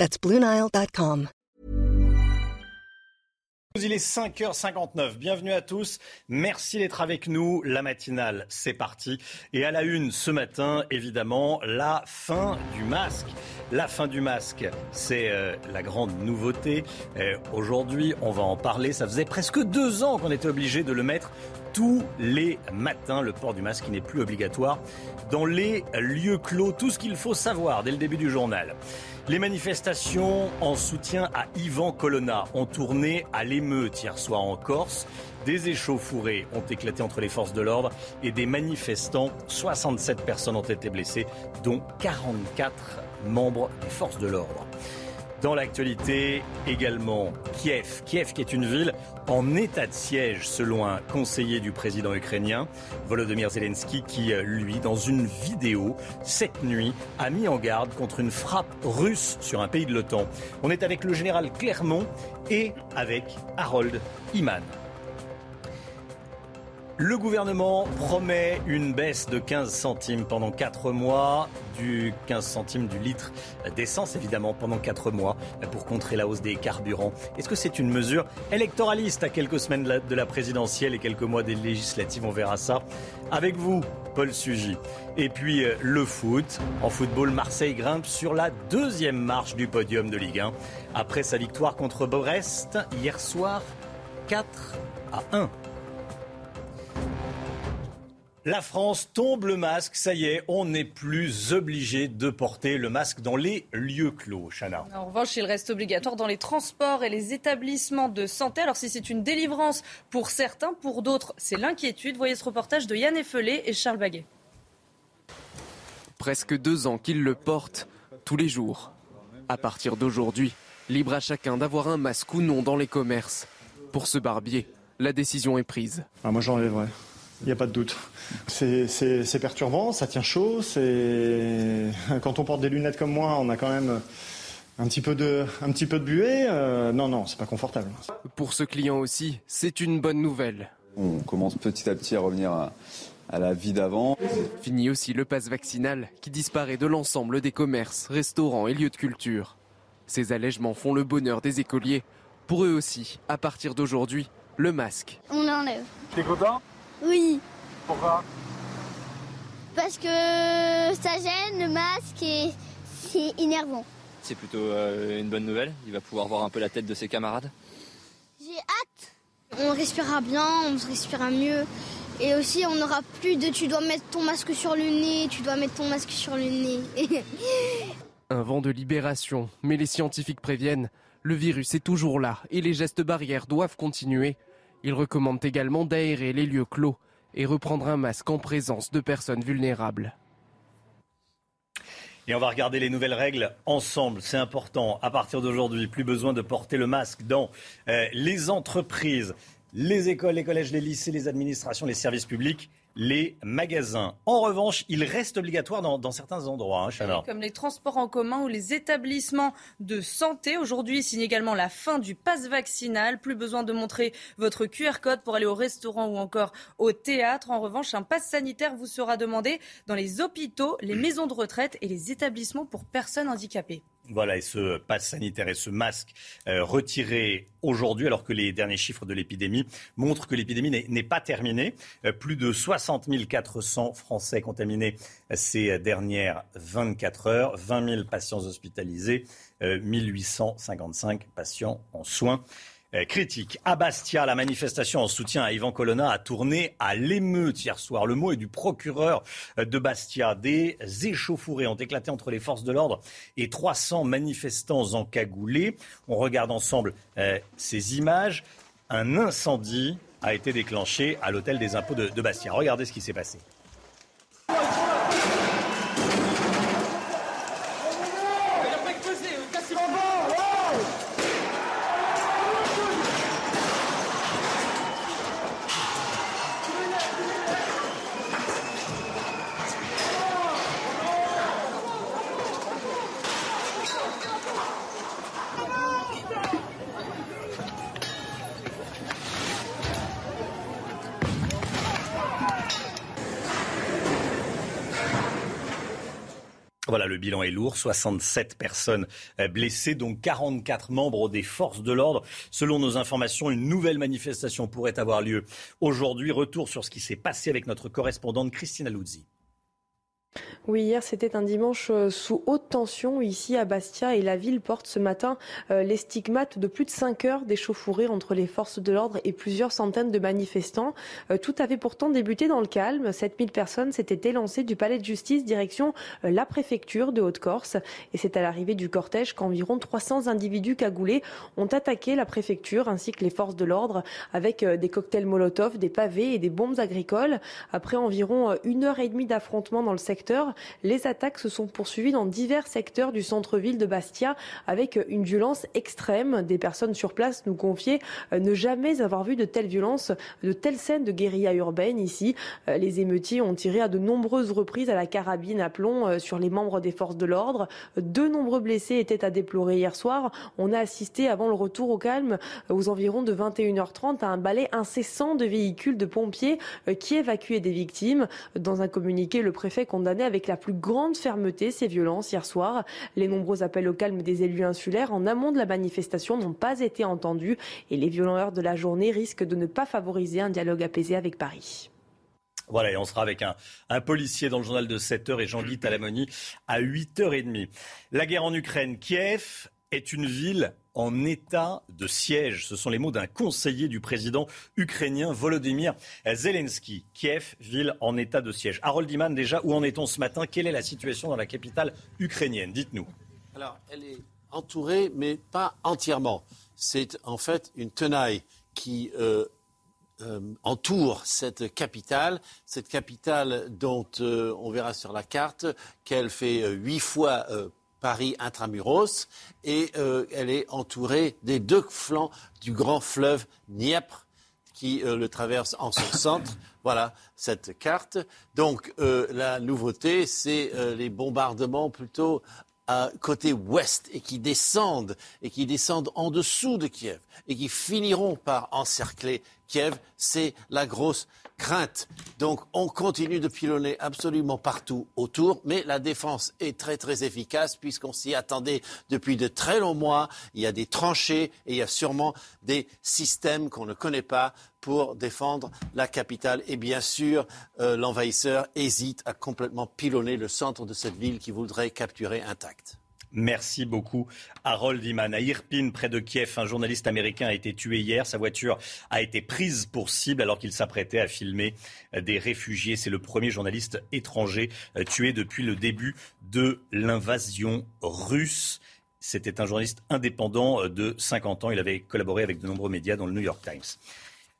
That's BlueNile.com. Il est 5h59. Bienvenue à tous. Merci d'être avec nous. La matinale, c'est parti. Et à la une ce matin, évidemment, la fin du masque. La fin du masque, c'est euh, la grande nouveauté. Euh, Aujourd'hui, on va en parler. Ça faisait presque deux ans qu'on était obligé de le mettre tous les matins. Le port du masque n'est plus obligatoire dans les lieux clos. Tout ce qu'il faut savoir dès le début du journal. Les manifestations en soutien à Yvan Colonna ont tourné à l'émeute hier soir en Corse. Des échauffourées ont éclaté entre les forces de l'ordre et des manifestants. 67 personnes ont été blessées, dont 44 membres des forces de l'ordre. Dans l'actualité également, Kiev. Kiev qui est une ville en état de siège selon un conseiller du président ukrainien, Volodymyr Zelensky, qui, lui, dans une vidéo cette nuit, a mis en garde contre une frappe russe sur un pays de l'OTAN. On est avec le général Clermont et avec Harold Iman. Le gouvernement promet une baisse de 15 centimes pendant 4 mois, du 15 centimes du litre d'essence évidemment pendant 4 mois pour contrer la hausse des carburants. Est-ce que c'est une mesure électoraliste à quelques semaines de la présidentielle et quelques mois des législatives? On verra ça avec vous, Paul Sugy. Et puis le foot. En football, Marseille grimpe sur la deuxième marche du podium de Ligue 1 après sa victoire contre Brest hier soir 4 à 1. La France tombe le masque, ça y est, on n'est plus obligé de porter le masque dans les lieux clos, Chana. En revanche, il reste obligatoire dans les transports et les établissements de santé. Alors si c'est une délivrance pour certains, pour d'autres, c'est l'inquiétude. Voyez ce reportage de Yann Effelé et Charles Baguet. Presque deux ans qu'ils le portent tous les jours. À partir d'aujourd'hui, libre à chacun d'avoir un masque ou non dans les commerces. Pour ce barbier, la décision est prise. Ah, moi j'enlèverai. Il n'y a pas de doute. C'est perturbant, ça tient chaud. Quand on porte des lunettes comme moi, on a quand même un petit peu de, un petit peu de buée. Euh, non, non, c'est pas confortable. Pour ce client aussi, c'est une bonne nouvelle. On commence petit à petit à revenir à, à la vie d'avant. Fini aussi le pass vaccinal qui disparaît de l'ensemble des commerces, restaurants et lieux de culture. Ces allègements font le bonheur des écoliers. Pour eux aussi, à partir d'aujourd'hui, le masque. On l'enlève. T'es content? Oui. Pourquoi? Parce que ça gêne le masque et c'est énervant. C'est plutôt euh, une bonne nouvelle. Il va pouvoir voir un peu la tête de ses camarades. J'ai hâte. On respirera bien, on respirera mieux. Et aussi, on n'aura plus de tu dois mettre ton masque sur le nez, tu dois mettre ton masque sur le nez. Un vent de libération, mais les scientifiques préviennent, le virus est toujours là et les gestes barrières doivent continuer. Ils recommandent également d'aérer les lieux clos et reprendre un masque en présence de personnes vulnérables. Et on va regarder les nouvelles règles ensemble. C'est important. À partir d'aujourd'hui, plus besoin de porter le masque dans euh, les entreprises, les écoles, les collèges, les lycées, les administrations, les services publics les magasins. En revanche, il reste obligatoire dans, certains endroits. Hein. Comme les transports en commun ou les établissements de santé. Aujourd'hui, signe également la fin du pass vaccinal. Plus besoin de montrer votre QR code pour aller au restaurant ou encore au théâtre. En revanche, un pass sanitaire vous sera demandé dans les hôpitaux, les maisons de retraite et les établissements pour personnes handicapées. Voilà, et ce pass sanitaire et ce masque euh, retiré aujourd'hui, alors que les derniers chiffres de l'épidémie montrent que l'épidémie n'est pas terminée. Euh, plus de 60 400 Français contaminés ces dernières 24 heures, 20 000 patients hospitalisés, euh, 1855 patients en soins. Euh, critique. À Bastia, la manifestation en soutien à Ivan Colonna a tourné à l'émeute hier soir. Le mot est du procureur euh, de Bastia. Des échauffourées ont éclaté entre les forces de l'ordre et 300 manifestants encagoulés. On regarde ensemble euh, ces images. Un incendie a été déclenché à l'hôtel des impôts de Bastia. Regardez ce qui s'est passé. Le bilan est lourd, 67 personnes euh, blessées, dont 44 membres des forces de l'ordre. Selon nos informations, une nouvelle manifestation pourrait avoir lieu aujourd'hui. Retour sur ce qui s'est passé avec notre correspondante Christina Luzzi. Oui, hier c'était un dimanche euh, sous haute tension ici à Bastia et la ville porte ce matin euh, les stigmates de plus de 5 heures d'échauffourée entre les forces de l'ordre et plusieurs centaines de manifestants. Euh, tout avait pourtant débuté dans le calme. 7000 personnes s'étaient élancées du palais de justice direction la préfecture de Haute-Corse et c'est à l'arrivée du cortège qu'environ 300 individus cagoulés ont attaqué la préfecture ainsi que les forces de l'ordre avec des cocktails Molotov, des pavés et des bombes agricoles. Après environ une heure et demie d'affrontement dans le secteur les attaques se sont poursuivies dans divers secteurs du centre-ville de Bastia avec une violence extrême. Des personnes sur place nous confiaient euh, ne jamais avoir vu de telles violences, de telles scènes de guérilla urbaine ici. Euh, les émeutiers ont tiré à de nombreuses reprises à la carabine à plomb euh, sur les membres des forces de l'ordre. De nombreux blessés étaient à déplorer hier soir. On a assisté avant le retour au calme aux environs de 21h30 à un balai incessant de véhicules de pompiers qui évacuaient des victimes. Dans un communiqué, le préfet condamne avec la plus grande fermeté ces violences hier soir. Les nombreux appels au calme des élus insulaires en amont de la manifestation n'ont pas été entendus et les violents de la journée risquent de ne pas favoriser un dialogue apaisé avec Paris. Voilà, et on sera avec un, un, policier dans le journal de 7h et Jean-Guy Talamoni à 8h30. La guerre en Ukraine, Kiev est une ville en état de siège. Ce sont les mots d'un conseiller du président ukrainien Volodymyr Zelensky. Kiev, ville en état de siège. Harold Iman, déjà, où en est-on ce matin? Quelle est la situation dans la capitale ukrainienne? Dites-nous. Alors, elle est entourée, mais pas entièrement. C'est en fait une tenaille qui euh, euh, entoure cette capitale, cette capitale dont euh, on verra sur la carte qu'elle fait huit fois Paris intramuros, et euh, elle est entourée des deux flancs du grand fleuve Dniepr qui euh, le traverse en son centre. Voilà cette carte. Donc euh, la nouveauté, c'est les bombardements plutôt à côté ouest et qui descendent et qui descendent en dessous de Kiev et qui finiront par encercler Kiev. C'est la grosse crainte. Donc on continue de pilonner absolument partout autour, mais la défense est très très efficace puisqu'on s'y attendait depuis de très longs mois. Il y a des tranchées et il y a sûrement des systèmes qu'on ne connaît pas pour défendre la capitale. Et bien sûr, euh, l'envahisseur hésite à complètement pilonner le centre de cette ville qu'il voudrait capturer intact. Merci beaucoup, Harold Iman. À Irpin, près de Kiev, un journaliste américain a été tué hier. Sa voiture a été prise pour cible alors qu'il s'apprêtait à filmer des réfugiés. C'est le premier journaliste étranger euh, tué depuis le début de l'invasion russe. C'était un journaliste indépendant euh, de 50 ans. Il avait collaboré avec de nombreux médias, dont le New York Times.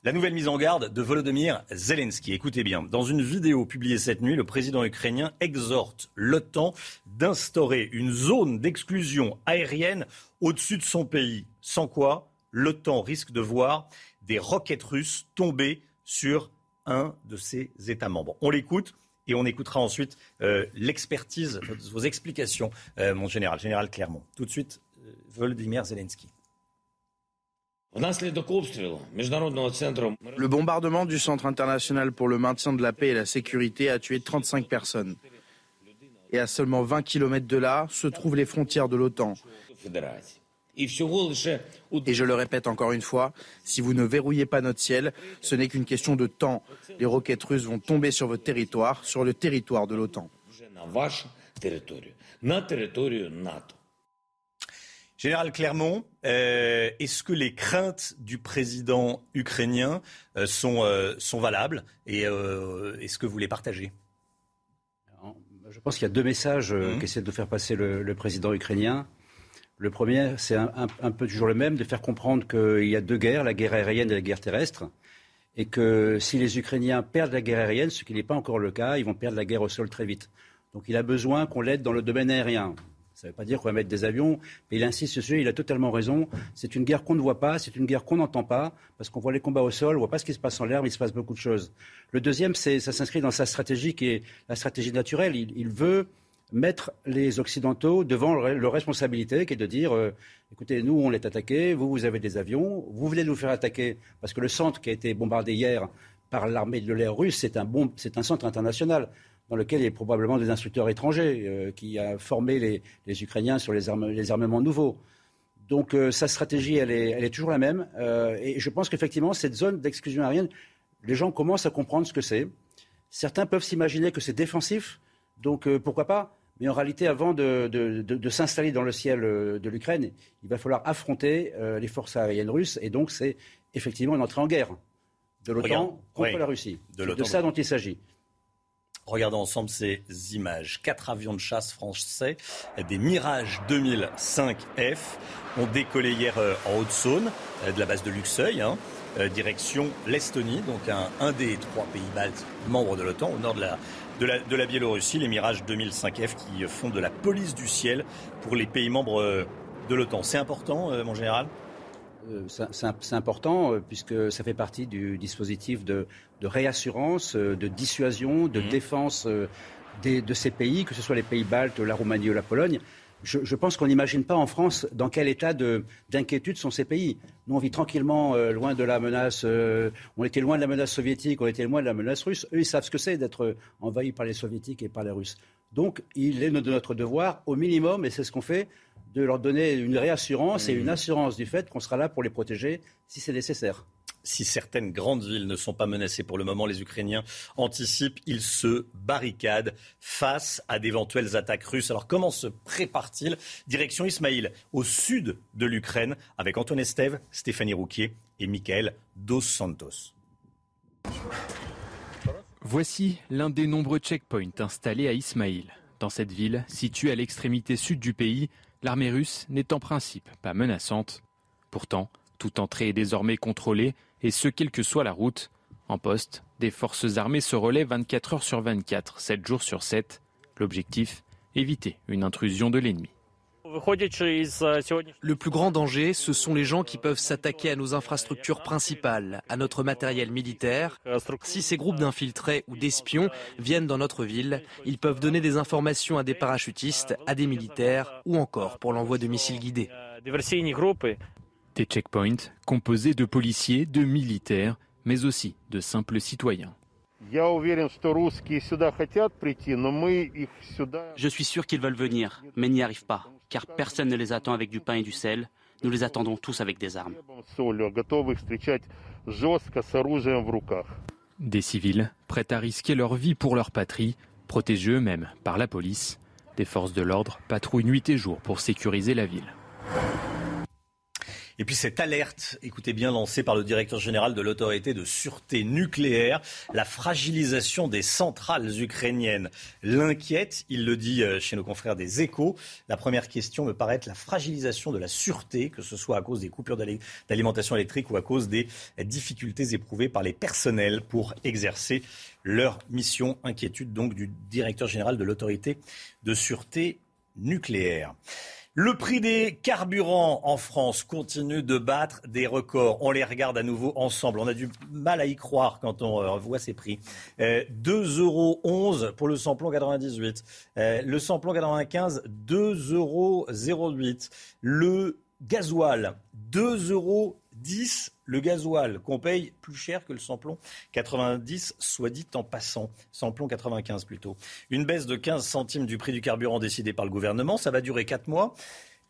La nouvelle mise en garde de Volodymyr Zelensky. Écoutez bien, dans une vidéo publiée cette nuit, le président ukrainien exhorte l'OTAN d'instaurer une zone d'exclusion aérienne au-dessus de son pays. Sans quoi, l'OTAN risque de voir des roquettes russes tomber sur un de ses États membres. On l'écoute et on écoutera ensuite euh, l'expertise, vos explications, euh, mon général, général Clermont. Tout de suite, euh, Volodymyr Zelensky. Le bombardement du Centre international pour le maintien de la paix et la sécurité a tué 35 personnes. Et à seulement 20 km de là se trouvent les frontières de l'OTAN. Et je le répète encore une fois, si vous ne verrouillez pas notre ciel, ce n'est qu'une question de temps. Les roquettes russes vont tomber sur votre territoire, sur le territoire de l'OTAN. Général Clermont, euh, est-ce que les craintes du président ukrainien euh, sont, euh, sont valables et est-ce que vous les partagez? Je pense qu'il y a deux messages mmh. qu'essaie de faire passer le, président ukrainien. Le premier, c'est un, un, peu toujours le même, de faire comprendre qu'il y a deux guerres, la guerre aérienne et la guerre terrestre, et que si les Ukrainiens perdent la guerre aérienne, ce qui n'est pas encore le cas, ils vont perdre la guerre au sol très vite. Donc il a besoin qu'on l'aide dans le domaine aérien. Ça ne veut pas dire qu'on va mettre des avions, mais il insiste sur ce sujet, il a totalement raison. C'est une guerre qu'on ne voit pas, c'est une guerre qu'on n'entend pas, parce qu'on voit les combats au sol, on ne voit pas ce qui se passe en l'air, mais il se passe beaucoup de choses. Le deuxième, c'est, ça s'inscrit dans sa stratégie qui est la stratégie naturelle. Il, veut mettre les Occidentaux devant leur responsabilité, qui est de dire euh, écoutez, nous, on est attaqué, vous, vous avez des avions, vous venez nous faire attaquer, parce que le centre qui a été bombardé hier par l'armée de l'air russe, c'est un centre international. Dans lequel il y a probablement des instructeurs étrangers qui a formé les, Ukrainiens sur les, armements nouveaux. Donc sa stratégie, elle est, toujours la même. et je pense qu'effectivement, cette zone d'exclusion aérienne, les gens commencent à comprendre ce que c'est. Certains peuvent s'imaginer que c'est défensif, donc pourquoi pas mais en réalité, avant de, s'installer dans le ciel euh, de l'Ukraine, il va falloir affronter euh, les forces aériennes russes. Et donc, c'est effectivement une entrée en guerre de l'OTAN contre la Russie. C'est de ça dont il s'agit. Regardons ensemble ces images. Quatre avions de chasse français, des Mirage 2005F, ont décollé hier euh, en Haute-Saône, de la base de Luxeuil, hein, direction l'Estonie, donc un, des trois pays baltes membres de l'OTAN, au nord de la, de la, Biélorussie, les Mirage 2005F qui font de la police du ciel pour les pays membres euh, de l'OTAN. C'est important, euh, mon général? euh, c'est important puisque ça fait partie du dispositif de, réassurance, de dissuasion, de mmh. défense de ces pays, que ce soit les pays baltes, la Roumanie ou la Pologne je, pense qu'on n'imagine pas en France dans quel état d'inquiétude sont ces pays. Nous, on vit tranquillement euh, loin de la menace. Euh, on était loin de la menace soviétique, on était loin de la menace russe. Eux, ils savent ce que c'est d'être envahis par les soviétiques et par les Russes. Donc, il est de notre devoir, au minimum, et c'est ce qu'on fait, de leur donner une réassurance et une mmh. assurance du fait qu'on sera là pour les protéger si c'est nécessaire si certaines grandes villes ne sont pas menacées pour le moment, les Ukrainiens anticipent, ils se barricadent face à d'éventuelles attaques russes. Alors comment se prépare-t-il? Direction Ismaïl, au sud de l'Ukraine, avec Antoine Estève, Stéphanie Rouquier et Michael Dos Santos. Voici l'un des nombreux checkpoints installés à Ismaïl. Dans cette ville, située à l'extrémité sud du pays, l'armée russe n'est en principe pas menaçante. Pourtant, toute entrée est désormais contrôlée et ce quelle que soit la route. En poste, des forces armées se relaient 24 heures sur 24, 7 jours sur 7. L'objectif éviter une intrusion de l'ennemi. Le plus grand danger, ce sont les gens qui peuvent s'attaquer à nos infrastructures principales, à notre matériel militaire. Si ces groupes d'infiltrés ou d'espions viennent dans notre ville, ils peuvent donner des informations à des parachutistes, à des militaires ou encore pour l'envoi de missiles guidés. Des checkpoints composés de policiers, de militaires, mais aussi de simples citoyens. Je suis sûr qu'ils veulent venir, mais n'y arrivent pas, car personne ne les attend avec du pain et du sel. Nous les attendons tous avec des armes. Des civils prêts à risquer leur vie pour leur patrie, protégés eux-mêmes par la police. Des forces de l'ordre patrouillent nuit et jour pour sécuriser la ville. Et puis cette alerte, écoutez bien, lancée par le directeur général de l'autorité de sûreté nucléaire, la fragilisation des centrales ukrainiennes l'inquiète. Il le dit euh, chez nos confrères des échos. La première question me paraît être la fragilisation de la sûreté, que ce soit à cause des coupures d'alimentation électrique ou à cause des difficultés éprouvées par les personnels pour exercer leur mission. Inquiétude donc du directeur général de l'autorité de sûreté nucléaire. Le prix des carburants en France continue de battre des records. On les regarde à nouveau ensemble. On a du mal à y croire quand on euh, voit ces prix. 2,11 euros pour le samplon 98. Euh, le samplon 95, 2,08 euros. Le gasoil, 2,10 euros le gasoil qu'on paye plus cher que le samplon 90, soit dit en passant. Samplon 95 plutôt. Une baisse de 15 centimes du prix du carburant décidé par le gouvernement. Ça va durer 4 mois.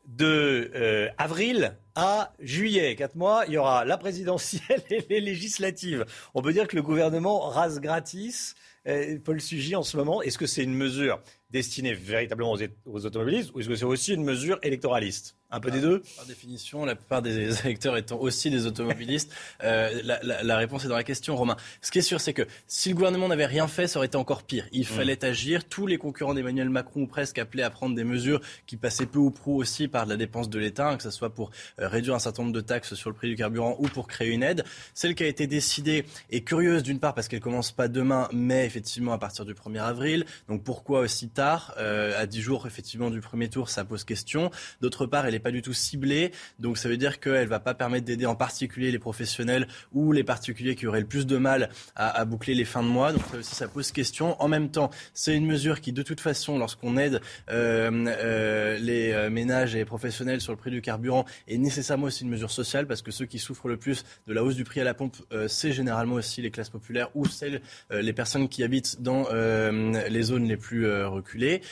De euh, avril à juillet, 4 mois, il y aura la présidentielle et les législatives. On peut dire que le gouvernement rase gratis. Euh, Paul Sugy en ce moment, est-ce que c'est une mesure destinée véritablement aux automobilistes ou est-ce que c'est aussi une mesure électoraliste? Un peu des deux Par définition, la plupart des électeurs étant aussi des automobilistes, euh, la, réponse est dans la question, Romain. Ce qui est sûr, c'est que si le gouvernement n'avait rien fait, ça aurait été encore pire. Il mm. fallait agir. Tous les concurrents d'Emmanuel Macron, presque appelés à prendre des mesures qui passaient peu ou prou aussi par la dépense de l'État, hein, que ce soit pour euh, réduire un certain nombre de taxes sur le prix du carburant ou pour créer une aide. Celle qui a été décidée est curieuse d'une part parce qu'elle commence pas demain, mais effectivement à partir du 1er avril. Donc pourquoi aussi tard euh, À 10 jours effectivement du premier tour, ça pose question. D'autre part, elle est pas du tout ciblée. Donc ça veut dire qu'elle va pas permettre d'aider en particulier les professionnels ou les particuliers qui auraient le plus de mal à, boucler les fins de mois. Donc ça aussi, ça pose question. En même temps, c'est une mesure qui, de toute façon, lorsqu'on aide euh, euh, les ménages et les professionnels sur le prix du carburant, est nécessairement aussi une mesure sociale parce que ceux qui souffrent le plus de la hausse du prix à la pompe, c'est généralement aussi les classes populaires ou celles, les personnes qui habitent dans les zones les plus reculées,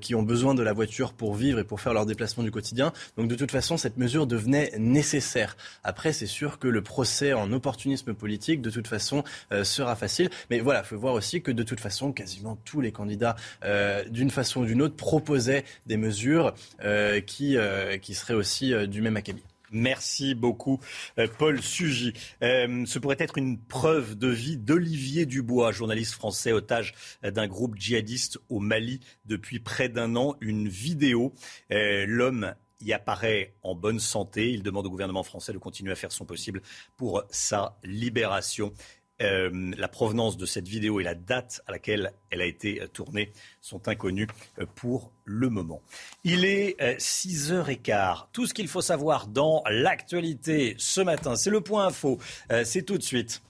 qui ont besoin de la voiture pour vivre et pour faire leurs déplacements du quotidien. Donc de toute façon, cette mesure devenait nécessaire. Après, c'est sûr que le procès en opportunisme politique, de toute façon, euh, sera facile. Mais voilà, il faut voir aussi que de toute façon, quasiment tous les candidats, euh, d'une façon ou d'une autre, proposaient des mesures euh, qui, qui seraient aussi du même acabit. Merci beaucoup, Paul Sugy. ce pourrait être une preuve de vie d'Olivier Dubois, journaliste français otage d'un groupe djihadiste au Mali depuis près d'un an. Une vidéo. L'homme y apparaît en bonne santé. Il demande au gouvernement français de continuer à faire son possible pour sa libération. Euh, la provenance de cette vidéo et la date à laquelle elle a été euh, tournée sont inconnues euh, pour le moment. Il est 6h15. Tout ce qu'il faut savoir dans l'actualité ce matin, c'est le point info. C'est tout de suite.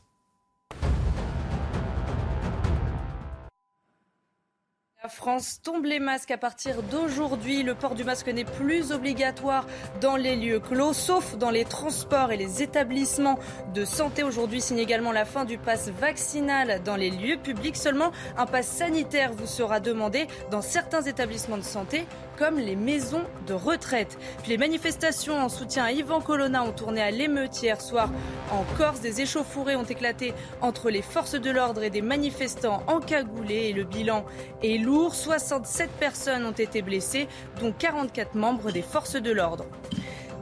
France tombe les masques à partir d'aujourd'hui. Le port du masque n'est plus obligatoire dans les lieux clos, sauf dans les transports et les établissements de santé. Aujourd'hui signe également la fin du pass vaccinal dans les lieux publics. Seulement un pass sanitaire vous sera demandé dans certains établissements de santé comme les maisons de retraite. Les manifestations en soutien à Yvan Colonna ont tourné à l'émeute hier soir en Corse. Des échauffourées ont éclaté entre les forces de l'ordre et des manifestants encagoulés et le bilan est lourd. 67 personnes ont été blessées, dont 44 membres des forces de l'ordre.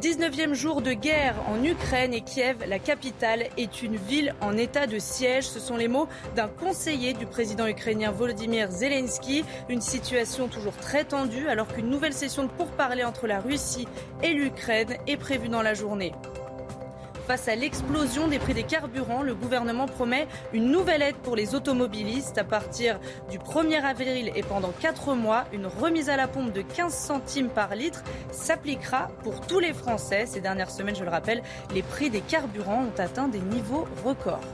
19e jour de guerre en Ukraine et Kiev, la capitale, est une ville en état de siège. Ce sont les mots d'un conseiller du président ukrainien Volodymyr Zelensky. Une situation toujours très tendue alors qu'une nouvelle session de pourparlers entre la Russie et l'Ukraine est prévue dans la journée. Face à l'explosion des prix des carburants, le gouvernement promet une nouvelle aide pour les automobilistes. À partir du 1er avril et pendant 4 mois, une remise à la pompe de 15 centimes par litre s'appliquera pour tous les Français. Ces dernières semaines, je le rappelle, les prix des carburants ont atteint des niveaux records.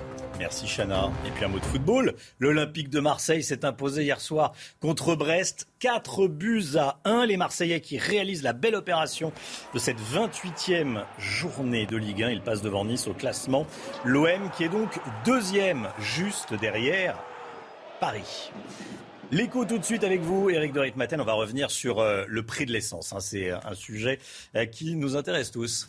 Merci Chana. Et puis un mot de football. L'Olympique de Marseille s'est imposé hier soir contre Brest. 4 buts à 1. Les Marseillais qui réalisent la belle opération de cette 28e journée de Ligue 1. Ils passent devant Nice au classement. L'OM qui est donc deuxième juste derrière Paris. L'écho tout de suite avec vous, Eric de Ritmaten. On va revenir sur euh, le prix de l'essence. Hein. C'est un sujet euh, qui nous intéresse tous.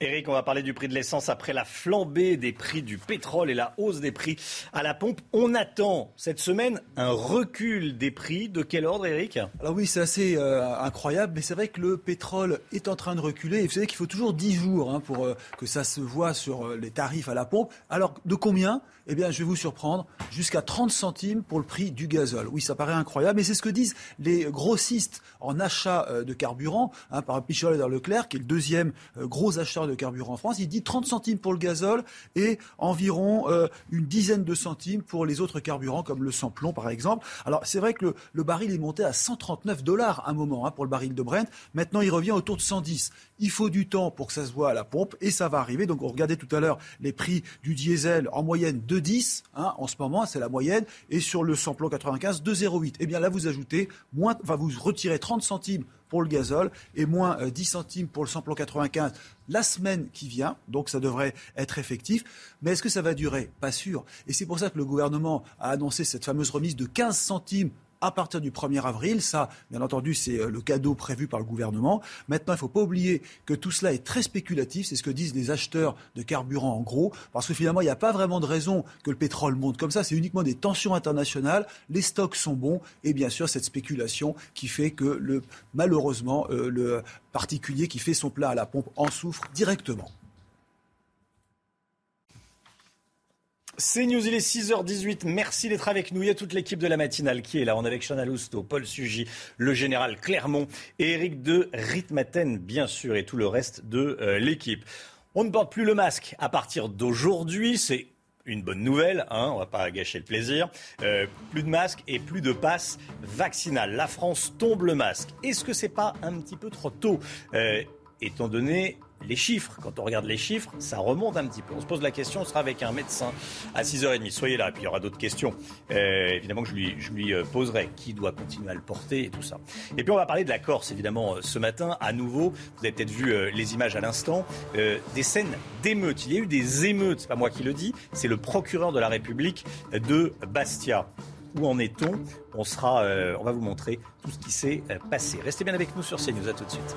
Eric, on va parler du prix de l'essence après la flambée des prix du pétrole et la hausse des prix à la pompe. On attend cette semaine un recul des prix. De quel ordre, Eric Alors oui, c'est assez euh, incroyable, mais c'est vrai que le pétrole est en train de reculer. Et vous savez qu'il faut toujours 10 jours hein, pour euh, que ça se voit sur euh, les tarifs à la pompe. Alors de combien? Eh bien, je vais vous surprendre, jusqu'à 30 centimes pour le prix du gazole. Oui, ça paraît incroyable, mais c'est ce que disent les grossistes en achat de carburant, hein, par Pichol et Leclerc, qui est le deuxième gros acheteur de carburant en France. Il dit 30 centimes pour le gazole et environ une dizaine de centimes pour les autres carburants, comme le samplon, par exemple. Alors, c'est vrai que le, baril est monté à 139 dollars un moment hein, pour le baril de Brent. Maintenant, il revient autour de 110. Il faut du temps pour que ça se voit à la pompe et ça va arriver. Donc, on regardait tout à l'heure les prix du diesel en moyenne 2,10 hein, en ce moment, c'est la moyenne, et sur le samplon 95 2,08. Eh bien là, vous ajoutez moins, enfin vous retirez 30 centimes pour le gazole et moins 10 euh, centimes pour le samplon 95 la semaine qui vient. Donc ça devrait être effectif. Mais est-ce que ça va durer? Pas sûr. Et c'est pour ça que le gouvernement a annoncé cette fameuse remise de 15 centimes à partir du 1er avril. Ça, bien entendu, c'est euh, le cadeau prévu par le gouvernement. Maintenant, il ne faut pas oublier que tout cela est très spéculatif. C'est ce que disent les acheteurs de carburant en gros. Parce que finalement, il n'y a pas vraiment de raison que le pétrole monte comme ça. C'est uniquement des tensions internationales. Les stocks sont bons. Et bien sûr, cette spéculation qui fait que le, malheureusement, euh, le particulier qui fait son plat à la pompe en souffre directement. C'est News, il est 6h18. Merci d'être avec nous. Il y a toute l'équipe de la matinale qui est là. On est avec Chana Lousteau, Paul Sugy, le général Clermont et Eric de Ritmaten, bien sûr, et tout le reste de euh, l'équipe. On ne porte plus le masque à partir d'aujourd'hui. C'est une bonne nouvelle, hein, on va pas gâcher le plaisir. Euh, plus de masques et plus de passes vaccinales. La France tombe le masque. Est-ce que c'est pas un petit peu trop tôt, euh, étant donné les chiffres. Quand on regarde les chiffres, ça remonte un petit peu. On se pose la question, on sera avec un médecin à 6h30. Soyez là, et puis il y aura d'autres questions, euh, évidemment, que je lui, euh, poserai. Qui doit continuer à le porter et tout ça. Et puis on va parler de la Corse, évidemment, euh, ce matin, à nouveau. Vous avez peut-être vu les images à l'instant. des scènes d'émeutes. Il y a eu des émeutes, c'est pas moi qui le dis, c'est le procureur de la République de Bastia. Où en est-on? On sera, on va vous montrer tout ce qui s'est passé. Restez bien avec nous sur CNews. À tout de suite.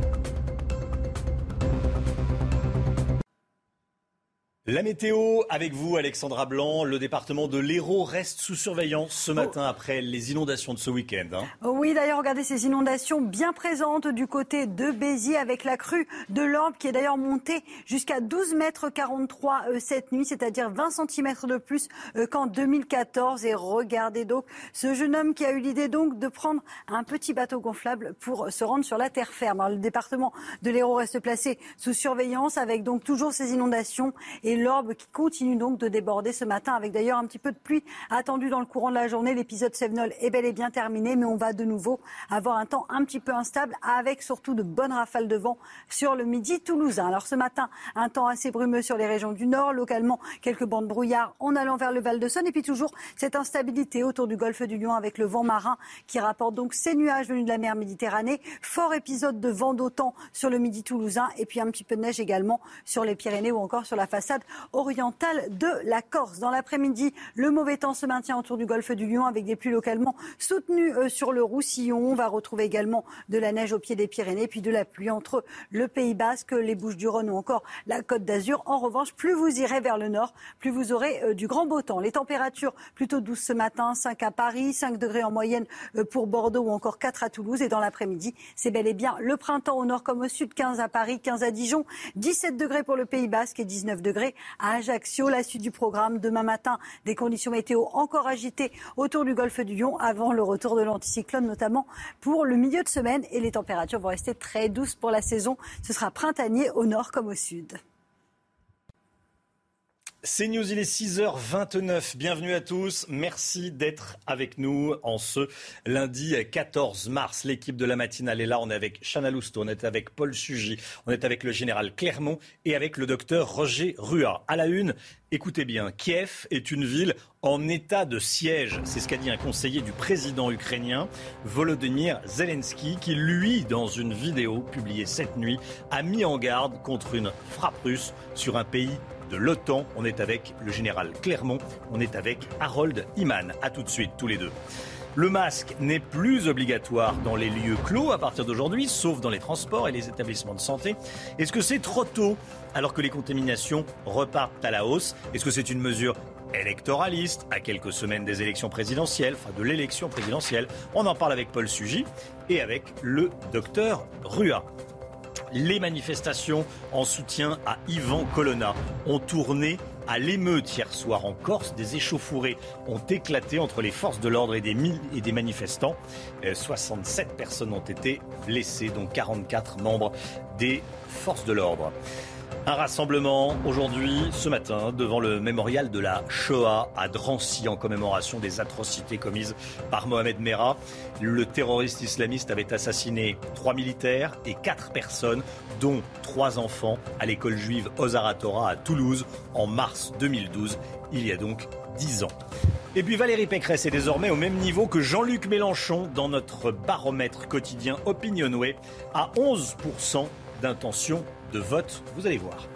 La météo avec vous, Alexandra Blanc. Le département de l'Hérault reste sous surveillance ce matin après les inondations de ce week-end. Hein. Oui, d'ailleurs, regardez ces inondations bien présentes du côté de Béziers avec la crue de l'Orbe qui est d'ailleurs montée jusqu'à 12 mètres 43 euh, cette nuit, c'est-à-dire 20 cm de plus euh, qu'en 2014. Et regardez donc ce jeune homme qui a eu l'idée donc de prendre un petit bateau gonflable pour se rendre sur la terre ferme. le département de l'Hérault reste placé sous surveillance avec donc toujours ces inondations et l'Orbe qui continue donc de déborder ce matin avec d'ailleurs un petit peu de pluie attendue dans le courant de la journée. L'épisode Sévenol est bel et bien terminé, mais on va de nouveau avoir un temps un petit peu instable avec surtout de bonnes rafales de vent sur le midi toulousain. Alors ce matin, un temps assez brumeux sur les régions du nord, localement quelques bandes brouillard en allant vers le Val-de-Saône et puis toujours cette instabilité autour du golfe du Lion avec le vent marin qui rapporte donc ces nuages venus de la mer Méditerranée. Fort épisode de vent d'autant sur le midi toulousain et puis un petit peu de neige également sur les Pyrénées ou encore sur la façade orientale de la Corse. Dans l'après-midi, le mauvais temps se maintient autour du golfe du Lion avec des pluies localement soutenues euh, sur le Roussillon. On va retrouver également de la neige au pied des Pyrénées, puis de la pluie entre le Pays Basque, les Bouches-du-Rhône ou encore la Côte d'Azur. En revanche, plus vous irez vers le nord, plus vous aurez euh, du grand beau temps. Les températures plutôt douces ce matin, 5 à Paris, 5 degrés en moyenne euh, pour Bordeaux ou encore 4 à Toulouse. Et dans l'après-midi, c'est bel et bien le printemps au nord comme au sud, 15 à Paris, 15 à Dijon, 17 degrés pour le Pays Basque et 19 degrés à Ajaccio. La suite du programme demain matin, des conditions météo encore agitées autour du golfe du Lion avant le retour de l'anticyclone, notamment pour le milieu de semaine. Et les températures vont rester très douces pour la saison. Ce sera printanier au nord comme au sud. C'est News, il est 6h29. Bienvenue à tous. Merci d'être avec nous en ce lundi 14 mars. L'équipe de la matinale est là. On est avec Chana Lousteau, on est avec Paul Sugy, on est avec le général Clermont et avec le docteur Roger Rua. À la une, écoutez bien, Kiev est une ville en état de siège. C'est ce qu'a dit un conseiller du président ukrainien, Volodymyr Zelensky, qui, lui, dans une vidéo publiée cette nuit, a mis en garde contre une frappe russe sur un pays de l'OTAN. On est avec le général Clermont, on est avec Harold Iman. A tout de suite, tous les deux. Le masque n'est plus obligatoire dans les lieux clos à partir d'aujourd'hui, sauf dans les transports et les établissements de santé. Est-ce que c'est trop tôt alors que les contaminations repartent à la hausse? Est-ce que c'est une mesure électoraliste? À quelques semaines des élections présidentielles, enfin de l'élection présidentielle On en parle avec Paul Sugy et avec le docteur Rua. Les manifestations en soutien à Yvan Colonna ont tourné à l'émeute hier soir en Corse. Des échauffourées ont éclaté entre les forces de l'ordre et des, et des manifestants. 67 euh, personnes ont été blessées, dont 44 membres des forces de l'ordre. Un rassemblement aujourd'hui, ce matin, devant le mémorial de la Shoah à Drancy en commémoration des atrocités commises par Mohamed Merah. Le terroriste islamiste avait assassiné trois militaires et quatre personnes, dont trois enfants, à l'école juive Ozaratora à Toulouse en mars 2012. Il y a donc dix ans. Et puis Valérie Pécresse est désormais au même niveau que Jean-Luc Mélenchon dans notre baromètre quotidien Opinionway à 11% d'intention de vote. Vous allez voir.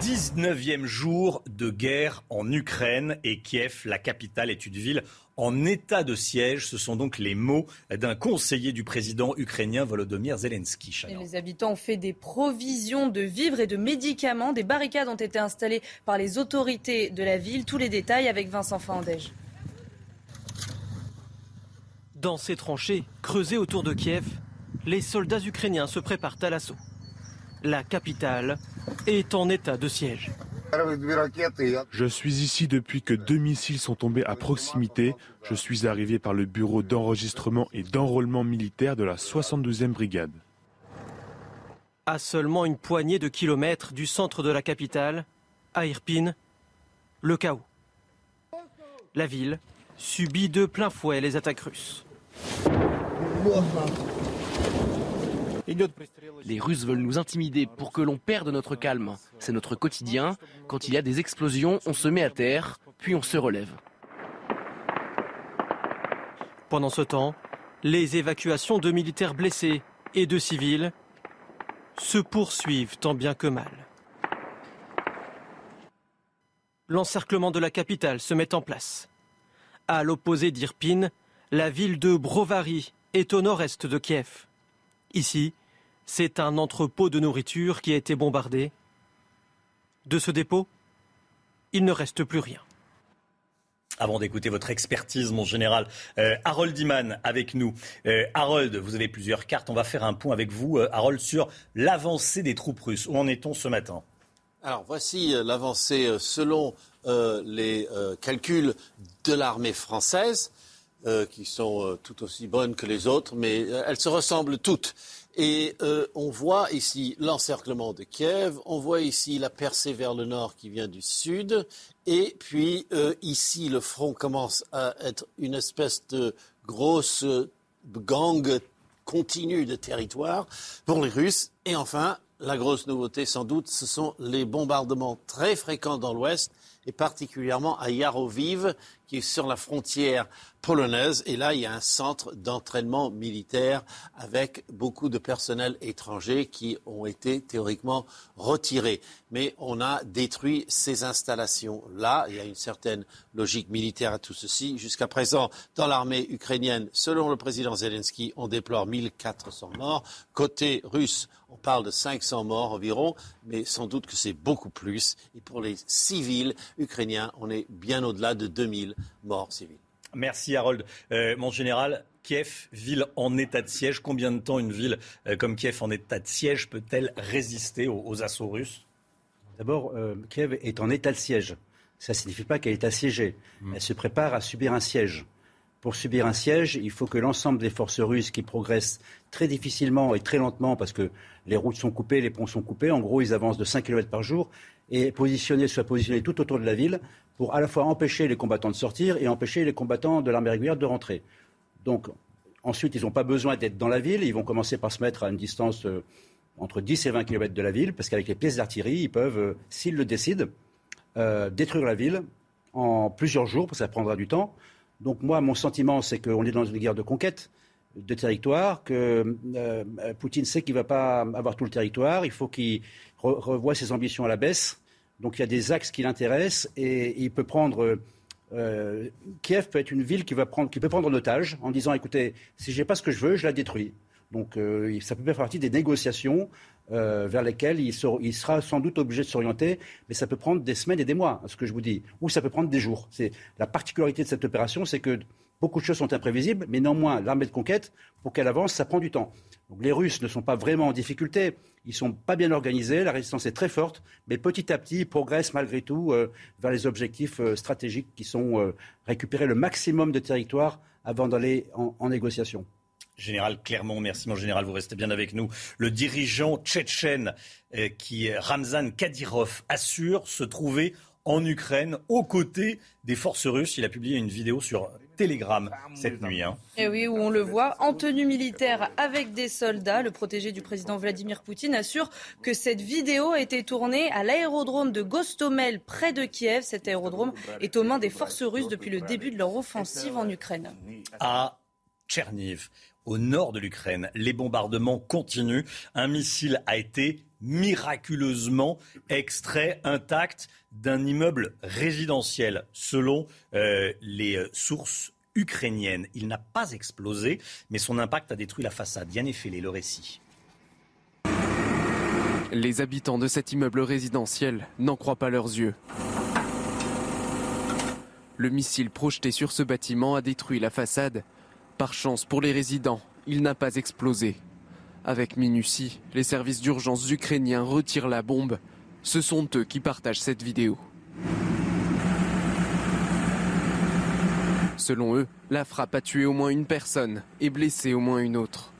19e jour de guerre en Ukraine et Kiev, la capitale, est une ville en état de siège. Ce sont donc les mots d'un conseiller du président ukrainien Volodymyr Zelensky. les habitants ont fait des provisions de vivres et de médicaments. Des barricades ont été installées par les autorités de la ville. Tous les détails avec Vincent Fandège. Dans ces tranchées creusées autour de Kiev, les soldats ukrainiens se préparent à l'assaut. La capitale est en état de siège. Je suis ici depuis que deux missiles sont tombés à proximité. Je suis arrivé par le bureau d'enregistrement et d'enrôlement militaire de la 72e brigade. À seulement une poignée de kilomètres du centre de la capitale, à Irpin, le chaos. La ville subit de plein fouet les attaques russes. Les Russes veulent nous intimider pour que l'on perde notre calme. C'est notre quotidien. Quand il y a des explosions, on se met à terre, puis on se relève. Pendant ce temps, les évacuations de militaires blessés et de civils se poursuivent tant bien que mal. L'encerclement de la capitale se met en place. À l'opposé d'Irpin, la ville de Brovary est au nord-est de Kiev. Ici, c'est un entrepôt de nourriture qui a été bombardé. De ce dépôt, il ne reste plus rien. Avant d'écouter votre expertise, mon général, euh, Harold Iman avec nous. Euh, Harold, vous avez plusieurs cartes. On va faire un point avec vous, euh, Harold, sur l'avancée des troupes russes. Où en est-on ce matin? Alors voici l'avancée selon les calculs de l'armée française. Qui sont tout aussi bonnes que les autres, mais elles se ressemblent toutes. Et on voit ici l'encerclement de Kiev, on voit ici la percée vers le nord qui vient du sud, et puis euh, ici, le front commence à être une espèce de grosse gang continue de territoire pour les Russes. Et enfin, la grosse nouveauté, sans doute, ce sont les bombardements très fréquents dans l'Ouest et particulièrement à Yaroviv, qui est sur la frontière polonaise. Et là, il y a un centre d'entraînement militaire avec beaucoup de personnel étranger qui ont été théoriquement retirés. Mais on a détruit ces installations-là. Il y a une certaine logique militaire à tout ceci. Jusqu'à présent, dans l'armée ukrainienne, selon le président Zelensky, on déplore 1400 morts. Côté russe, on parle de 500 morts environ, mais sans doute que c'est beaucoup plus. Et pour les civils ukrainiens, on est bien au-delà de 2000 morts civils. Merci Harold. Euh, mon général, Kiev, ville en état de siège, combien de temps une ville euh, comme Kiev en état de siège peut-elle résister aux, assauts russes? D'abord, euh, Kiev est en état de siège. Ça ne signifie pas qu'elle est assiégée. Hmm. Elle se prépare à subir un siège. Pour subir un siège, il faut que l'ensemble des forces russes qui progressent très difficilement et très lentement parce que les routes sont coupées, les ponts sont coupés, en gros ils avancent de 5 km par jour, et positionnés, soient positionnés tout autour de la ville pour à la fois empêcher les combattants de sortir et empêcher les combattants de l'armée régulière de rentrer. Donc, ensuite, ils n'ont pas besoin d'être dans la ville. Ils vont commencer par se mettre à une distance euh, entre 10 et 20 km de la ville, parce qu'avec les pièces d'artillerie, ils peuvent, euh, s'ils le décident, euh, détruire la ville en plusieurs jours, parce que ça prendra du temps. Donc, moi, mon sentiment, c'est qu'on est dans une guerre de conquête de territoire, que Poutine sait qu'il ne va pas avoir tout le territoire. Il faut qu'il revoie ses ambitions à la baisse donc il y a des axes qui l'intéressent et il peut prendre. Euh, Kiev peut être une ville qui, va prendre, qui peut prendre en otage en disant écoutez, si je n'ai pas ce que je veux, je la détruis. Donc euh, ça peut faire partie des négociations euh, vers lesquelles il, il, sera sans doute obligé de s'orienter, mais ça peut prendre des semaines et des mois, ce que je vous dis, ou ça peut prendre des jours. C'est la particularité de cette opération, c'est que beaucoup de choses sont imprévisibles, mais néanmoins l'armée de conquête, pour qu'elle avance, ça prend du temps. Donc les Russes ne sont pas vraiment en difficulté. Ils ne sont pas bien organisés, la résistance est très forte, mais petit à petit, ils progressent malgré tout euh, vers les objectifs euh, stratégiques qui sont euh, récupérer le maximum de territoire avant d'aller en, négociation. Général Clermont, merci mon général, vous restez bien avec nous. Le dirigeant tchétchène qui Ramzan Kadyrov assure se trouver en Ukraine aux côtés des forces russes. Il a publié une vidéo sur Telegram cette nuit. Et hein. eh oui, où on le voit en tenue militaire avec des soldats. Le protégé du président Vladimir Poutine assure que cette vidéo a été tournée à l'aérodrome de Gostomel près de Kiev. Cet aérodrome est aux mains des forces russes depuis le début de leur offensive en Ukraine. À Tcherniv, au nord de l'Ukraine, les bombardements continuent. Un missile a été miraculeusement extrait intact d'un immeuble résidentiel, selon euh, les euh, sources ukrainiennes. Il n'a pas explosé, mais son impact a détruit la façade. Yann Effelé, le récit. Les habitants de cet immeuble résidentiel n'en croient pas leurs yeux. Le missile projeté sur ce bâtiment a détruit la façade. Par chance pour les résidents, il n'a pas explosé. Avec minutie, les services d'urgence ukrainiens retirent la bombe Ce sont eux qui partagent cette vidéo. Selon eux, la frappe a tué au moins une personne et blessé au moins une autre.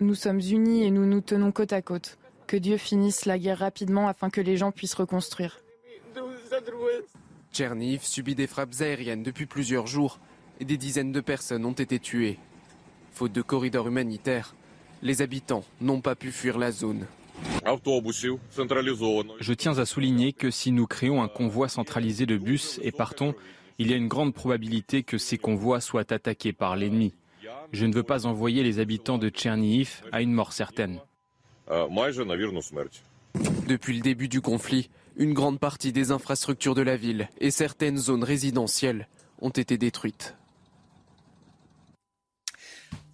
Nous sommes unis et nous nous tenons côte à côte. Que Dieu finisse la guerre rapidement afin que les gens puissent reconstruire. Tcherniv subit des frappes aériennes depuis plusieurs jours et des dizaines de personnes ont été tuées. Faute de corridors humanitaires, les habitants n'ont pas pu fuir la zone. Je tiens à souligner que si nous créons un convoi centralisé de bus et partons, il y a une grande probabilité que ces convois soient attaqués par l'ennemi. Je ne veux pas envoyer les habitants de Tchernihiv à une mort certaine. Depuis le début du conflit, une grande partie des infrastructures de la ville et certaines zones résidentielles ont été détruites.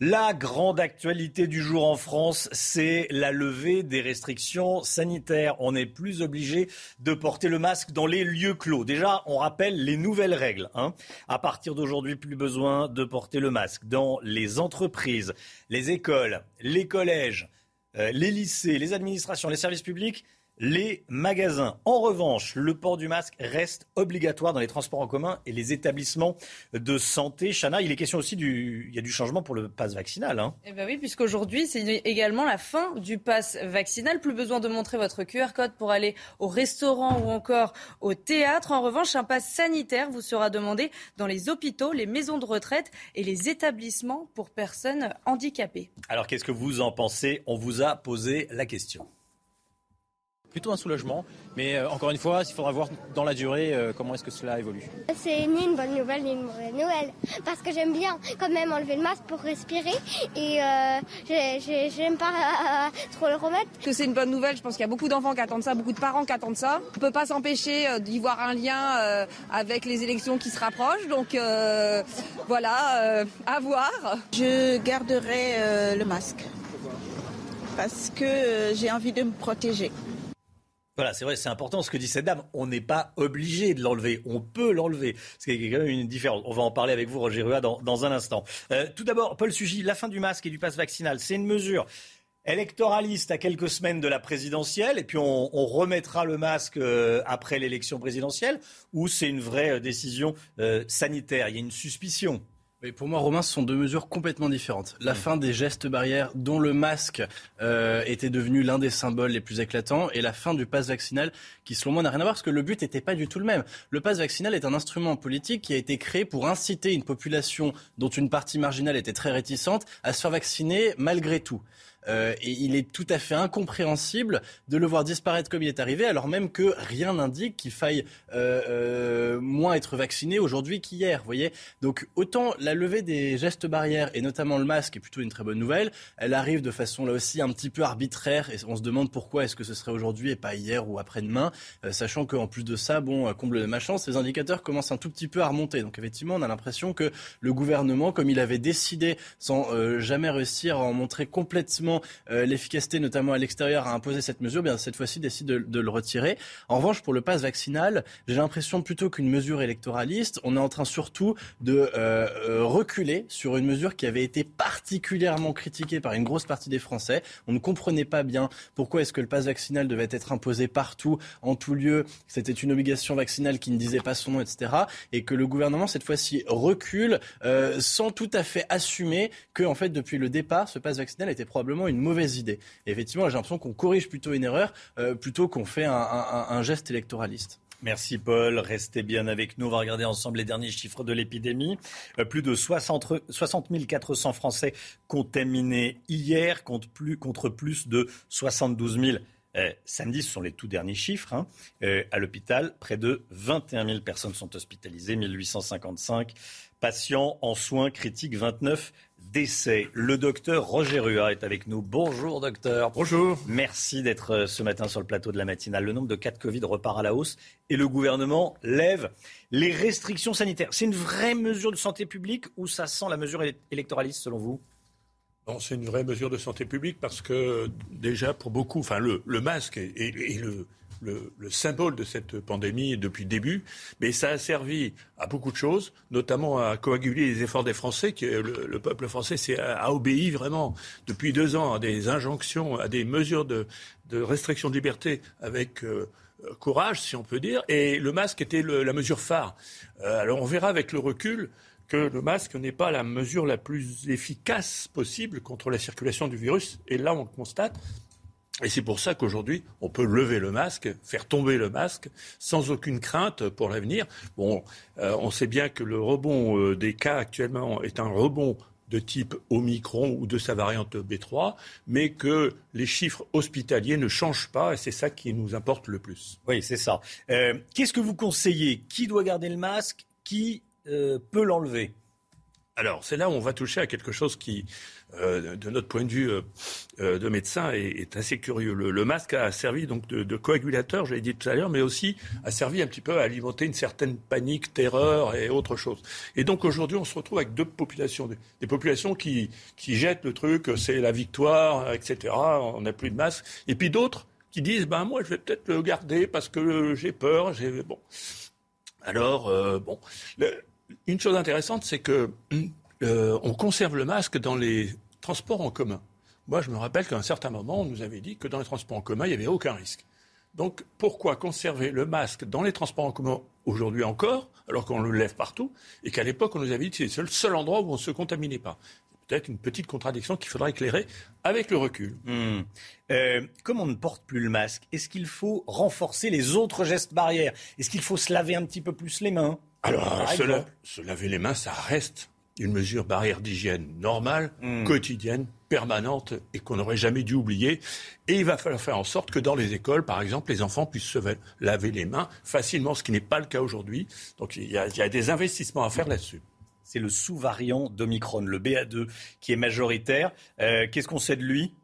La grande actualité du jour en France, c'est la levée des restrictions sanitaires. On n'est plus obligé de porter le masque dans les lieux clos. Déjà, on rappelle les nouvelles règles. Hein. À partir d'aujourd'hui, plus besoin de porter le masque dans les entreprises, les écoles, les collèges, euh, les lycées, les administrations, les services publics les magasins. En revanche, le port du masque reste obligatoire dans les transports en commun et les établissements de santé. Chana, il est question aussi du, il y a du changement pour le pass vaccinal. Hein. Eh ben oui, puisqu'aujourd'hui, c'est également la fin du pass vaccinal. Plus besoin de montrer votre QR code pour aller au restaurant ou encore au théâtre. En revanche, un pass sanitaire vous sera demandé dans les hôpitaux, les maisons de retraite et les établissements pour personnes handicapées. Alors, qu'est-ce que vous en pensez? On vous a posé la question plutôt un soulagement. Mais euh, encore une fois, il faudra voir dans la durée euh, comment est-ce que cela évolue. C'est ni une bonne nouvelle ni une mauvaise nouvelle. Parce que j'aime bien quand même enlever le masque pour respirer. Et euh, j'aime pas trop le remettre. Que c'est une bonne nouvelle, je pense qu'il y a beaucoup d'enfants qui attendent ça, beaucoup de parents qui attendent ça. On peut pas s'empêcher d'y voir un lien avec les élections qui se rapprochent. Donc voilà, à voir. Je garderai le masque. Parce que j'ai envie de me protéger. Voilà, c'est vrai, c'est important ce que dit cette dame. On n'est pas obligé de l'enlever. On peut l'enlever. C'est quand même une différence. On va en parler avec vous, Roger Rua, dans, un instant. Euh, tout d'abord, Paul Sugy, la fin du masque et du passe vaccinal, c'est une mesure électoraliste à quelques semaines de la présidentielle, et puis on, remettra le masque euh, après l'élection présidentielle, ou c'est une vraie euh, décision sanitaire? Il y a une suspicion. Mais pour moi, Romain, ce sont deux mesures complètement différentes. La fin des gestes barrières, dont le masque euh, était devenu l'un des symboles les plus éclatants, et la fin du pass vaccinal, qui selon moi n'a rien à voir, parce que le but n'était pas du tout le même. Le pass vaccinal est un instrument politique qui a été créé pour inciter une population dont une partie marginale était très réticente à se faire vacciner malgré tout. Euh, et il est tout à fait incompréhensible de le voir disparaître comme il est arrivé, alors même que rien n'indique qu'il faille euh, euh, moins être vacciné aujourd'hui qu'hier. Voyez, donc autant la levée des gestes barrières et notamment le masque est plutôt une très bonne nouvelle. Elle arrive de façon là aussi un petit peu arbitraire et on se demande pourquoi est-ce que ce serait aujourd'hui et pas hier ou après-demain, sachant qu'en plus de ça, bon, comble de ma chance, les indicateurs commencent un tout petit peu à remonter. Donc effectivement, on a l'impression que le gouvernement, comme il avait décidé sans jamais réussir à en montrer complètement euh, l'efficacité, notamment à l'extérieur, à imposer cette mesure, bien cette fois-ci décide de, le retirer. En revanche, pour le pass vaccinal, j'ai l'impression plutôt qu'une mesure électoraliste, on est en train surtout de euh, euh, reculer sur une mesure qui avait été particulièrement critiquée par une grosse partie des Français. On ne comprenait pas bien pourquoi est-ce que le pass vaccinal devait être imposé partout, en tout lieu, c'était une obligation vaccinale qui ne disait pas son nom, etc. Et que le gouvernement, cette fois-ci, recule sans tout à fait assumer que, en fait, depuis le départ, ce pass vaccinal était probablement une mauvaise idée. effectivement, j'ai l'impression qu'on corrige plutôt une erreur euh, plutôt qu'on fait un, geste électoraliste. Merci Paul, restez bien avec nous. On va regarder ensemble les derniers chiffres de l'épidémie. Euh, plus de 60, 400 Français contaminés hier contre plus, contre plus de 72 000 euh, samedi, ce sont les tout derniers chiffres. Hein. à l'hôpital, près de 21 000 personnes sont hospitalisées, 1855 patients en soins critiques, 29 décès. Le docteur Roger Rua est avec nous. Bonjour docteur. Bonjour. Merci d'être euh, ce matin sur le plateau de la matinale. Le nombre de cas de Covid repart à la hausse et le gouvernement lève les restrictions sanitaires. C'est une vraie mesure de santé publique ou ça sent la mesure électoraliste selon vous? C'est une vraie mesure de santé publique parce que déjà pour beaucoup, enfin le, masque et, le, le, symbole de cette pandémie depuis le début, mais ça a servi à beaucoup de choses, notamment à coaguler les efforts des Français. Qui, le, peuple français a, obéi vraiment depuis deux ans à des injonctions, à des mesures de, restriction de liberté avec euh, courage, si on peut dire, et le masque était la mesure phare. Euh, alors on verra avec le recul que le masque n'est pas la mesure la plus efficace possible contre la circulation du virus. Et là, on le constate. Et c'est pour ça qu'aujourd'hui, on peut lever le masque, faire tomber le masque, sans aucune crainte pour l'avenir. Bon, euh, on sait bien que le rebond euh, des cas actuellement est un rebond de type Omicron ou de sa variante B3, mais que les chiffres hospitaliers ne changent pas et c'est ça qui nous importe le plus. Oui, c'est ça. Euh, qu'est-ce que vous conseillez? Qui doit garder le masque? Qui peut l'enlever? Alors, c'est là où on va toucher à quelque chose qui, euh, de notre point de vue euh, de médecin, est, assez curieux. Le, masque a servi donc de, coagulateur, je l'ai dit tout à l'heure, mais aussi a servi un petit peu à alimenter une certaine panique, terreur et autre chose. Et donc aujourd'hui, on se retrouve avec deux populations, des, populations qui, qui jettent le truc, c'est la victoire, etc. On n'a plus de masque, et puis d'autres qui disent, ben moi, je vais peut-être le garder parce que j'ai peur, j'ai bon. Alors, bon, une chose intéressante, c'est que euh, on conserve le masque dans les transports en commun. Moi, je me rappelle qu'à un certain moment, on nous avait dit que dans les transports en commun, il n'y avait aucun risque. Donc, pourquoi conserver le masque dans les transports en commun aujourd'hui encore, alors qu'on le lève partout, et qu'à l'époque, on nous avait dit que c'est le seul endroit où on ne se contaminait pas? Peut-être une petite contradiction qu'il faudra éclairer avec le recul. Hmm. Euh, comme on ne porte plus le masque, est-ce qu'il faut renforcer les autres gestes barrières? Est-ce qu'il faut se laver un petit peu plus les mains? Alors, se, laver les mains, ça reste une mesure barrière d'hygiène normale, hmm. quotidienne, permanente et qu'on n'aurait jamais dû oublier. Et il va falloir faire en sorte que dans les écoles, par exemple, les enfants puissent se laver les mains facilement, ce qui n'est pas le cas aujourd'hui. Donc il y, a, des investissements à faire là-dessus. C'est le sous-variant d'Omicron, le BA2, qui est majoritaire. Euh, qu'est-ce qu'on sait de lui?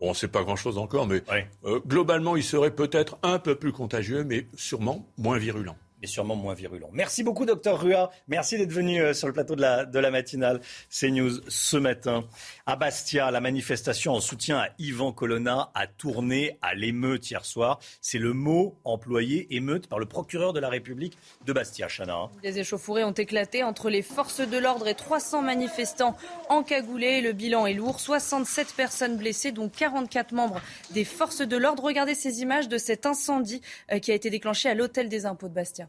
On ne sait pas grand-chose encore, mais euh, globalement, il serait peut-être un peu plus contagieux, mais sûrement moins virulent sûrement moins virulent. Merci beaucoup, docteur Rua. Merci d'être venu euh, sur le plateau de la, de la matinale CNews ce matin. À Bastia, la manifestation en soutien à Yvan Colonna a tourné à l'émeute hier soir. C'est le mot employé, émeute, par le procureur de la République de Bastia, Chana. Des échauffourées ont éclaté entre les forces de l'ordre et 300 manifestants encagoulés. Le bilan est lourd. 67 personnes blessées, dont 44 membres des forces de l'ordre. Regardez ces images de cet incendie euh, qui a été déclenché à l'hôtel des impôts de Bastia.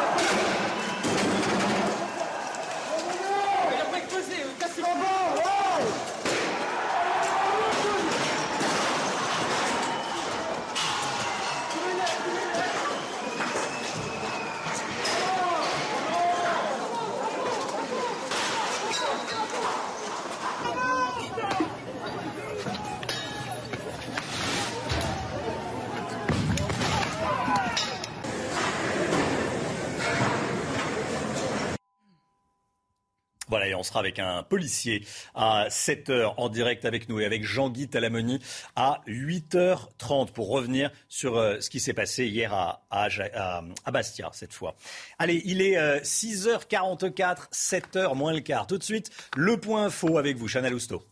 Voilà, et on sera avec un policier à 7h en direct avec nous et avec Jean-Guy Talamoni à 8h30 pour revenir sur euh, ce qui s'est passé hier à, Bastia cette fois. Allez, il est 6h44, euh, 7h moins le quart. Tout de suite, le point faux avec vous, Chanel Housteau.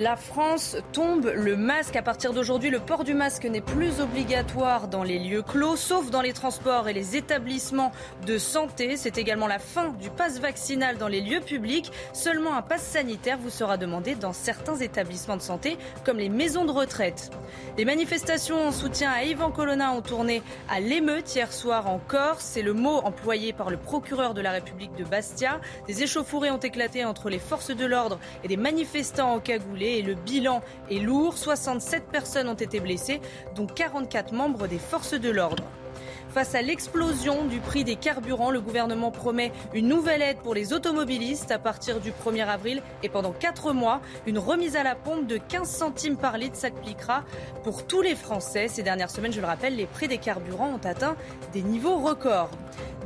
La France tombe le masque. À partir d'aujourd'hui, le port du masque n'est plus obligatoire dans les lieux clos, sauf dans les transports et les établissements de santé. C'est également la fin du pass vaccinal dans les lieux publics. Seulement un pass sanitaire vous sera demandé dans certains établissements de santé, comme les maisons de retraite. Les manifestations en soutien à Yvan Colonna ont tourné à l'émeute hier soir en Corse. C'est le mot employé par le procureur de la République de Bastia. Des échauffourées ont éclaté entre les forces de l'ordre et des manifestants et le bilan est lourd. 67 personnes ont été blessées, dont 44 membres des forces de l'ordre. Face à l'explosion du prix des carburants, le gouvernement promet une nouvelle aide pour les automobilistes à partir du 1er avril et pendant 4 mois. Une remise à la pompe de 15 centimes par litre s'appliquera pour tous les Français. Ces dernières semaines, je le rappelle, les prix des carburants ont atteint des niveaux records.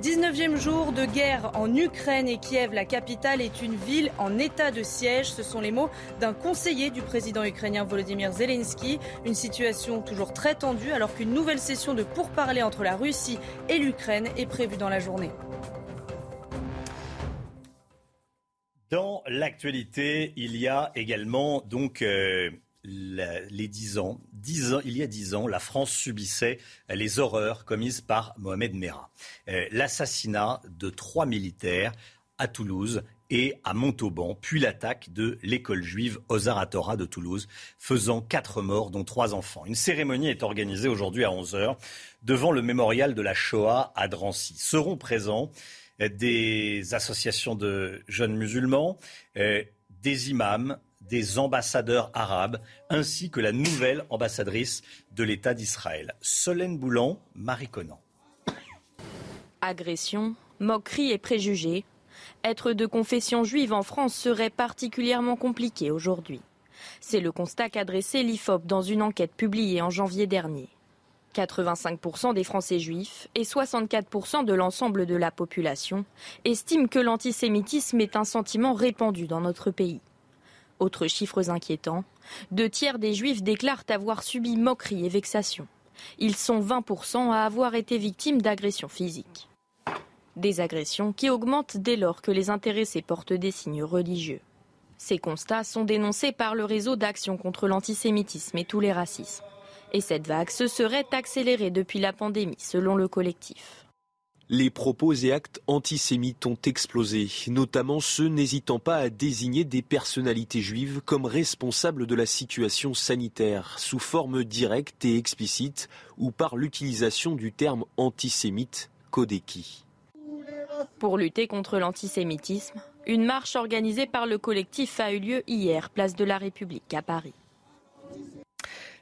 19e jour de guerre en Ukraine et Kiev, la capitale, est une ville en état de siège. Ce sont les mots d'un conseiller du président ukrainien Volodymyr Zelensky. Une situation toujours très tendue alors qu'une nouvelle session de pourparlers entre la Russie et l'Ukraine est prévue dans la journée. Dans l'actualité, il y a également donc euh, les dix ans, ans, il y a dix ans, la France subissait les horreurs commises par Mohamed Merah. Euh, l'assassinat de trois militaires à Toulouse et à Montauban, puis l'attaque de l'école juive Ozar Torah de Toulouse, faisant quatre morts, dont trois enfants. Une cérémonie est organisée aujourd'hui à 11h devant le mémorial de la Shoah à Drancy. Seront présents des associations de jeunes musulmans, euh, des imams, des ambassadeurs arabes, ainsi que la nouvelle ambassadrice de l'État d'Israël. Solène Boulan, Marie Conan. Agression, moquerie et préjugés. Être de confession juive en France serait particulièrement compliqué aujourd'hui. C'est le constat qu'a dressé l'IFOP dans une enquête publiée en janvier dernier. 85% des Français juifs et 64% de l'ensemble de la population estiment que l'antisémitisme est un sentiment répandu dans notre pays. Autres chiffres inquiétants, deux tiers des juifs déclarent avoir subi moquerie et vexation. Ils sont 20% à avoir été victimes d'agressions physiques. Des agressions qui augmentent dès lors que les intéressés portent des signes religieux. Ces constats sont dénoncés par le réseau d'action contre l'antisémitisme et tous les racismes. Et cette vague se serait accélérée depuis la pandémie, selon le collectif. Les propos et actes antisémites ont explosé, notamment ceux n'hésitant pas à désigner des personnalités juives comme responsables de la situation sanitaire, sous forme directe et explicite, ou par l'utilisation du terme antisémite Kodeki. Pour lutter contre l'antisémitisme, une marche organisée par le collectif a eu lieu hier, place de la République à Paris.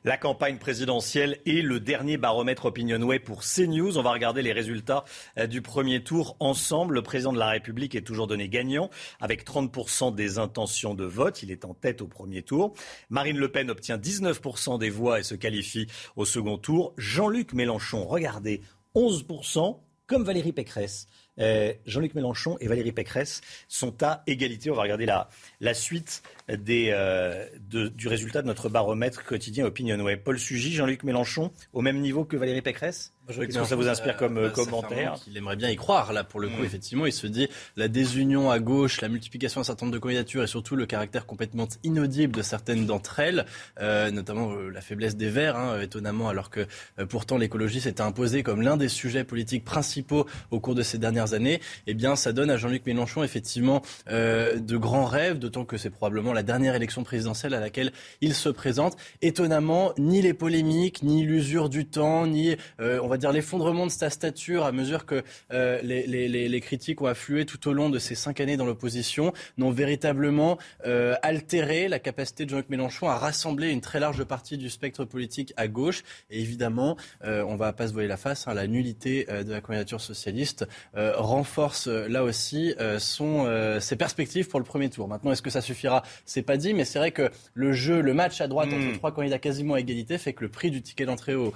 La campagne présidentielle et le dernier baromètre Opinionway pour CNews. On va regarder les résultats euh, du premier tour ensemble. Le président de la République est toujours donné gagnant avec 30% des intentions de vote. Il est en tête au premier tour. Marine Le Pen obtient 19% des voix et se qualifie au second tour. Jean-Luc Mélenchon, regardez, 11% comme Valérie Pécresse. Euh, Jean-Luc Mélenchon et Valérie Pécresse sont à égalité. On va regarder la, la suite des, euh, du résultat de notre baromètre quotidien Opinionway. Paul Sugy, Jean-Luc Mélenchon, au même niveau que Valérie Pécresse? Qu'est-ce que ça vous inspire comme euh, commentaire Il aimerait bien y croire, là, pour le coup, mm. effectivement. Il se dit la désunion à gauche, la multiplication d'un certain nombre de candidatures et surtout le caractère complètement inaudible de certaines d'entre elles, euh, notamment euh, la faiblesse des Verts, hein, étonnamment, alors que pourtant l'écologie s'était imposée comme l'un des sujets politiques principaux au cours de ces dernières années. Eh bien, ça donne à Jean-Luc Mélenchon, effectivement, de grands rêves, d'autant que c'est probablement la dernière élection présidentielle à laquelle il se présente. Étonnamment, ni les polémiques, ni l'usure du temps, ni, on va dire l'effondrement de sa stature à mesure que euh, les, critiques ont afflué tout au long de ces cinq années dans l'opposition, n'ont véritablement euh, altéré la capacité de Jean-Luc Mélenchon à rassembler une très large partie du spectre politique à gauche. Et évidemment, euh, on ne va pas se voiler la face, hein, la nullité de la candidature socialiste renforce là aussi son, ses perspectives pour le premier tour. Maintenant, est-ce que ça suffira? C'est pas dit, mais c'est vrai que le jeu, le match à droite entre hmm. trois candidats quasiment à égalité fait que le prix du ticket d'entrée au,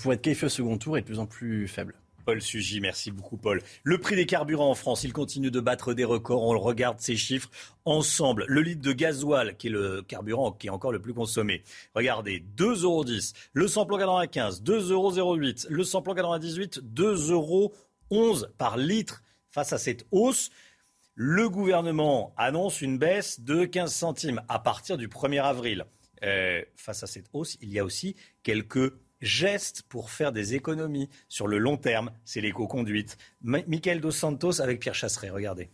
pour être qualifié au second tour est de plus en plus faible. Paul Sugy, merci beaucoup Paul. Le prix des carburants en France, il continue de battre des records. On regarde ces chiffres ensemble. Le litre de gasoil, qui est le carburant qui est encore le plus consommé. Regardez, 2,10 euros. Le samplon 95, 2,08 euros. Le samplon 98, 2,11 euros par litre. Face à cette hausse, le gouvernement annonce une baisse de 15 centimes à partir du 1er avril. Euh, face à cette hausse, il y a aussi quelques Geste pour faire des économies sur le long terme. C'est l'éco-conduite. Michael Dos Santos avec Pierre Chasseret, regardez.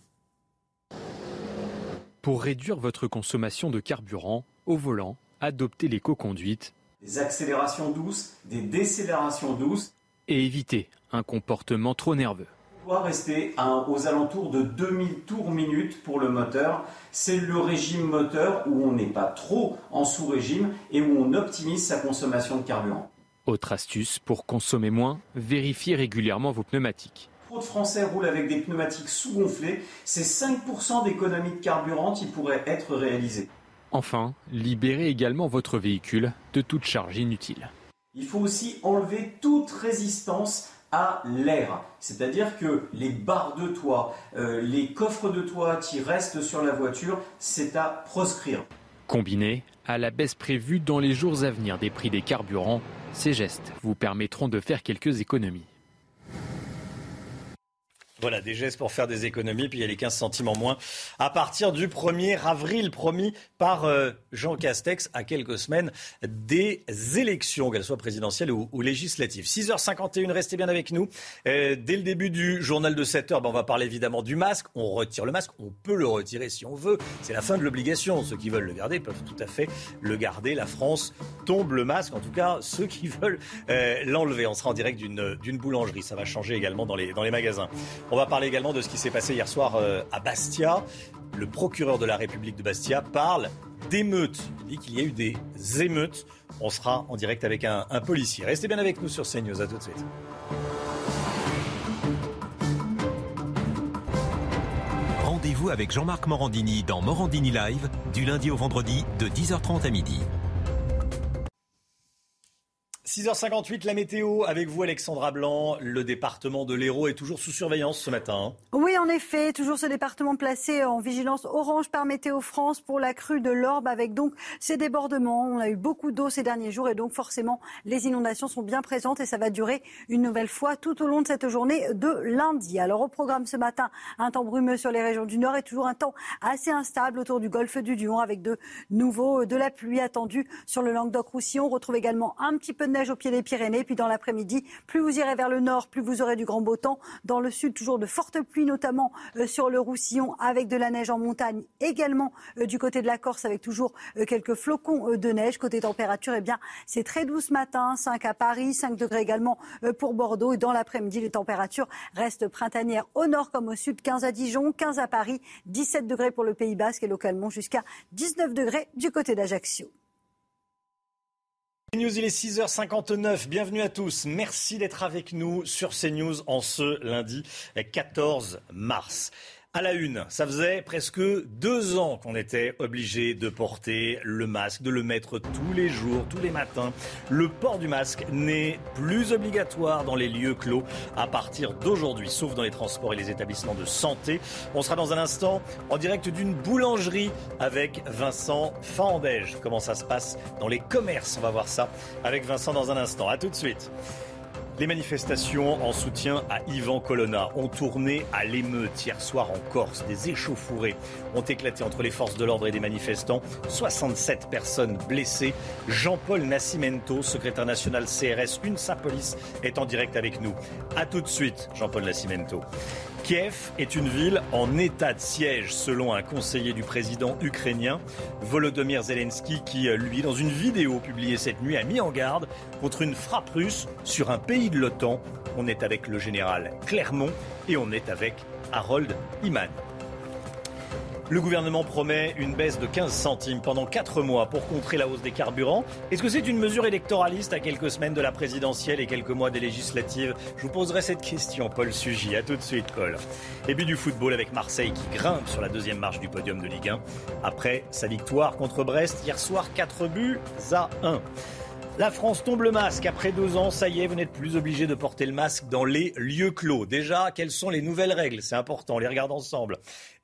Pour réduire votre consommation de carburant, au volant, adoptez l'éco-conduite. Des accélérations douces, des décélérations douces. Et évitez un comportement trop nerveux doit rester aux alentours de 2000 tours minutes pour le moteur. C'est le régime moteur où on n'est pas trop en sous-régime et où on optimise sa consommation de carburant. Autre astuce, pour consommer moins, vérifiez régulièrement vos pneumatiques. Trop de Français roulent avec des pneumatiques sous-gonflés. C'est 5% d'économie de carburant qui pourrait être réalisée. Enfin, libérez également votre véhicule de toute charge inutile. Il faut aussi enlever toute résistance à l'air. C'est-à-dire que les barres de toit, euh, les coffres de toit qui restent sur la voiture, c'est à proscrire. Combiné à la baisse prévue dans les jours à venir des prix des carburants, ces gestes vous permettront de faire quelques économies. Voilà, des gestes pour faire des économies, puis il y a les 15 centimes en moins à partir du 1er avril, promis par euh, Jean Castex à quelques semaines des élections, qu'elles soient présidentielles ou, législatives. 6h51, restez bien avec nous. Euh, dès le début du journal de 7h, ben, on va parler évidemment du masque. On retire le masque, on peut le retirer si on veut. C'est la fin de l'obligation. Ceux qui veulent le garder peuvent tout à fait le garder. La France tombe le masque, en tout cas ceux qui veulent euh, l'enlever. On sera en direct d'une boulangerie, ça va changer également dans les, dans les magasins. On va parler également de ce qui s'est passé hier soir euh, à Bastia. Le procureur de la République de Bastia parle d'émeutes. Il dit qu'il y a eu des émeutes. On sera en direct avec un, policier. Restez bien avec nous sur CNews. À tout de suite. Rendez-vous avec Jean-Marc Morandini dans Morandini Live du lundi au vendredi de 10h30 à midi. 6h58, la météo avec vous Alexandra Blanc. Le département de l'Hérault est toujours sous surveillance ce matin. Hein. Oui, en effet, toujours ce département placé en vigilance orange par Météo France pour la crue de l'Orbe avec donc ces débordements. On a eu beaucoup d'eau ces derniers jours et donc forcément les inondations sont bien présentes et ça va durer une nouvelle fois tout au long de cette journée de lundi. Alors au programme ce matin, un temps brumeux sur les régions du Nord et toujours un temps assez instable autour du golfe du Lion avec de nouveau de la pluie attendue sur le Languedoc-Roussillon. On retrouve également un petit peu de au pied des Pyrénées. Puis dans l'après-midi, plus vous irez vers le nord, plus vous aurez du grand beau temps. Dans le sud, toujours de fortes pluies, notamment euh, sur le Roussillon, avec de la neige en montagne. Également euh, du côté de la Corse, avec toujours euh, quelques flocons de neige. Côté température, eh bien, c'est très doux ce matin. 5 à Paris, 5 degrés également pour Bordeaux. Et dans l'après-midi, les températures restent printanières au nord comme au sud. 15 à Dijon, 15 à Paris, 17 degrés pour le Pays Basque et localement jusqu'à 19 degrés du côté d'Ajaccio. News, il est 6h59. Bienvenue à tous. Merci d'être avec nous sur CNews en ce lundi 14 mars. À la une, ça faisait presque deux ans qu'on était obligé de porter le masque, de le mettre tous les jours, tous les matins. Le port du masque n'est plus obligatoire dans les lieux clos à partir d'aujourd'hui, sauf dans les transports et les établissements de santé. On sera dans un instant en direct d'une boulangerie avec Vincent Fandège. Comment ça se passe dans les commerces? On va voir ça avec Vincent dans un instant. À tout de suite. Les manifestations en soutien à Ivan Colonna ont tourné à l'émeute hier soir en Corse. Des échauffourées ont éclaté entre les forces de l'ordre et des manifestants. 67 personnes blessées. Jean-Paul Nascimento, secrétaire national CRS, une Police, est en direct avec nous. A tout de suite, Jean-Paul Nascimento. Kiev est une ville en état de siège, selon un conseiller du président ukrainien, Volodymyr Zelensky, qui, euh, lui, dans une vidéo publiée cette nuit, a mis en garde contre une frappe russe sur un pays de l'OTAN. On est avec le général Clermont et on est avec Harold Iman. Le gouvernement promet une baisse de 15 centimes pendant 4 mois pour contrer la hausse des carburants. Est-ce que c'est une mesure électoraliste à quelques semaines de la présidentielle et quelques mois des législatives? Je vous poserai cette question, Paul Sugy. A tout de suite, Paul. Et puis du football avec Marseille qui grimpe sur la deuxième marche du podium de Ligue 1 après sa victoire contre Brest hier soir 4 buts à 1. La France tombe le masque. Après deux ans, ça y est, vous n'êtes plus obligé de porter le masque dans les lieux clos. Déjà, quelles sont les nouvelles règles? C'est important, on les regarde ensemble.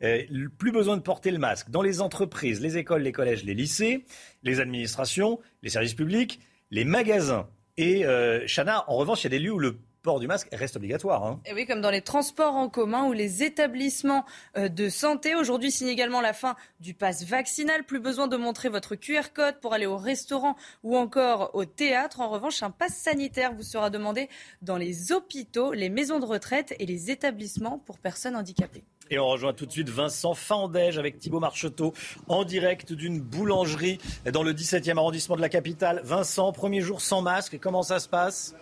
Euh, plus besoin de porter le masque dans les entreprises, les écoles, les collèges, les lycées, les administrations, les services publics, les magasins. Et euh, Chana, en revanche, il y a des lieux où le port du masque reste obligatoire. Hein. Et oui, comme dans les transports en commun ou les établissements euh, de santé. Aujourd'hui signe également la fin du pass vaccinal. Plus besoin de montrer votre QR code pour aller au restaurant ou encore au théâtre. En revanche, un pass sanitaire vous sera demandé dans les hôpitaux, les maisons de retraite et les établissements pour personnes handicapées. Et on rejoint tout de suite Vincent Fandège avec Thibault Marcheteau en direct d'une boulangerie dans le 17e arrondissement de la capitale. Vincent, premier jour sans masque, comment ça se passe?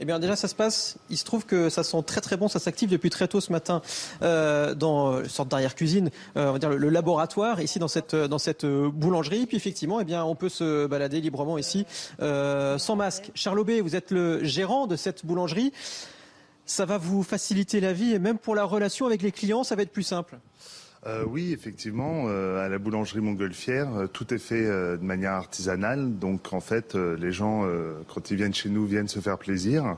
Eh bien déjà ça se passe, il se trouve que ça sent très très bon, ça s'active depuis très tôt ce matin euh, dans une sorte d'arrière-cuisine, euh, on va dire le, laboratoire ici dans cette dans cette boulangerie. Puis effectivement, eh bien on peut se balader librement ici euh, sans masque. Charles Aubé, vous êtes le gérant de cette boulangerie. Ça va vous faciliter la vie et même pour la relation avec les clients, ça va être plus simple. Euh, oui, effectivement, euh, à la boulangerie Montgolfière, euh, tout est fait de manière artisanale. Donc, en fait, les gens, quand ils viennent chez nous, viennent se faire plaisir.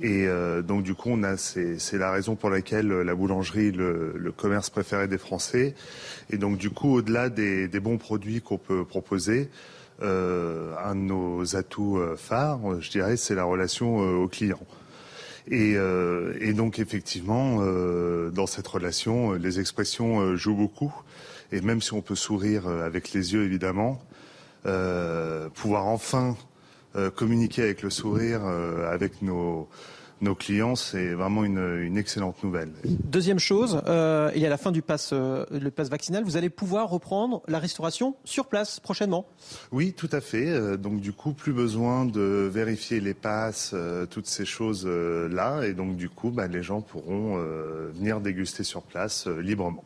Et donc, du coup, on a, c'est, la raison pour laquelle la boulangerie, le, le, commerce préféré des Français. Et donc, du coup, au-delà des, des bons produits qu'on peut proposer, un de nos atouts phares, je dirais, c'est la relation au client. Et, et donc effectivement, dans cette relation, les expressions jouent beaucoup. Et même si on peut sourire avec les yeux, évidemment, pouvoir enfin communiquer avec le sourire, avec nos nos clients, c'est vraiment une, excellente nouvelle. Deuxième chose, euh, il y a la fin du pass, euh, le pass vaccinal. Vous allez pouvoir reprendre la restauration sur place prochainement Oui, tout à fait. Euh, donc du coup, plus besoin de vérifier les passes, toutes ces choses-là. Et donc du coup, bah, les gens pourront venir déguster sur place librement.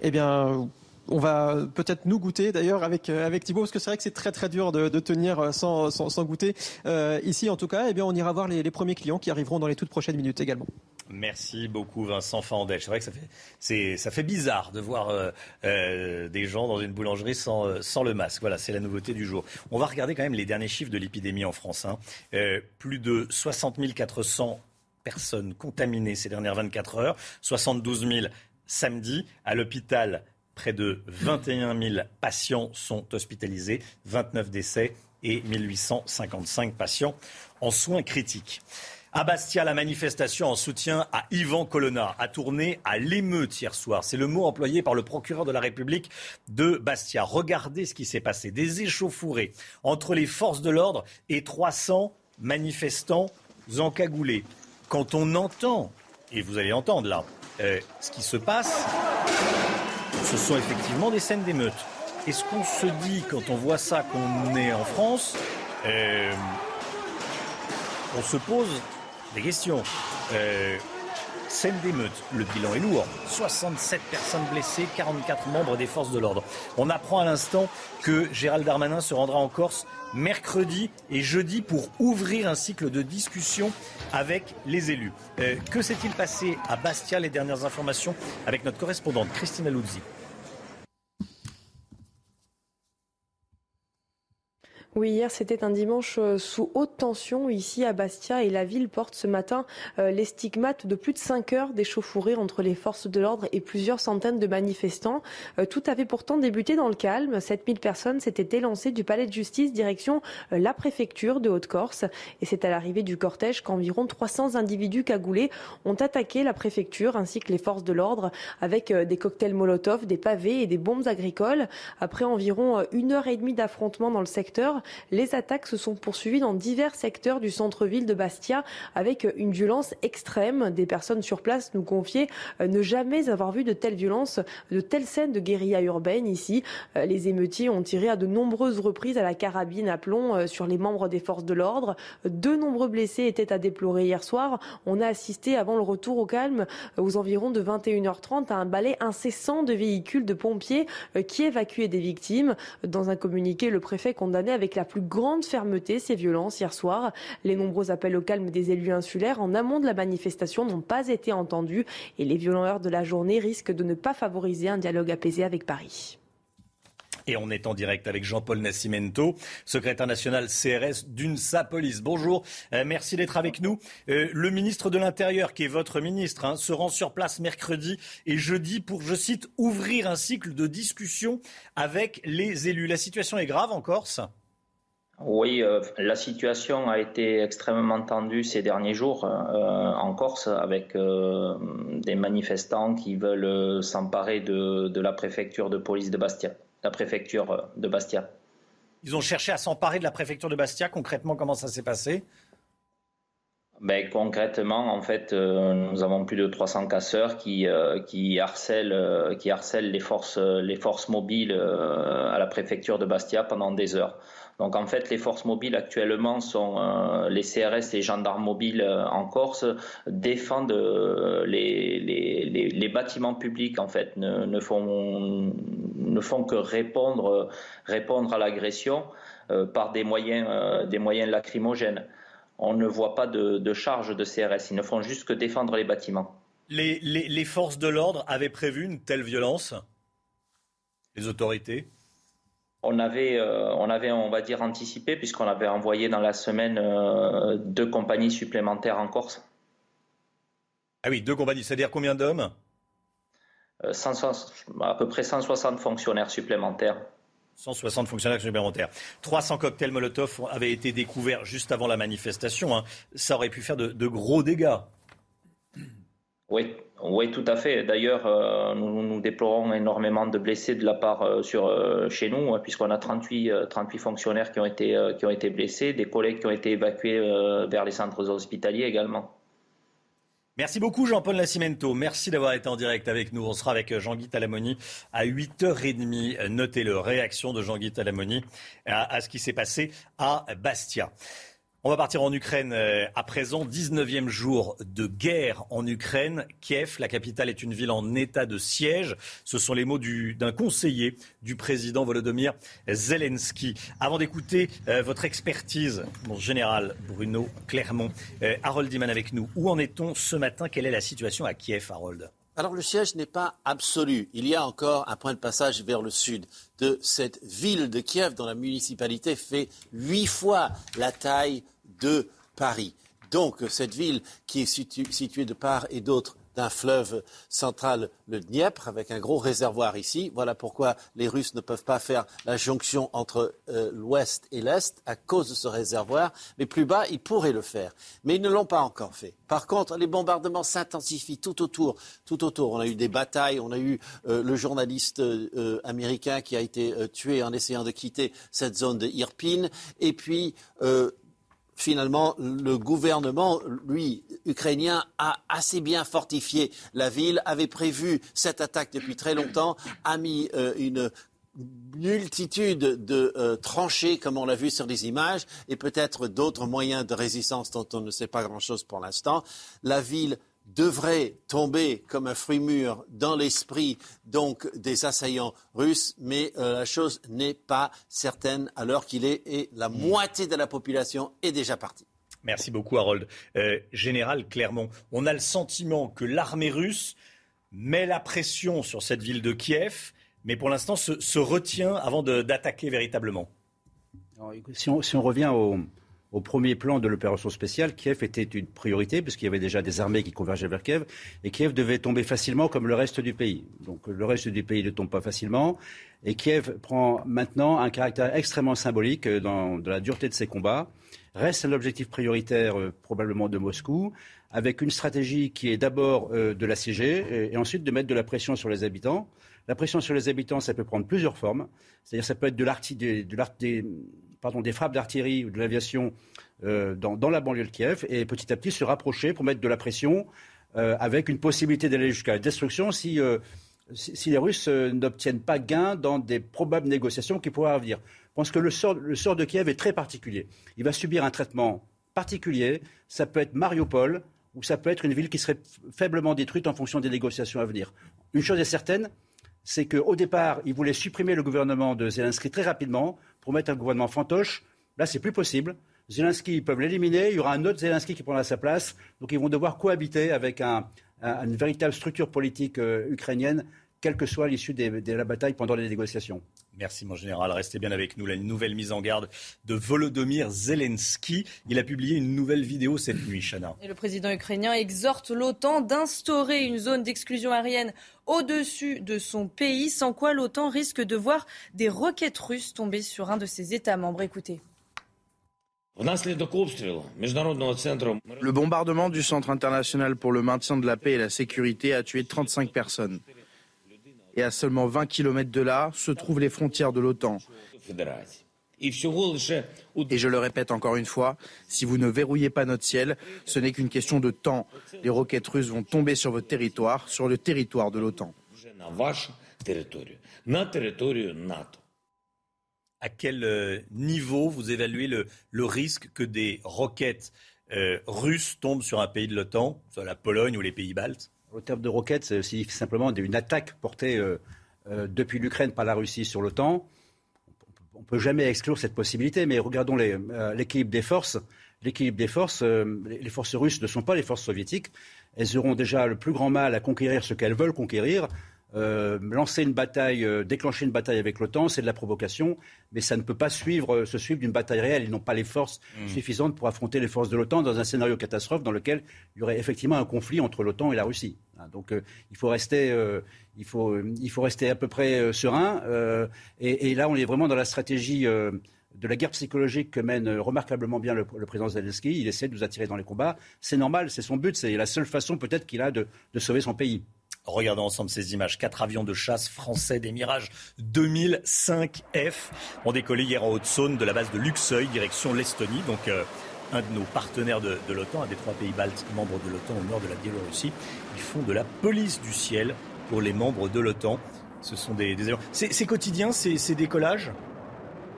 Eh bien, on va peut-être nous goûter d'ailleurs avec euh, avec Thibaut parce que c'est vrai que c'est très très dur de, tenir euh, sans, sans, goûter euh, ici en tout cas. Eh bien, on ira voir les, premiers clients qui arriveront dans les toutes prochaines minutes également. Merci beaucoup Vincent Fandel. C'est vrai que ça fait, ça fait bizarre de voir des gens dans une boulangerie sans, sans le masque. Voilà, c'est la nouveauté du jour. On va regarder quand même les derniers chiffres de l'épidémie en France. Hein. plus de 60 400 personnes contaminées ces dernières 24 heures, 72 000 samedi. À l'hôpital, Près de 21 000 patients sont hospitalisés, 29 décès et 1855 patients en soins critiques. À Bastia, la manifestation en soutien à Yvan Colonna a tourné à l'émeute hier soir. C'est le mot employé par le procureur de la République de Bastia. Regardez ce qui s'est passé. Des échauffourées entre les forces de l'ordre et 300 manifestants encagoulés. Quand on entend, et vous allez entendre là, euh, ce qui se passe, ce sont effectivement des scènes d'émeute. Est-ce qu'on se dit, quand on voit ça, qu'on est en France, euh, on se pose des questions euh, Scène d'émeute, le bilan est lourd. 67 personnes blessées, 44 membres des forces de l'ordre. On apprend à l'instant que Gérald Darmanin se rendra en Corse mercredi et jeudi pour ouvrir un cycle de discussion avec les élus. Euh, que s'est-il passé à Bastia? Les dernières informations avec notre correspondante Christina Luzzi. Oui, hier c'était un dimanche euh, sous haute tension ici à Bastia et la ville porte ce matin euh, les stigmates de plus de 5 heures d'échauffourée entre les forces de l'ordre et plusieurs centaines de manifestants. Euh, tout avait pourtant débuté dans le calme. 7000 personnes s'étaient élancées du palais de justice direction la préfecture de Haute-Corse et c'est à l'arrivée du cortège qu'environ 300 individus cagoulés ont attaqué la préfecture ainsi que les forces de l'ordre avec des cocktails Molotov, des pavés et des bombes agricoles. Après environ une heure et demie d'affrontement dans le secteur, les attaques se sont poursuivies dans divers secteurs du centre-ville de Bastia avec une violence extrême. Des personnes sur place nous confiaient euh, ne jamais avoir vu de telles violences, de telles scènes de guérilla urbaine ici. Euh, les émeutiers ont tiré à de nombreuses reprises à la carabine à plomb euh, sur les membres des forces de l'ordre. De nombreux blessés étaient à déplorer hier soir. On a assisté avant le retour au calme aux environs de 21h30 à un balai incessant de véhicules de pompiers qui évacuaient des victimes. Dans un communiqué, le préfet condamnait avec la plus grande fermeté ces violences hier soir. Les nombreux appels au calme des élus insulaires en amont de la manifestation n'ont pas été entendus et les violents de la journée risquent de ne pas favoriser un dialogue apaisé avec Paris. Et on est en direct avec Jean-Paul Nascimento, secrétaire national CRS d'UNSA Police. Bonjour, euh, merci d'être avec nous. Euh, le ministre de l'Intérieur, qui est votre ministre, hein, se rend sur place mercredi et jeudi pour, je cite, ouvrir un cycle de discussion avec les élus. La situation est grave en Corse oui, euh, la situation a été extrêmement tendue ces derniers jours euh, en Corse avec euh, des manifestants qui veulent s'emparer de, la préfecture de police de Bastia, la préfecture de Bastia. Ils ont cherché à s'emparer de la préfecture de Bastia. Concrètement, comment ça s'est passé? Ben, concrètement, en fait, nous avons plus de 300 casseurs qui, qui, harcèlent, qui harcèlent les forces, les forces mobiles à la préfecture de Bastia pendant des heures. Donc en fait, les forces mobiles actuellement sont euh, les CRS, les gendarmes mobiles euh, en Corse défendent euh, les, bâtiments publics en fait, ne, ne, font que répondre à l'agression par des moyens des moyens lacrymogènes. On ne voit pas de, de charge de CRS, ils ne font juste que défendre les bâtiments. Les forces de l'ordre avaient prévu une telle violence? Les autorités? On avait, euh, on avait, on va dire, anticipé, puisqu'on avait envoyé dans la semaine euh, deux compagnies supplémentaires en Corse. Ah oui, deux compagnies, c'est-à-dire combien d'hommes? Euh, À peu près 160 fonctionnaires supplémentaires. 160 fonctionnaires supplémentaires. 300 cocktails Molotov avaient été découverts juste avant la manifestation. Hein. Ça aurait pu faire de, gros dégâts. Oui, oui, tout à fait. D'ailleurs, euh, nous, déplorons énormément de blessés de la part euh, euh, chez nous, hein, puisqu'on a 38, 38 fonctionnaires qui ont, été, qui ont été blessés, des collègues qui ont été évacués vers les centres hospitaliers également. Merci beaucoup Jean-Paul Nascimento. Merci d'avoir été en direct avec nous. On sera avec Jean-Guy Talamoni à 8h30. Notez-le, réaction de Jean-Guy Talamoni à ce qui s'est passé à Bastia. On va partir en Ukraine euh, à présent. 19e jour de guerre en Ukraine. Kiev, la capitale, est une ville en état de siège. Ce sont les mots d'un conseiller du président Volodymyr Zelensky. Avant d'écouter euh, votre expertise, mon général Bruno Clermont, euh, Harold Diman avec nous. Où en est-on ce matin? Quelle est la situation à Kiev, Harold? Alors le siège n'est pas absolu. Il y a encore un point de passage vers le sud de cette ville de Kiev dont la municipalité fait huit fois la taille de Paris. Donc cette ville qui est située de part et d'autre d'un fleuve central, le Dniepr, avec un gros réservoir ici. Voilà pourquoi les Russes ne peuvent pas faire la jonction entre euh, l'ouest et l'est à cause de ce réservoir. Mais plus bas, ils pourraient le faire. Mais ils ne l'ont pas encore fait. Par contre, les bombardements s'intensifient tout autour. Tout autour. On a eu des batailles. On a eu euh, le journaliste euh, américain qui a été tué en essayant de quitter cette zone de Irpin. Et puis finalement, le gouvernement, lui, ukrainien, a assez bien fortifié la ville, avait prévu cette attaque depuis très longtemps, a mis euh, une multitude de euh, tranchées, comme on l'a vu sur les images, et peut-être d'autres moyens de résistance dont on ne sait pas grand-chose pour l'instant. La ville devrait tomber comme un fruit mûr dans l'esprit donc des assaillants russes, mais euh, la chose n'est pas certaine à l'heure qu'il est et la moitié de la population est déjà partie. Merci beaucoup Harold. Euh, Général Clermont, on a le sentiment que l'armée russe met la pression sur cette ville de Kiev, mais pour l'instant se, retient avant d'attaquer véritablement. si, on, si on revient au, au premier plan de l'opération spéciale, Kiev était une priorité puisqu'il y avait déjà des armées qui convergeaient vers Kiev et Kiev devait tomber facilement comme le reste du pays. Donc le reste du pays ne tombe pas facilement et Kiev prend maintenant un caractère extrêmement symbolique dans, la dureté de ses combats. Reste l'objectif prioritaire euh, probablement de Moscou avec une stratégie qui est d'abord euh, de l'assiéger et, ensuite de mettre de la pression sur les habitants. La pression sur les habitants, ça peut prendre plusieurs formes. C'est-à-dire ça peut être de l'artillerie pardon, des frappes d'artillerie ou de l'aviation euh, dans, la banlieue de Kiev et petit à petit se rapprocher pour mettre de la pression euh, avec une possibilité d'aller jusqu'à la destruction si, euh, si, les Russes n'obtiennent pas gain dans des probables négociations qui pourraient arriver. Je pense que le sort, le sort de Kiev est très particulier. Il va subir un traitement particulier. Ça peut être Mariupol ou ça peut être une ville qui serait faiblement détruite en fonction des négociations à venir. Une chose est certaine, c'est qu'au départ, ils voulaient supprimer le gouvernement de Zelensky très rapidement pour mettre un gouvernement fantoche. Là, c'est plus possible. Zelensky, ils peuvent l'éliminer. Il y aura un autre Zelensky qui prendra sa place. Donc, ils vont devoir cohabiter avec une véritable structure politique euh, ukrainienne, quelle que soit l'issue de la bataille pendant les négociations. Merci mon général. Restez bien avec nous. La nouvelle mise en garde de Volodymyr Zelensky. Il a publié une nouvelle vidéo cette nuit, Chana. Et le président ukrainien exhorte l'OTAN d'instaurer une zone d'exclusion aérienne au-dessus de son pays, sans quoi l'OTAN risque de voir des roquettes russes tomber sur un de ses États membres. Écoutez. Le bombardement du Centre international pour le maintien de la paix et la sécurité a tué 35 personnes. Et à seulement 20 km de là se trouvent les frontières de l'OTAN. Et je le répète encore une fois, si vous ne verrouillez pas notre ciel, ce n'est qu'une question de temps. Les roquettes russes vont tomber sur votre territoire, sur le territoire de l'OTAN. À quel euh, niveau vous évaluez le, risque que des roquettes euh, russes tombent sur un pays de l'OTAN, soit la Pologne ou les pays baltes? Au terme de roquettes, c'est simplement une attaque portée euh, euh, depuis l'Ukraine par la Russie sur l'OTAN. On ne peut jamais exclure cette possibilité, mais regardons euh, l'équilibre des forces. L'équilibre des forces, les forces russes ne sont pas les forces soviétiques. Elles auront déjà le plus grand mal à conquérir ce qu'elles veulent conquérir. Euh, lancer une bataille, euh, déclencher une bataille avec l'OTAN, c'est de la provocation, mais ça ne peut pas suivre, euh, se suivre d'une bataille réelle. Ils n'ont pas les forces mmh. suffisantes pour affronter les forces de l'OTAN dans un scénario catastrophe dans lequel il y aurait effectivement un conflit entre l'OTAN et la Russie. Hein, donc il faut rester, il faut, il faut rester à peu près serein. Et, et, là, on est vraiment dans la stratégie de la guerre psychologique que mène remarquablement bien le, président Zelensky. Il essaie de nous attirer dans les combats. C'est normal, c'est son but, c'est la seule façon peut-être qu'il a de, sauver son pays. Regardons ensemble ces images. Quatre avions de chasse français des Mirage 2005F ont décollé hier en Haute-Saône de la base de Luxeuil, direction l'Estonie. Donc, euh, un de nos partenaires de, l'OTAN, un des trois pays baltes membres de l'OTAN au nord de la Biélorussie. Ils font de la police du ciel pour les membres de l'OTAN. Ce sont C'est quotidien ces décollages?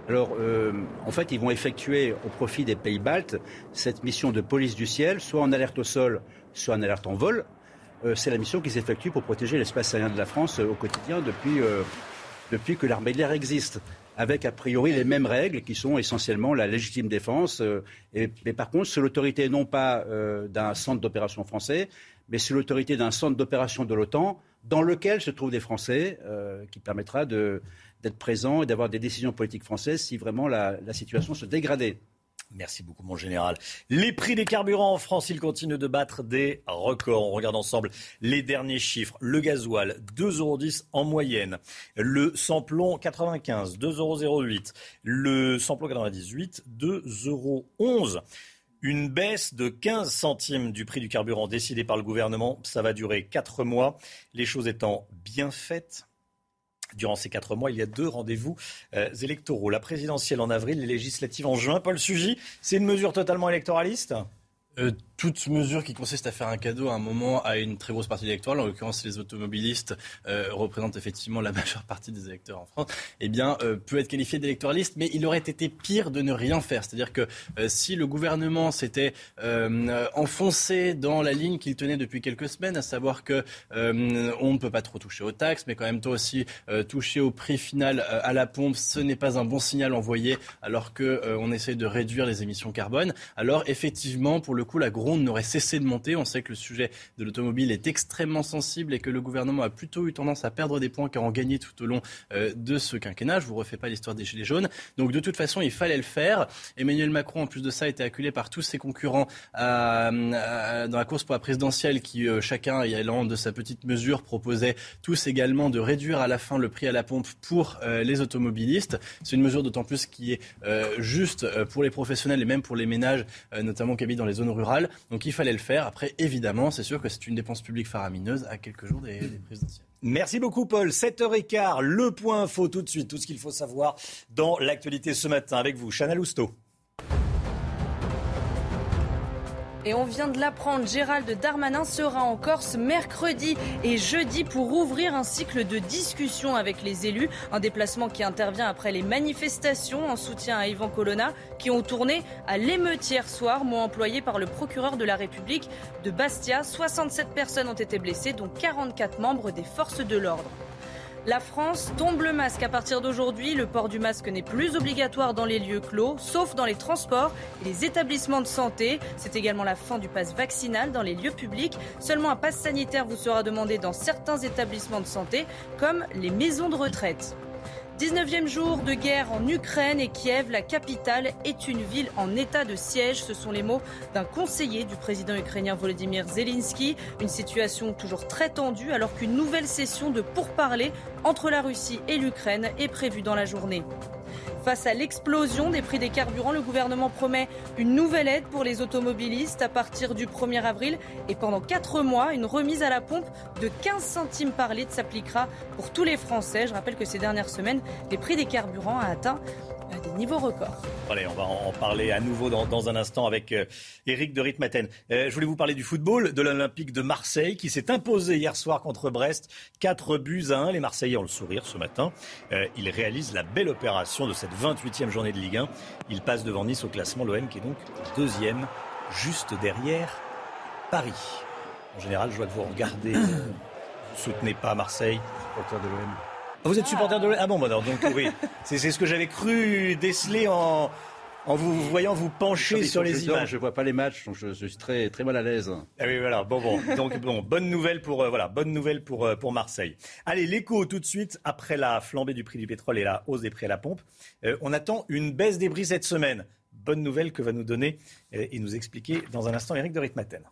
Alors, euh, en fait, ils vont effectuer au profit des pays baltes cette mission de police du ciel, soit en alerte au sol, soit en alerte en vol. Euh, c'est la mission qui s'effectue pour protéger l'espace aérien de la France euh, au quotidien depuis, depuis que l'armée de l'air existe, avec a priori les mêmes règles qui sont essentiellement la légitime défense. Et, mais par contre, sous l'autorité non pas d'un centre d'opération français, mais sous l'autorité d'un centre d'opération de l'OTAN dans lequel se trouvent des Français, qui permettra d'être présent et d'avoir des décisions politiques françaises si vraiment la, situation se dégradait. Merci beaucoup, mon général. Les prix des carburants en France, ils continuent de battre des records. On regarde ensemble les derniers chiffres. Le gasoil, 2,10 euros en moyenne. Le samplon, 95, 2,08 euros. Le samplon 98, 2,11 euros. Une baisse de 15 centimes du prix du carburant décidé par le gouvernement. Ça va durer 4 mois. Les choses étant bien faites, Durant ces quatre mois, il y a deux rendez-vous euh, électoraux. La présidentielle en avril, les législatives en juin. Paul Sugy, c'est une mesure totalement électoraliste? Euh, toute mesure qui consiste à faire un cadeau à un moment à une très grosse partie électorale, en l'occurrence les automobilistes euh, représentent effectivement la majeure partie des électeurs en France, eh bien euh, peut être qualifié d'électoraliste, mais il aurait été pire de ne rien faire. C'est-à-dire que si le gouvernement s'était enfoncé dans la ligne qu'il tenait depuis quelques semaines, à savoir que on ne peut pas trop toucher aux taxes, mais quand même toi aussi toucher au prix final à la pompe, ce n'est pas un bon signal envoyé alors que on essaie de réduire les émissions carbone. Alors effectivement, pour le coup, la n'aurait cessé de monter. On sait que le sujet de l'automobile est extrêmement sensible et que le gouvernement a plutôt eu tendance à perdre des points qu'à en gagner tout au long euh, de ce quinquennat. Je vous refais pas l'histoire des Gilets jaunes. Donc de toute façon, il fallait le faire. Emmanuel Macron, en plus de ça, était acculé par tous ses concurrents dans la course pour la présidentielle qui, euh, chacun allant de sa petite mesure, proposait tous également de réduire à la fin le prix à la pompe pour euh, les automobilistes. C'est une mesure d'autant plus qui est juste pour les professionnels et même pour les ménages, notamment qui habitent dans les zones rurales. Donc il fallait le faire. Après, évidemment, c'est sûr que c'est une dépense publique faramineuse à quelques jours des, présidentielles. Merci beaucoup Paul. 7h15, le point info tout de suite, tout ce qu'il faut savoir dans l'actualité ce matin avec vous, Chana Lousteau. Et on vient de l'apprendre, Gérald Darmanin sera en Corse mercredi et jeudi pour ouvrir un cycle de discussion avec les élus. Un déplacement qui intervient après les manifestations en soutien à Ivan Colonna qui ont tourné à l'émeute hier soir, mot employé par le procureur de la République de Bastia. 67 personnes ont été blessées, dont 44 membres des forces de l'ordre. La France tombe le masque à partir d'aujourd'hui. Le port du masque n'est plus obligatoire dans les lieux clos, sauf dans les transports et les établissements de santé. C'est également la fin du pass vaccinal dans les lieux publics. Seulement un pass sanitaire vous sera demandé dans certains établissements de santé, comme les maisons de retraite. 19e jour de guerre en Ukraine et Kiev, la capitale, est une ville en état de siège. Ce sont les mots d'un conseiller du président ukrainien Volodymyr Zelensky. Une situation toujours très tendue alors qu'une nouvelle session de pourparlers entre la Russie et l'Ukraine est prévue dans la journée. Face à l'explosion des prix des carburants, le gouvernement promet une nouvelle aide pour les automobilistes à partir du 1er avril et pendant 4 mois, une remise à la pompe de 15 centimes par litre s'appliquera pour tous les Français. Je rappelle que ces dernières semaines, les prix des carburants a atteint des niveaux records. Allez, on va en parler à nouveau dans, un instant avec Eric euh, de Ritmaten. Euh, je voulais vous parler du football, de l'Olympique de Marseille qui s'est imposé hier soir contre Brest. 4 buts à 1. Les Marseillais ont le sourire ce matin. Euh, ils réalisent la belle opération de cette 28e journée de Ligue 1. Ils passent devant Nice au classement. L'OM qui est donc deuxième, juste derrière Paris. En général, je vois que vous regardez, vous ne soutenez pas Marseille. Supporter de l'OM. Vous êtes supporter de Ah bon, bah donc oui. C'est ce que j'avais cru déceler en, en vous voyant vous pencher sur les images. Je vois pas les matchs, donc je, suis très très mal à l'aise. Ah oui, voilà. Bon, bon. Donc bon, bonne nouvelle pour euh, voilà, bonne nouvelle pour euh, pour Marseille. Allez, l'écho tout de suite après la flambée du prix du pétrole et la hausse des prix à la pompe. Euh, on attend une baisse des prix cette semaine. Bonne nouvelle que va nous donner et nous expliquer dans un instant Eric de Ritmaten.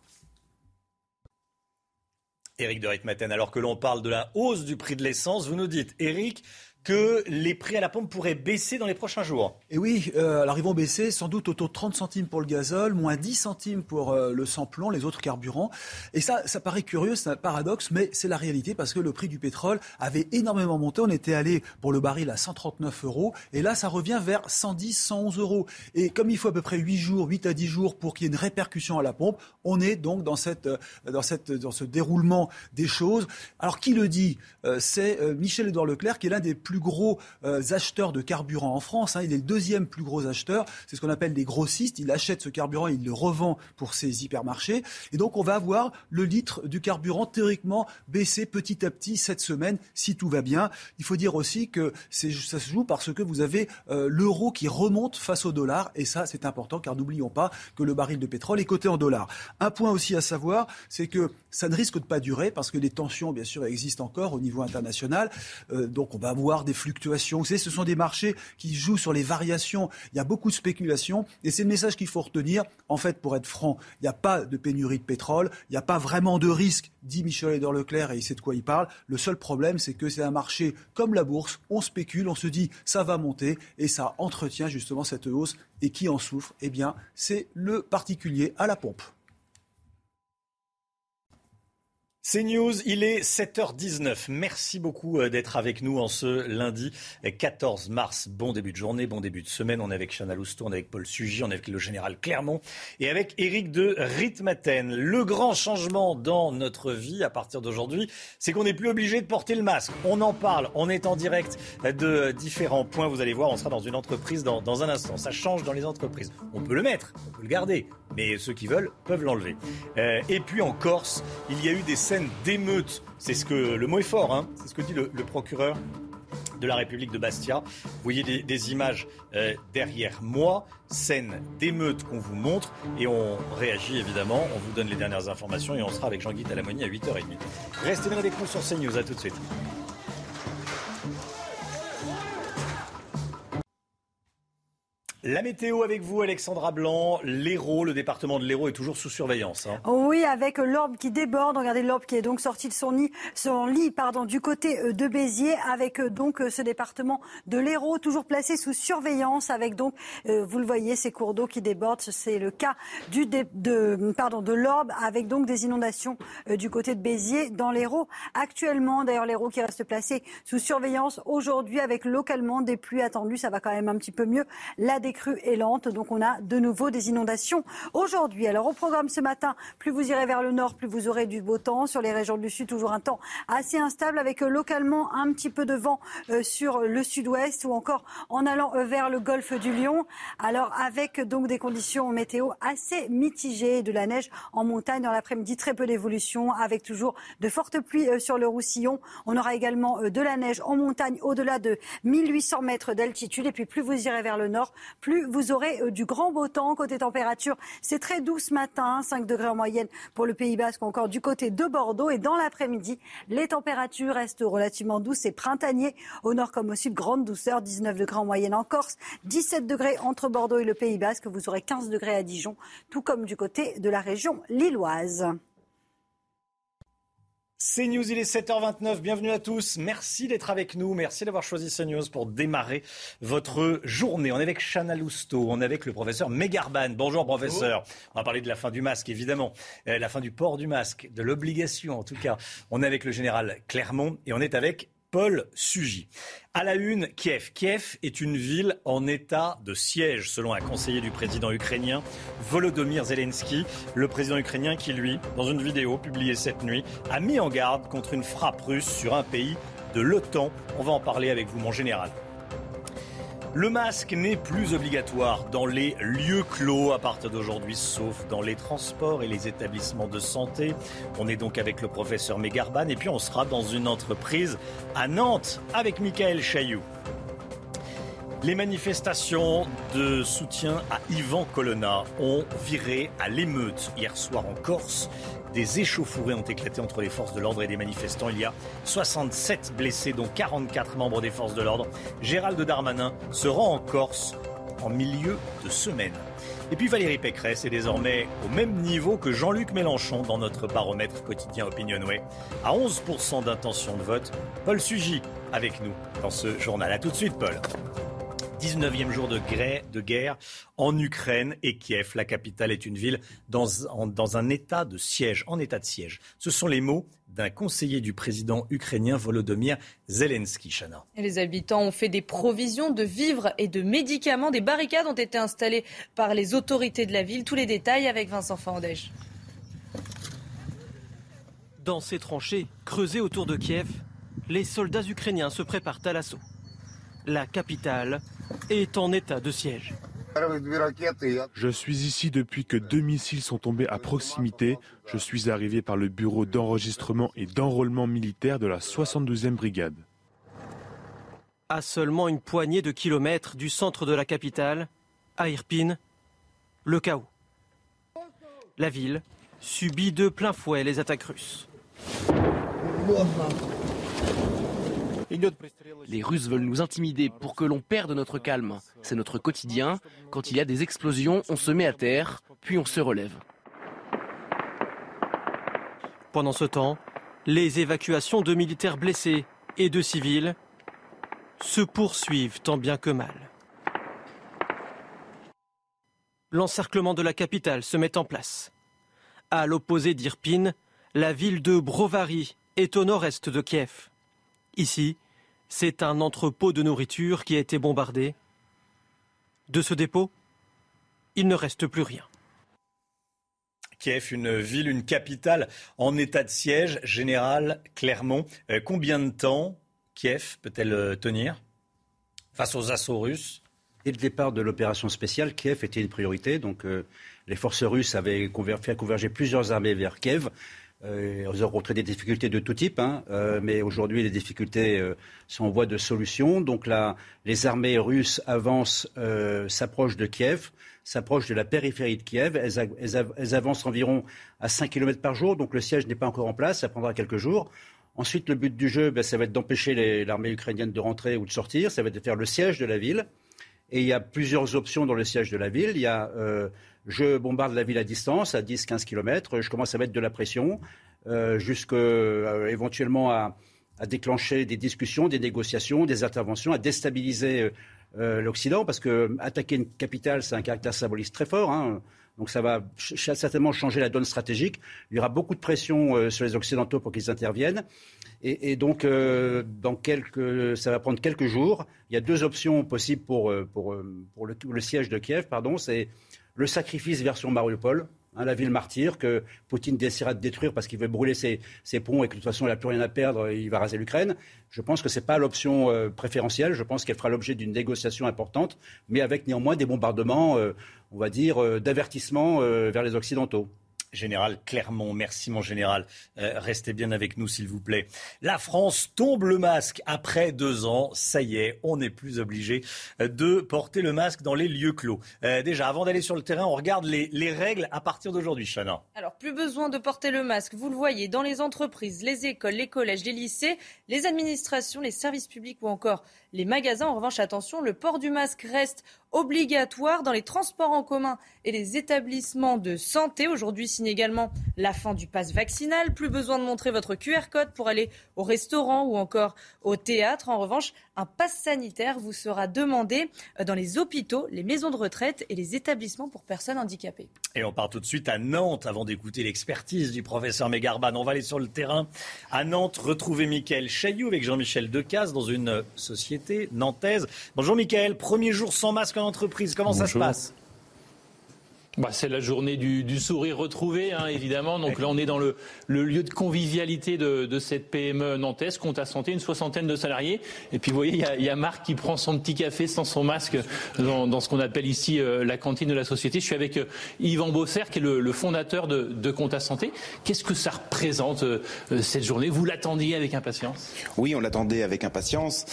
Éric de Ritmaten, alors que l'on parle de la hausse du prix de l'essence, vous nous dites, Éric, que les prix à la pompe pourraient baisser dans les prochains jours. Et oui, euh, alors ils vont baisser sans doute autour de 30 centimes pour le gazole, moins 10 centimes pour euh, le samplon, les autres carburants. Et ça, ça paraît curieux, c'est un paradoxe, mais c'est la réalité parce que le prix du pétrole avait énormément monté. On était allé pour le baril à 139 euros et là, ça revient vers 110, 111 euros. Et comme il faut à peu près 8 jours, 8 à 10 jours pour qu'il y ait une répercussion à la pompe, on est donc dans, cette, euh, dans, cette, dans ce déroulement des choses. Alors qui le dit? C'est Michel-Édouard Leclerc qui est l'un des plus gros euh, acheteurs de carburant en France. Hein. Il est le deuxième plus gros acheteur. C'est ce qu'on appelle des grossistes. Il achète ce carburant, il le revend pour ses hypermarchés. Et donc, on va avoir le litre du carburant théoriquement baisser petit à petit cette semaine, si tout va bien. Il faut dire aussi que ça se joue parce que vous avez euh, l'euro qui remonte face au dollar. Et ça, c'est important, car n'oublions pas que le baril de pétrole est coté en dollars. Un point aussi à savoir, c'est que ça ne risque de pas durer parce que les tensions, bien sûr, existent encore au niveau international. Euh, donc, on va avoir des fluctuations. Vous savez, ce sont des marchés qui jouent sur les variations. Il y a beaucoup de spéculation et c'est le message qu'il faut retenir. En fait, pour être franc, il n'y a pas de pénurie de pétrole, il n'y a pas vraiment de risque, dit Michel Edouard Leclerc et il sait de quoi il parle. Le seul problème, c'est que c'est un marché comme la bourse. On spécule, on se dit ça va monter et ça entretient justement cette hausse. Et qui en souffre? Eh bien, c'est le particulier à la pompe. C'est News, il est 7h19. Merci beaucoup euh, d'être avec nous en ce lundi 14 mars. Bon début de journée, bon début de semaine. On est avec Chana Lousteau, on est avec Paul Sugy, on est avec le général Clermont et avec Éric de Ritmaten. Le grand changement dans notre vie à partir d'aujourd'hui, c'est qu'on n'est plus obligé de porter le masque. On en parle, on est en direct de différents points. Vous allez voir, on sera dans une entreprise dans, dans un instant. Ça change dans les entreprises. On peut le mettre, on peut le garder, mais ceux qui veulent peuvent l'enlever. Euh, et puis en Corse, il y a eu des scènes d'émeute. C'est ce que le mot est fort, hein. c'est ce que dit le, procureur de la République de Bastia. Vous voyez des, images euh, derrière moi, scène d'émeute qu'on vous montre et on réagit évidemment, on vous donne les dernières informations et on sera avec Jean-Guy Talamoni à 8h30. Restez avec nous sur CNews, à tout de suite. La météo avec vous, Alexandra Blanc. L'Hérault, le département de l'Hérault est toujours sous surveillance. Hein. Oui, avec l'orbe qui déborde. Regardez l'orbe qui est donc sorti de son lit, du côté euh, de Béziers, avec euh, donc euh, ce département de l'Hérault toujours placé sous surveillance, avec donc, vous le voyez, ces cours d'eau qui débordent. C'est le cas de, pardon, l'orbe, avec donc des inondations du côté de Béziers dans l'Hérault. Actuellement, d'ailleurs, l'Hérault qui reste placé sous surveillance aujourd'hui, avec localement des pluies attendues. Ça va quand même un petit peu mieux. Crue et lente, donc on a de nouveau des inondations aujourd'hui. Alors au programme ce matin, plus vous irez vers le nord, plus vous aurez du beau temps. Sur les régions du sud, toujours un temps assez instable avec euh, localement un petit peu de vent euh, sur le sud-ouest ou encore en allant euh, vers le golfe du Lion. Alors avec donc des conditions météo assez mitigées, de la neige en montagne dans l'après-midi, très peu d'évolution avec toujours de fortes pluies sur le Roussillon. On aura également de la neige en montagne au-delà de 1800 mètres d'altitude et puis plus vous irez vers le nord, plus vous aurez euh, du grand beau temps. Côté température, c'est très doux ce matin, 5 degrés en moyenne pour le Pays Basque, encore du côté de Bordeaux. Et dans l'après-midi, les températures restent relativement douces et printaniers. Au nord comme au sud, grande douceur, 19 degrés en moyenne en Corse, 17 degrés entre Bordeaux et le Pays Basque. Vous aurez 15 degrés à Dijon, tout comme du côté de la région lilloise. CNews, il est 7h29. Bienvenue à tous. Merci d'être avec nous. Merci d'avoir choisi CNews pour démarrer votre journée. On est avec Chana Lousteau. On est avec le professeur Megarban. Bonjour, professeur. On va parler de la fin du masque, évidemment. Euh, la fin du port du masque, de l'obligation, en tout cas. On est avec le général Clermont et on est avec Paul Sugy. À la une, Kiev. Kiev est une ville en état de siège, selon un conseiller du président ukrainien Volodymyr Zelensky. Le président ukrainien qui, lui, dans une vidéo publiée cette nuit, a mis en garde contre une frappe russe sur un pays de l'OTAN. On va en parler avec vous, mon général. Le masque n'est plus obligatoire dans les lieux clos à partir d'aujourd'hui, sauf dans les transports et les établissements de santé. On est donc avec le professeur Megarban et puis on sera dans une entreprise à Nantes avec Michael Chailloux. Les manifestations de soutien à Yvan Colonna ont viré à l'émeute hier soir en Corse. Des échauffourées ont éclaté entre les forces de l'ordre et des manifestants. Il y a 67 blessés, dont 44 membres des forces de l'ordre. Gérald Darmanin se rend en Corse en milieu de semaine. Et puis Valérie Pécresse est désormais au même niveau que Jean-Luc Mélenchon dans notre baromètre quotidien Opinionway. À 11% d'intention de vote, Paul Sugy avec nous dans ce journal. A tout de suite Paul. 19e jour de, de guerre en Ukraine et Kiev, la capitale, est une ville dans, dans, un état de siège, en état de siège. Ce sont les mots d'un conseiller du président ukrainien Volodymyr Zelensky. Chana. les habitants ont fait des provisions de vivres et de médicaments. Des barricades ont été installées par les autorités de la ville. Tous les détails avec Vincent Fandège. Dans ces tranchées creusées autour de Kiev, les soldats ukrainiens se préparent à l'assaut. La capitale est en état de siège. Je suis ici depuis que deux missiles sont tombés à proximité. Je suis arrivé par le bureau d'enregistrement et d'enrôlement militaire de la 72e brigade. À seulement une poignée de kilomètres du centre de la capitale, à Irpin, le chaos. La ville subit de plein fouet les attaques russes. Les Russes veulent nous intimider pour que l'on perde notre calme. C'est notre quotidien. Quand il y a des explosions, on se met à terre, puis on se relève. Pendant ce temps, les évacuations de militaires blessés et de civils se poursuivent tant bien que mal. L'encerclement de la capitale se met en place. À l'opposé d'Irpin, la ville de Brovary est au nord-est de Kiev. Ici, c'est un entrepôt de nourriture qui a été bombardé. De ce dépôt, il ne reste plus rien. Kiev, une ville, une capitale en état de siège. Général Clermont, euh, combien de temps Kiev peut-elle euh, tenir face aux assauts russes? Dès le départ de l'opération spéciale, Kiev était une priorité. Donc, euh, les forces russes avaient fait converger plusieurs armées vers Kiev. Euh, ont rencontré des difficultés de tout type, hein, euh, mais aujourd'hui les difficultés euh, sont en voie de solution. Donc là, les armées russes avancent, euh, s'approchent de Kiev, s'approchent de la périphérie de Kiev. Elles, elles, avancent environ à 5 km par jour, donc le siège n'est pas encore en place, ça prendra quelques jours. Ensuite, le but du jeu, ben, ça va être d'empêcher l'armée ukrainienne de rentrer ou de sortir, ça va être de faire le siège de la ville. Et il y a plusieurs options dans le siège de la ville. Il y a je bombarde la ville à distance, à 10-15 km. Je commence à mettre de la pression, euh, jusqu'à euh, éventuellement à, déclencher des discussions, des négociations, des interventions, à déstabiliser euh, l'Occident, parce que attaquer une capitale, c'est un caractère symbolique très fort. Hein. Donc ça va certainement changer la donne stratégique. Il y aura beaucoup de pression sur les Occidentaux pour qu'ils interviennent. Et, donc, dans quelques, ça va prendre quelques jours. Il y a deux options possibles pour, pour, pour le, le, siège de Kiev. Pardon, c'est le sacrifice version Mariupol, hein, la ville martyre que Poutine essaiera de détruire parce qu'il veut brûler ses, ponts et que de toute façon il n'a plus rien à perdre, il va raser l'Ukraine. Je pense que ce n'est pas l'option euh, préférentielle. Je pense qu'elle fera l'objet d'une négociation importante, mais avec néanmoins des bombardements, euh, on va dire, euh, d'avertissement vers les Occidentaux. Général Clermont, merci mon général. Euh, restez bien avec nous s'il vous plaît. La France tombe le masque après deux ans. Ça y est, on n'est plus obligé euh, de porter le masque dans les lieux clos. Euh, déjà, avant d'aller sur le terrain, on regarde les, les règles à partir d'aujourd'hui, Chana. Alors, plus besoin de porter le masque. Vous le voyez dans les entreprises, les écoles, les collèges, les lycées, les administrations, les services publics ou encore les magasins. En revanche, attention, le port du masque reste obligatoire dans les transports en commun et les établissements de santé. Aujourd'hui signe également la fin du pass vaccinal. Plus besoin de montrer votre QR code pour aller au restaurant ou encore au théâtre. En revanche, un pass sanitaire vous sera demandé euh, dans les hôpitaux, les maisons de retraite et les établissements pour personnes handicapées. Et on part tout de suite à Nantes avant d'écouter l'expertise du professeur Mégarban. On va aller sur le terrain à Nantes, retrouver Mickaël Chailloux avec Jean-Michel Decaze dans une société nantaise. Bonjour Mickaël, premier jour sans masque en entreprise, comment ça se passe? Bah, c'est la journée du, sourire retrouvé, hein, évidemment. Donc là, on est dans le, lieu de convivialité de, cette PME nantaise, compte à santé, une soixantaine de salariés. Et puis, vous voyez, il y a, Marc qui prend son petit café sans son masque dans, ce qu'on appelle ici euh, la cantine de la société. Je suis avec euh, Yvan Bosser, qui est le, fondateur de, de Compte à santé. Qu'est-ce que ça représente, euh, cette journée? Vous l'attendiez avec impatience? Oui, on l'attendait avec impatience.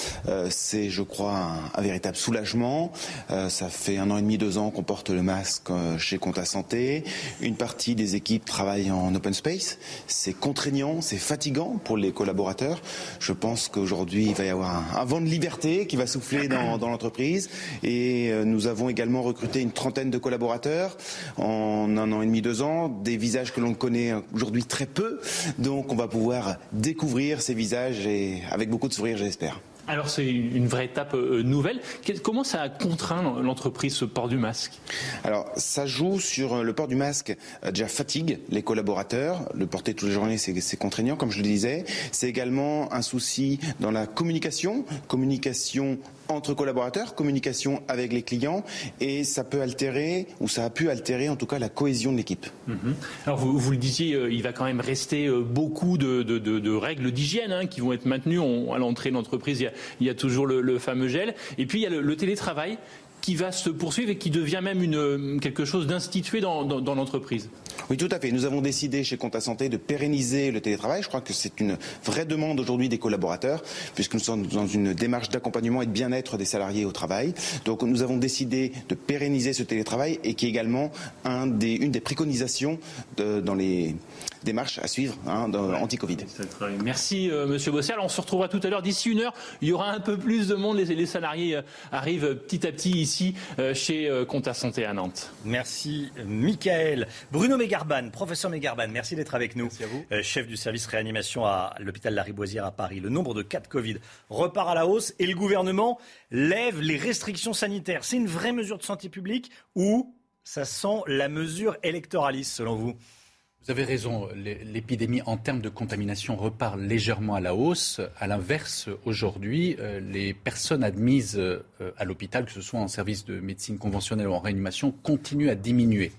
C'est, je crois, un, véritable soulagement. ça fait un an et demi, deux ans qu'on porte le masque chez Compta Santé. Une partie des équipes travaillent en open space. C'est contraignant, c'est fatigant pour les collaborateurs. Je pense qu'aujourd'hui, il va y avoir un, vent de liberté qui va souffler dans, dans l'entreprise. Et euh, nous avons également recruté une trentaine de collaborateurs en un an et demi, deux ans, des visages que l'on connaît aujourd'hui très peu. Donc on va pouvoir découvrir ces visages et avec beaucoup de sourire, j'espère. Alors c'est une vraie étape euh, nouvelle. Comment ça a contraint l'entreprise ce port du masque? Alors ça joue sur euh, le port du masque. Euh, déjà fatigue les collaborateurs. Le porter toutes les journées c'est contraignant comme je le disais. C'est également un souci dans la communication, communication entre collaborateurs, communication avec les clients, et ça peut altérer, ou ça a pu altérer en tout cas la cohésion de l'équipe. Mhm. Alors vous, vous, le disiez, euh, il va quand même rester euh, beaucoup de, règles d'hygiène hein, qui vont être maintenues. À l'entrée de l'entreprise, il, y a, toujours le, fameux gel. Et puis il y a le télétravail qui va se poursuivre et qui devient même quelque chose d'institué dans, l'entreprise. Oui, tout à fait. Nous avons décidé chez Compta Santé de pérenniser le télétravail. Je crois que c'est une vraie demande aujourd'hui des collaborateurs, puisque nous sommes dans une démarche d'accompagnement et de bien-être des salariés au travail. Donc nous avons décidé de pérenniser ce télétravail et qui est également une des préconisations dans les démarches à suivre hein, anti-Covid. Merci euh, Monsieur Bossel. On se retrouvera tout à l'heure. D'ici une heure, il y aura un peu plus de monde. Les, les salariés euh, arrivent petit à petit ici euh, chez euh, Compta Santé à Nantes. Merci Michael. Bruno Mégarban, professeur Mégarban, merci d'être avec nous. Merci à vous. Euh, chef du service réanimation à l'hôpital Lariboisière à Paris. Le nombre de cas de Covid repart à la hausse et le gouvernement lève les restrictions sanitaires. C'est une vraie mesure de santé publique ou ça sent la mesure électoraliste selon vous? Vous avez raison, l'épidémie en termes de contamination repart légèrement à la hausse. À l'inverse, aujourd'hui, euh, les personnes admises euh, à l'hôpital, que ce soit en service de médecine conventionnelle ou en réanimation, continuent à diminuer.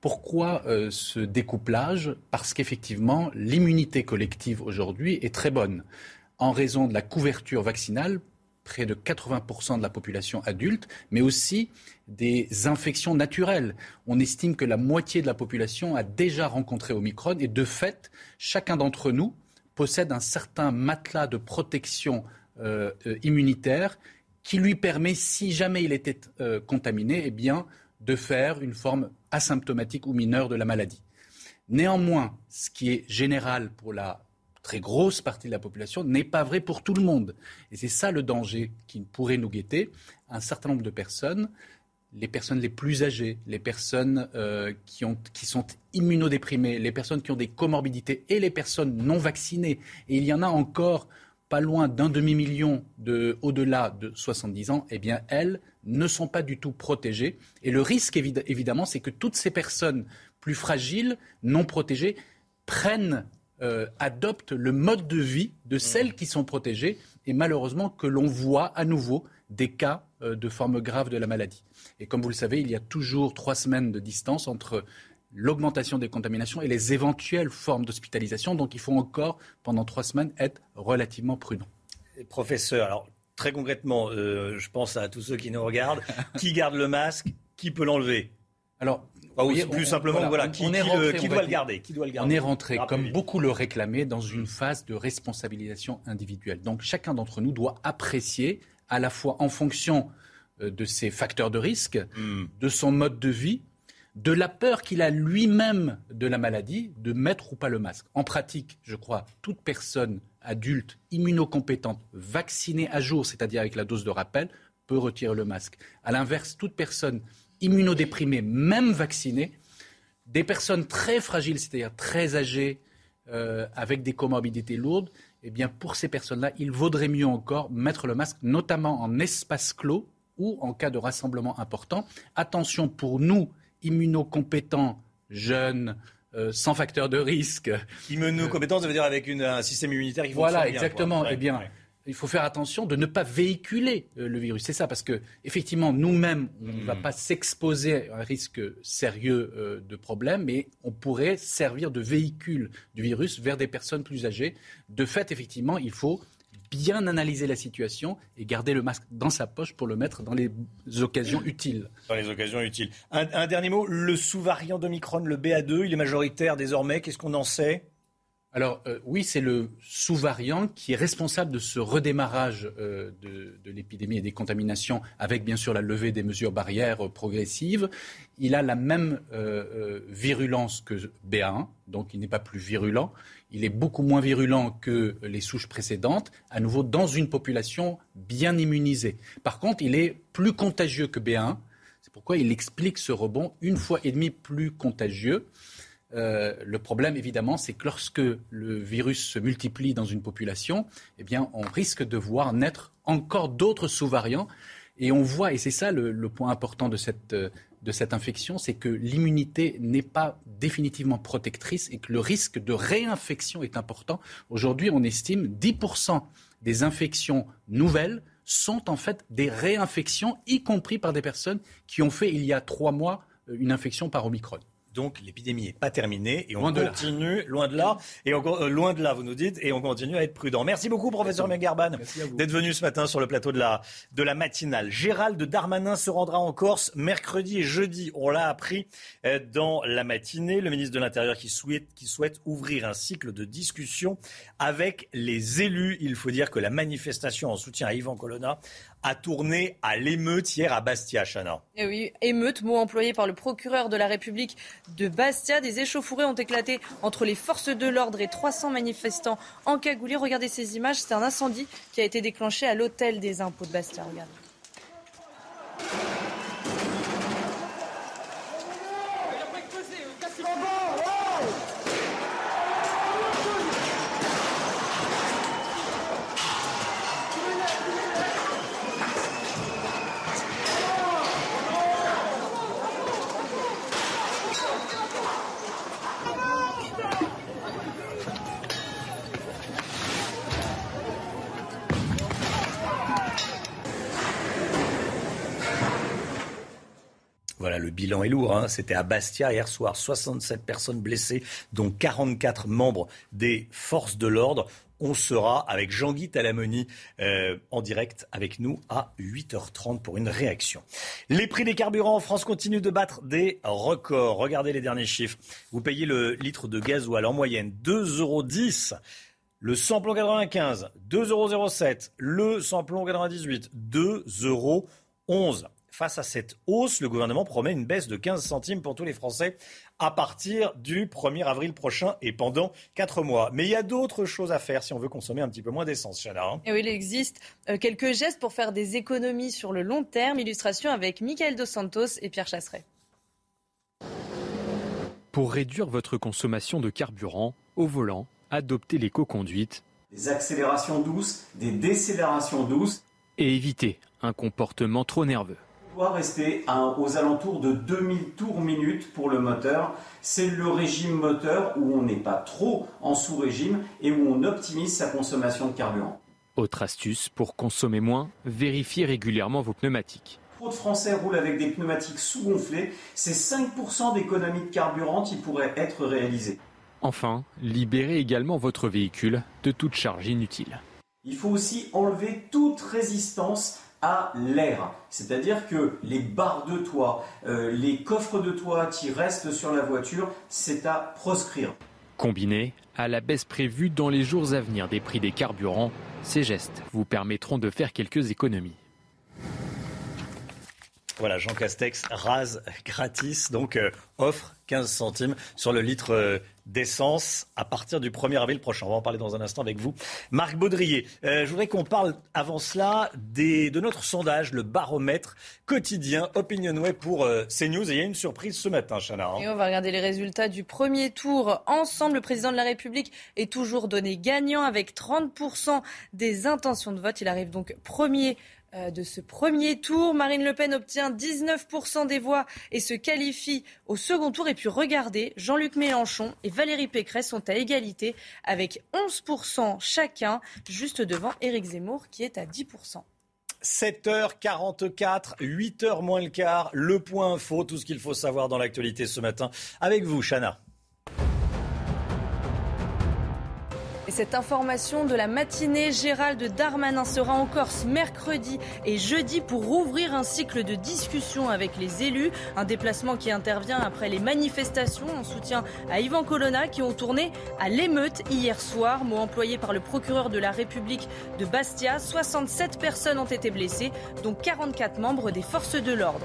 Pourquoi euh, ce découplage? Parce qu'effectivement, l'immunité collective aujourd'hui est très bonne. En raison de la couverture vaccinale, près de 80% de la population adulte, mais aussi des infections naturelles. On estime que la moitié de la population a déjà rencontré Omicron et de fait, chacun d'entre nous possède un certain matelas de protection euh, euh, immunitaire qui lui permet, si jamais il était euh, contaminé, eh bien, de faire une forme asymptomatique ou mineure de la maladie. Néanmoins, ce qui est général pour la très grosse partie de la population n'est pas vrai pour tout le monde. Et c'est ça le danger qui pourrait nous guetter. Un certain nombre de personnes, les personnes les plus âgées, les personnes euh, qui, qui sont immunodéprimées, les personnes qui ont des comorbidités et les personnes non vaccinées. Et il y en a encore pas loin d'un demi-million de, au-delà de 70 ans, eh bien, elles ne sont pas du tout protégées. Et le risque, évidemment, c'est que toutes ces personnes plus fragiles, non protégées, prennent euh, adoptent le mode de vie de celles qui sont protégées et malheureusement que l'on voit à nouveau des cas euh, de forme grave de la maladie. Et comme vous le savez, il y a toujours trois semaines de distance entre l'augmentation des contaminations et les éventuelles formes d'hospitalisation. Donc il faut encore, pendant trois semaines, être relativement prudent. Professeur, alors très concrètement, euh, je pense à tous ceux qui nous regardent, qui garde le masque, qui peut l'enlever? Alors, plus on, simplement, voilà, voilà qui, on est rentré, doit le garder, qui doit le garder On est rentré, comme beaucoup le réclamaient, dans une phase de responsabilisation individuelle. Donc, chacun d'entre nous doit apprécier, à la fois en fonction euh, de ses facteurs de risque, mm. de son mode de vie, de la peur qu'il a lui-même de la maladie, de mettre ou pas le masque. En pratique, je crois, toute personne adulte, immunocompétente, vaccinée à jour, c'est-à-dire avec la dose de rappel, peut retirer le masque. À l'inverse, toute personne immunodéprimés, même vaccinés, des personnes très fragiles, c'est-à-dire très âgées, euh, avec des comorbidités lourdes, eh bien, pour ces personnes-là, il vaudrait mieux encore mettre le masque, notamment en espace clos ou en cas de rassemblement important. Attention pour nous, immunocompétents, jeunes, euh, sans facteur de risque. Immunocompétents, ça veut dire avec une, un système immunitaire qui fonctionne Voilà, bien, exactement. Ouais, eh bien, ouais il faut faire attention de ne pas véhiculer euh, le virus. C'est ça, parce que effectivement, nous-mêmes, on ne va Hmm. pas s'exposer à un risque sérieux euh, de problème, mais on pourrait servir de véhicule du virus vers des personnes plus âgées. De fait, effectivement, il faut bien analyser la situation et garder le masque dans sa poche pour le mettre dans les occasions utiles. Dans les occasions utiles. Un, un dernier mot, le sous-variant d'Omicron, le BA2, il est majoritaire désormais. Qu'est-ce qu'on en sait? Alors euh, oui, c'est le sous-variant qui est responsable de ce redémarrage euh, de, l'épidémie et des contaminations, avec bien sûr la levée des mesures barrières euh, progressives. Il a la même virulence que BA1, donc il n'est pas plus virulent. Il est beaucoup moins virulent que les souches précédentes, à nouveau dans une population bien immunisée. Par contre, il est plus contagieux que BA1. C'est pourquoi il explique ce rebond une fois et demi plus contagieux. Euh, le problème, évidemment, c'est que lorsque le virus se multiplie dans une population, eh bien, on risque de voir naître encore d'autres sous-variants. Et on voit, et c'est ça le, point important de cette, de cette infection, c'est que l'immunité n'est pas définitivement protectrice et que le risque de réinfection est important. Aujourd'hui, on estime 10% des infections nouvelles sont en fait des réinfections, y compris par des personnes qui ont fait il y a trois mois une infection par Omicron. Donc l'épidémie n'est pas terminée et on continue, loin de là, et euh, loin de là, vous nous dites, et on continue à être prudent. Merci beaucoup, professeur Megarban, d'être venu ce matin sur le plateau de la, de la matinale. Gérald Darmanin se rendra en Corse mercredi et jeudi. On l'a appris euh, dans la matinée. Le ministre de l'Intérieur qui souhaite, qui souhaite ouvrir un cycle de discussion avec les élus. Il faut dire que la manifestation en soutien à Yvan Colonna a tourné à l'émeute hier à Bastia, Chana. Et eh oui, émeute, mot employé par le procureur de la République de Bastia. Des échauffourées ont éclaté entre les forces de l'ordre et 300 manifestants en cagoulé. Regardez ces images, c'est un incendie qui a été déclenché à l'hôtel des impôts de Bastia. Bilan est lourd. Hein. C'était à Bastia hier soir. 67 personnes blessées, dont 44 membres des forces de l'ordre. On sera avec Jean-Guy Talamoni euh, en direct avec nous à 8h30 pour une réaction. Les prix des carburants en France continuent de battre des records. Regardez les derniers chiffres. Vous payez le litre de gasoil en moyenne 2,10 euros. Le samplon 95, 2,07 euros. Le samplon 98, 2,11 euros. Face à cette hausse, le gouvernement promet une baisse de 15 centimes pour tous les Français à partir du 1er avril prochain et pendant 4 mois. Mais il y a d'autres choses à faire si on veut consommer un petit peu moins d'essence, Chana. Hein. Et oui, il existe euh, quelques gestes pour faire des économies sur le long terme. Illustration avec Michael Dos Santos et Pierre Chasseret. Pour réduire votre consommation de carburant, au volant, adoptez l'éco-conduite. Des accélérations douces, des décélérations douces. Et évitez un comportement trop nerveux rester aux alentours de 2000 tours minutes pour le moteur. C'est le régime moteur où on n'est pas trop en sous-régime et où on optimise sa consommation de carburant. Autre astuce pour consommer moins, vérifiez régulièrement vos pneumatiques. Trop de Français roulent avec des pneumatiques sous-gonflés. C'est 5% d'économie de carburant qui pourrait être réalisée. Enfin, libérez également votre véhicule de toute charge inutile. Il faut aussi enlever toute résistance à l'air. C'est-à-dire que les barres de toit, euh, les coffres de toit qui restent sur la voiture, c'est à proscrire. Combiné à la baisse prévue dans les jours à venir des prix des carburants, ces gestes vous permettront de faire quelques économies. Voilà, Jean Castex rase gratis, donc euh, offre 15 centimes sur le litre euh, d'essence à partir du 1er avril prochain. On va en parler dans un instant avec vous. Marc Baudrier, euh, je voudrais qu'on parle avant cela des, de notre sondage, le baromètre quotidien Opinionway pour CNews. Et il y a une surprise ce matin, Chana. Hein. Et on va regarder les résultats du premier tour ensemble. Le président de la République est toujours donné gagnant avec 30% des intentions de vote. Il arrive donc premier euh, de ce premier tour. Marine Le Pen obtient 19% des voix et se qualifie au second tour. Et puis regardez, Jean-Luc Mélenchon et Valérie Pécresse sont à égalité avec 11% chacun, juste devant Éric Zemmour qui est à 10%. 7h44, 8h moins le quart, le point info, tout ce qu'il faut savoir dans l'actualité ce matin. Avec vous, Chana. Cette information de la matinée, Gérald Darmanin sera en Corse mercredi et jeudi pour rouvrir un cycle de discussion avec les élus. Un déplacement qui intervient après les manifestations en soutien à Ivan Colonna qui ont tourné à l'émeute hier soir. Mot employé par le procureur de la République de Bastia. 67 personnes ont été blessées, dont 44 membres des forces de l'ordre.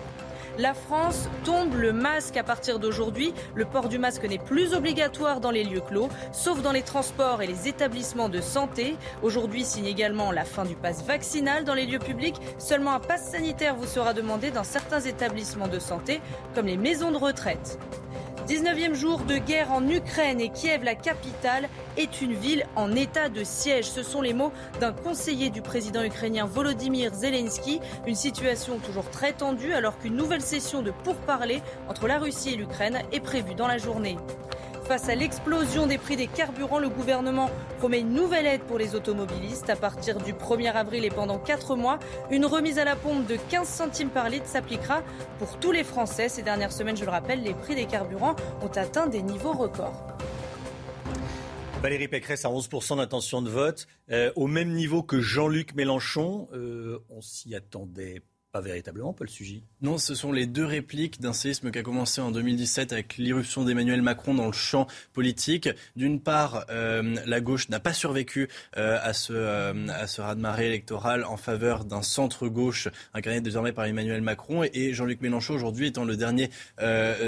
La France tombe le masque à partir d'aujourd'hui. Le port du masque n'est plus obligatoire dans les lieux clos, sauf dans les transports et les établissements de santé. Aujourd'hui signe également la fin du pass vaccinal dans les lieux publics. Seulement un pass sanitaire vous sera demandé dans certains établissements de santé, comme les maisons de retraite. 19e jour de guerre en Ukraine et Kiev, la capitale, est une ville en état de siège. Ce sont les mots d'un conseiller du président ukrainien Volodymyr Zelensky. Une situation toujours très tendue alors qu'une nouvelle session de pourparlers entre la Russie et l'Ukraine est prévue dans la journée. Face à l'explosion des prix des carburants, le gouvernement promet une nouvelle aide pour les automobilistes. À partir du 1er avril et pendant 4 mois, une remise à la pompe de 15 centimes par litre s'appliquera pour tous les Français. Ces dernières semaines, je le rappelle, les prix des carburants ont atteint des niveaux records. Valérie Pécresse a 11% d'intention de vote, euh, au même niveau que Jean-Luc Mélenchon. Euh, on s'y attendait pas véritablement, Paul Sugy. Non, ce sont les deux répliques d'un séisme qui a commencé en 2017 avec l'irruption d'Emmanuel Macron dans le champ politique. D'une part, euh, la gauche n'a pas survécu euh, à ce, euh, à ce raz-de-marée électoral en faveur d'un centre-gauche incarné désormais par Emmanuel Macron. Et Jean-Luc Mélenchon, aujourd'hui, étant le dernier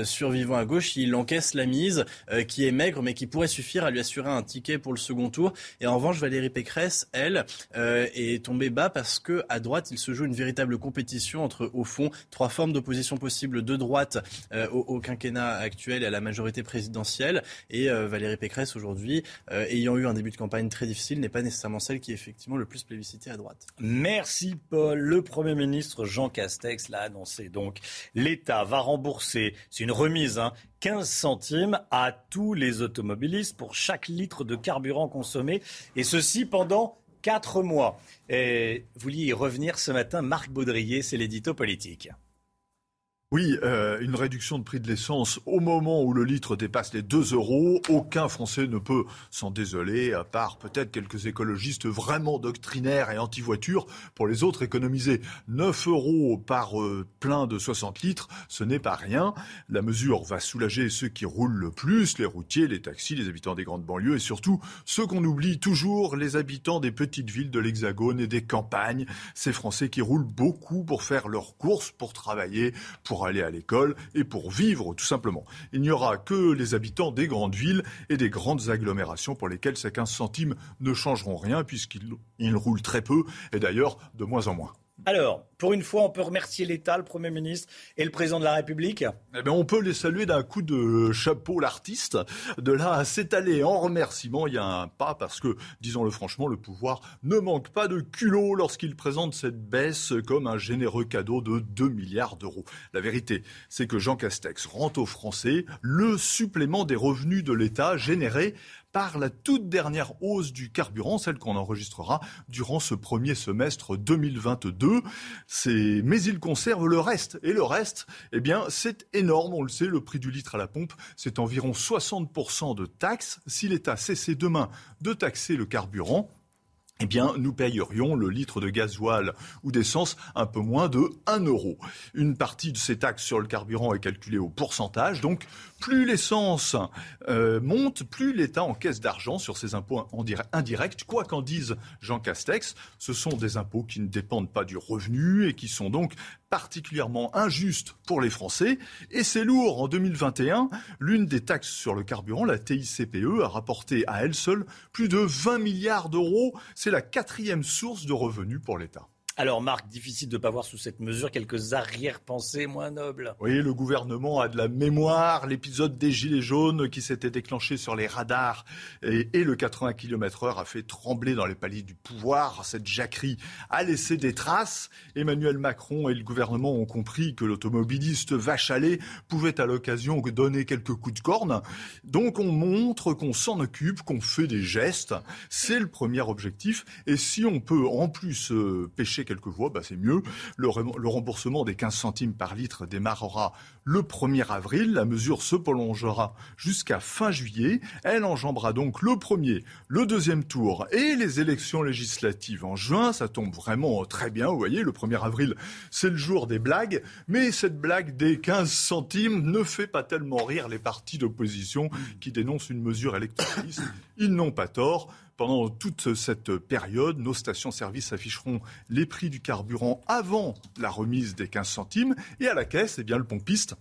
survivant à gauche, il encaisse la mise qui est maigre, mais qui pourrait suffire à lui assurer un ticket pour le second tour. Et en revanche, Valérie Pécresse, elle, est tombée bas parce que à droite, il se joue une véritable compétition entre, au fond, trois formes d'opposition possibles de droite euh, au, quinquennat actuel et à la majorité présidentielle. Et euh, Valérie Pécresse, aujourd'hui, euh, ayant eu un début de campagne très difficile, n'est pas nécessairement celle qui est effectivement le plus plébiscitée à droite. Merci Paul. Le Premier ministre Jean Castex l'a annoncé. Donc, l'État va rembourser, c'est une remise, 15 hein, centimes à tous les automobilistes pour chaque litre de carburant consommé, et ceci pendant Quatre mois. Et vous y revenir ce matin, Marc Baudrier, c'est l'édito politique. Oui, euh, une réduction de prix de l'essence au moment où le litre dépasse les 2 euros. Aucun Français ne peut s'en désoler, à part peut-être quelques écologistes vraiment doctrinaires et anti-voiture. Pour les autres, économiser 9 euros par euh, plein de 60 litres, ce n'est pas rien. La mesure va soulager ceux qui roulent le plus, les routiers, les taxis, les habitants des grandes banlieues et surtout ceux qu'on oublie toujours, les habitants des petites villes de l'Hexagone et des campagnes. Ces Français qui roulent beaucoup pour faire leurs courses, pour travailler, pour aller à l'école et pour vivre tout simplement. Il n'y aura que les habitants des grandes villes et des grandes agglomérations pour lesquelles ces 15 centimes ne changeront rien puisqu'ils roulent très peu et d'ailleurs de moins en moins. Alors, pour une fois, on peut remercier l'État, le Premier ministre et le Président de la République Eh bien, on peut les saluer d'un coup de chapeau l'artiste. De là à s'étaler en remerciement, il y a un pas parce que, disons-le franchement, le pouvoir ne manque pas de culot lorsqu'il présente cette baisse comme un généreux cadeau de 2 milliards d'euros. La vérité, c'est que Jean Castex rend aux Français le supplément des revenus de l'État généré par la toute dernière hausse du carburant, celle qu'on enregistrera durant ce premier semestre 2022. Mais il conserve le reste. Et le reste, eh bien, c'est énorme. On le sait, le prix du litre à la pompe, c'est environ 60% de taxes. Si l'État cessait demain de taxer le carburant, eh bien, nous payerions le litre de gasoil ou d'essence un peu moins de 1 euro. Une partie de ces taxes sur le carburant est calculée au pourcentage, donc plus l'essence euh, monte, plus l'État encaisse d'argent sur ces impôts indirects. Quoi qu'en dise Jean Castex, ce sont des impôts qui ne dépendent pas du revenu et qui sont donc particulièrement injustes pour les Français. Et c'est lourd. En 2021, l'une des taxes sur le carburant, la TICPE, a rapporté à elle seule plus de 20 milliards d'euros. C'est la quatrième source de revenus pour l'État. Alors Marc, difficile de ne pas voir sous cette mesure quelques arrière-pensées moins nobles. Oui, le gouvernement a de la mémoire. L'épisode des Gilets jaunes qui s'était déclenché sur les radars et, le 80 km heure a fait trembler dans les paliers du pouvoir. Cette jacquerie a laissé des traces. Emmanuel Macron et le gouvernement ont compris que l'automobiliste vache pouvait à l'occasion donner quelques coups de corne. Donc on montre qu'on s'en occupe, qu'on fait des gestes. C'est le premier objectif. Et si on peut en plus euh, pêcher quelques voix, bah, c'est mieux. Le, le remboursement des 15 centimes par litre démarrera le 1er avril. La mesure se prolongera jusqu'à fin juillet. Elle enjambera donc le premier, le deuxième tour et les élections législatives en juin. Ça tombe vraiment très bien. Vous voyez, le 1er avril, c'est le jour des blagues. Mais cette blague des 15 centimes ne fait pas tellement rire les partis d'opposition qui dénoncent une mesure électoraliste. Ils n'ont pas tort. Pendant toute cette période, nos stations-service afficheront les prix du carburant avant la remise des 15 centimes. Et à la caisse, eh bien, le pompiste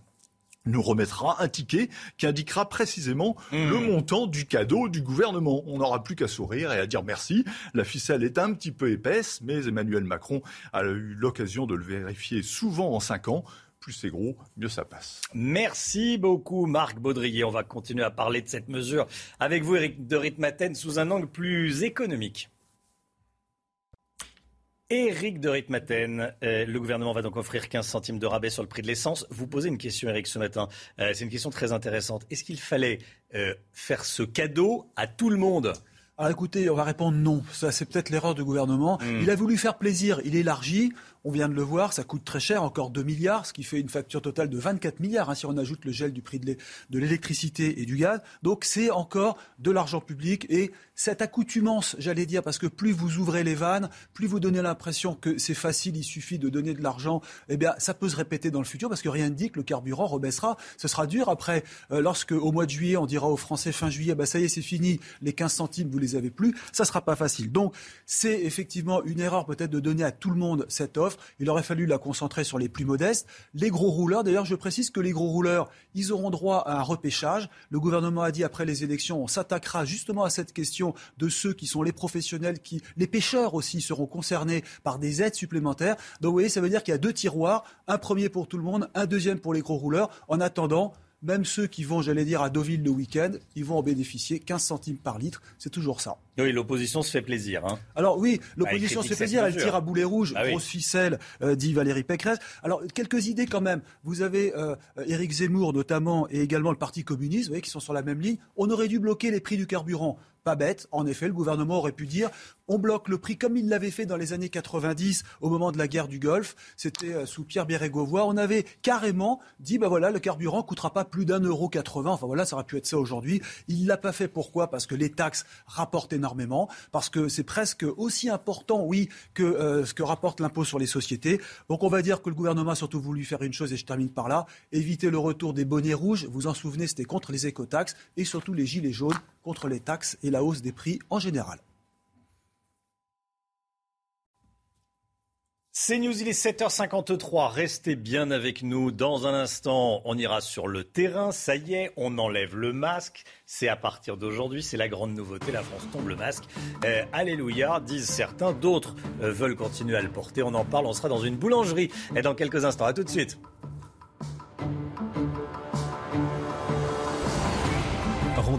nous remettra un ticket qui indiquera précisément Hmm. le montant du cadeau du gouvernement. On n'aura plus qu'à sourire et à dire merci. La ficelle est un petit peu épaisse, mais Emmanuel Macron a eu l'occasion de le vérifier souvent en cinq ans. Plus c'est gros, mieux ça passe. Merci beaucoup Marc Baudrier. On va continuer à parler de cette mesure avec vous Eric de Ritmaten sous un angle plus économique. Éric de Ritmaten, euh, le gouvernement va donc offrir 15 centimes de rabais sur le prix de l'essence. Vous posez une question, Éric, ce matin. Euh, c'est une question très intéressante. Est-ce qu'il fallait euh, faire ce cadeau à tout le monde? Alors écoutez, on va répondre non. Ça, c'est peut-être l'erreur du gouvernement. Hmm. Il a voulu faire plaisir. Il élargit. On vient de le voir, ça coûte très cher, encore 2 milliards, ce qui fait une facture totale de 24 milliards hein, si on ajoute le gel du prix de l'é- de l'électricité et du gaz. Donc c'est encore de l'argent public et cette accoutumance, j'allais dire, parce que plus vous ouvrez les vannes, plus vous donnez l'impression que c'est facile, il suffit de donner de l'argent, eh bien ça peut se répéter dans le futur parce que rien ne dit que le carburant rebaissera. Ce sera dur après, euh, lorsque au mois de juillet on dira aux Français fin juillet, bah ça y est c'est fini, les 15 centimes vous les avez plus, ça sera pas facile. Donc c'est effectivement une erreur peut-être de donner à tout le monde cette offre. Il aurait fallu la concentrer sur les plus modestes. Les gros rouleurs, d'ailleurs, je précise que les gros rouleurs, ils auront droit à un repêchage. Le gouvernement a dit après les élections, on s'attaquera justement à cette question de ceux qui sont les professionnels, qui, les pêcheurs aussi seront concernés par des aides supplémentaires. Donc, vous voyez, ça veut dire qu'il y a deux tiroirs, un premier pour tout le monde, un deuxième pour les gros rouleurs. En attendant, même ceux qui vont, j'allais dire, à Deauville le week-end, ils vont en bénéficier 15 centimes par litre. C'est toujours ça. Oui, l'opposition se fait plaisir. hein. Alors oui, Bah, l'opposition se fait plaisir, elle tire à boulet rouge, Ah oui. grosse ficelle, euh, dit Valérie Pécresse. Alors quelques idées quand même. Vous avez euh, Éric Zemmour notamment et également le Parti communiste, vous voyez, qui sont sur la même ligne. On aurait dû bloquer les prix du carburant. Pas bête, en effet, le gouvernement aurait pu dire on bloque le prix comme il l'avait fait dans les années 90 au moment de la guerre du Golfe. C'était euh, sous Pierre Bérégovoy. On avait carrément dit bah voilà, le carburant coûtera pas plus d'un euro 80. Enfin voilà, ça aurait pu être ça aujourd'hui. Il l'a pas fait. Pourquoi? Parce que les taxes rapportent énormément, parce que c'est presque aussi important, oui, que euh, ce que rapporte l'impôt sur les sociétés. Donc on va dire que le gouvernement a surtout voulu faire une chose, et je termine par là, éviter le retour des bonnets rouges. Vous en souvenez, c'était contre les écotaxes et surtout les gilets jaunes contre les taxes et la hausse des prix en général. C'est News, il est 7h53. Restez bien avec nous. Dans un instant, on ira sur le terrain. Ça y est, on enlève le masque. C'est à partir d'aujourd'hui, c'est la grande nouveauté. La France tombe le masque. Euh, alléluia, disent certains. D'autres euh, veulent continuer à le porter. On en parle. On sera dans une boulangerie et dans quelques instants. À tout de suite.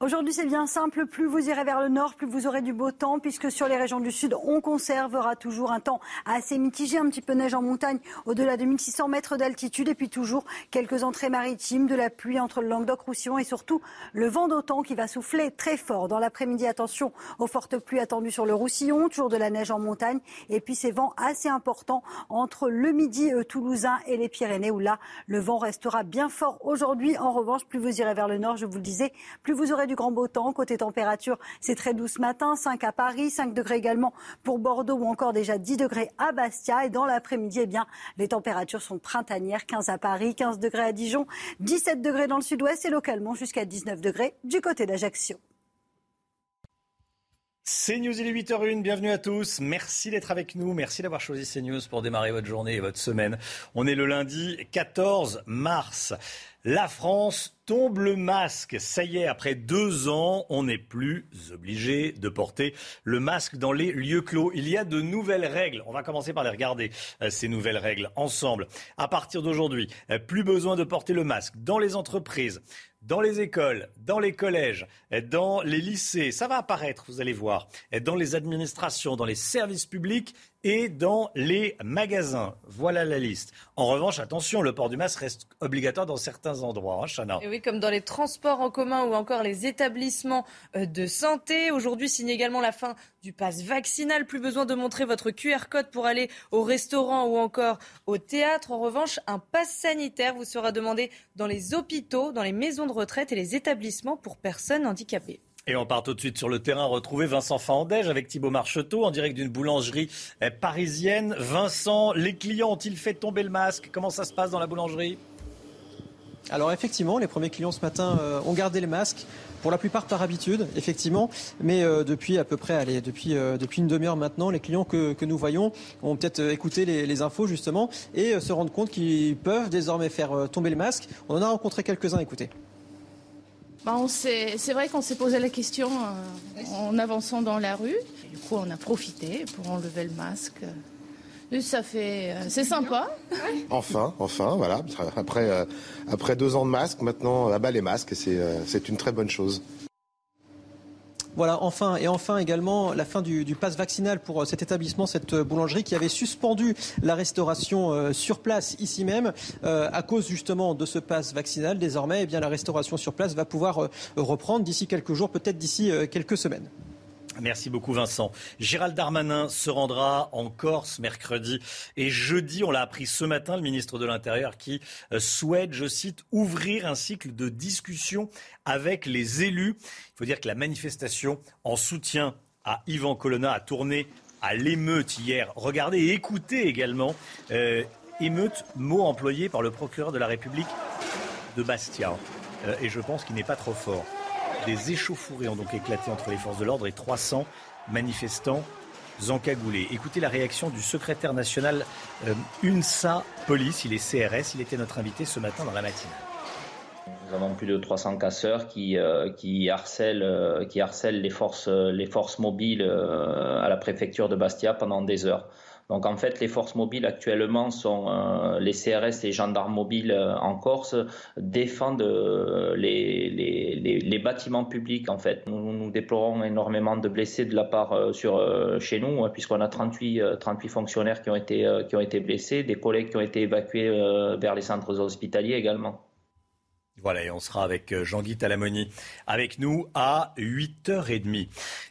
Aujourd'hui, c'est bien simple. Plus vous irez vers le nord, plus vous aurez du beau temps, puisque sur les régions du sud, on conservera toujours un temps assez mitigé, un petit peu neige en montagne, au-delà de 1600 mètres d'altitude, et puis toujours quelques entrées maritimes, de la pluie entre le Languedoc-Roussillon et surtout le vent d'automne qui va souffler très fort. Dans l'après-midi, attention aux fortes pluies attendues sur le Roussillon, toujours de la neige en montagne, et puis ces vents assez importants entre le midi euh, toulousain et les Pyrénées, où là, le vent restera bien fort aujourd'hui. En revanche, plus vous irez vers le nord, je vous le disais, plus vous aurez du grand beau temps. Côté température, c'est très doux ce matin, 5 à Paris, 5 degrés également pour Bordeaux ou encore déjà 10 degrés à Bastia. Et dans l'après-midi, eh bien, les températures sont printanières, 15 à Paris, 15 degrés à Dijon, 17 degrés dans le sud-ouest et localement jusqu'à 19 degrés du côté d'Ajaccio. C'est News, il est 8h01, bienvenue à tous. Merci d'être avec nous, merci d'avoir choisi CNews pour démarrer votre journée et votre semaine. On est le lundi 14 mars. La France tombe le masque. Ça y est, après deux ans, on n'est plus obligé de porter le masque dans les lieux clos. Il y a de nouvelles règles. On va commencer par les regarder, euh, ces nouvelles règles, ensemble. À partir d'aujourd'hui, euh, plus besoin de porter le masque dans les entreprises, dans les écoles, dans les collèges, dans les lycées. Ça va apparaître, vous allez voir. Dans les administrations, dans les services publics et dans les magasins. Voilà la liste. En revanche, attention, le port du masque reste obligatoire dans certains endroits. Hein, Chana. Et oui, comme dans les transports en commun ou encore les établissements euh, de santé. Aujourd'hui, signe également la fin du pass vaccinal. Plus besoin de montrer votre QR code pour aller au restaurant ou encore au théâtre. En revanche, un pass sanitaire vous sera demandé dans les hôpitaux, dans les maisons de retraite et les établissements pour personnes handicapées. Et on part tout de suite sur le terrain retrouver Vincent Fandège avec Thibault Marcheteau en direct d'une boulangerie eh, parisienne. Vincent, les clients ont-ils fait tomber le masque? Comment ça se passe dans la boulangerie? Alors effectivement, les premiers clients ce matin euh, ont gardé le masque, pour la plupart par habitude, effectivement, mais euh, depuis à peu près, allez, depuis, euh, depuis une demi-heure maintenant, les clients que, que nous voyons ont peut-être écouté les, les, infos justement et se rendent compte qu'ils peuvent désormais faire tomber le masque. On en a rencontré quelques-uns, écoutez. Bah c'est vrai qu'on s'est posé la question en avançant dans la rue. du coup, on a profité pour enlever le masque ça fait, euh, c'est sympa. Enfin, enfin, voilà. Après, euh, après deux ans de masque, maintenant, là-bas les masques, euh, c'est une très bonne chose. Voilà, enfin, et enfin également la fin du, du pass vaccinal pour cet établissement, cette boulangerie qui avait suspendu la restauration sur place ici même à cause justement de ce pass vaccinal. Désormais, eh bien, la restauration sur place va pouvoir reprendre d'ici quelques jours, peut-être d'ici quelques semaines. Merci beaucoup Vincent. Gérald Darmanin se rendra en Corse mercredi et jeudi, on l'a appris ce matin, le ministre de l'Intérieur qui euh, souhaite, je cite, ouvrir un cycle de discussion avec les élus. Il faut dire que la manifestation en soutien à Yvan Colonna a tourné à l'émeute hier. Regardez et écoutez également. Euh, émeute, mot employé par le procureur de la République de Bastia. Euh, et je pense qu'il n'est pas trop fort. Des échauffourées ont donc éclaté entre les forces de l'ordre et 300 manifestants encagoulés. Écoutez la réaction du secrétaire national euh, UNSA Police, il est CRS, il était notre invité ce matin dans la matinée. Nous avons plus de 300 casseurs qui, euh, euh, qui harcèlent les forces mobiles à la préfecture de Bastia pendant des heures. Donc en fait, les forces mobiles actuellement sont euh, les CRS les gendarmes mobiles euh, en Corse défendent euh, les, bâtiments publics en fait. Nous, déplorons énormément de blessés de la part chez nous hein, puisqu'on a 38, 38 fonctionnaires qui ont été blessés, des collègues qui ont été évacués vers les centres hospitaliers également. Voilà, et on sera avec euh, Jean-Guy Talamoni avec nous à 8h30.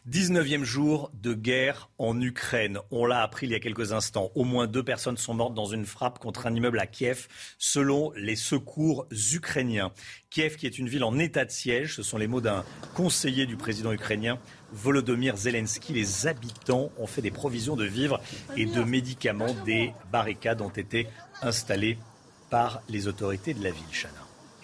19e jour de guerre en Ukraine. On l'a appris il y a quelques instants. Au moins deux personnes sont mortes dans une frappe contre un immeuble à Kiev, selon les secours ukrainiens. Kiev, qui est une ville en état de siège, ce sont les mots d'un conseiller du président ukrainien, Volodymyr Zelensky. Les habitants ont fait des provisions de vivres et de médicaments. Des barricades ont été installées par les autorités de la ville.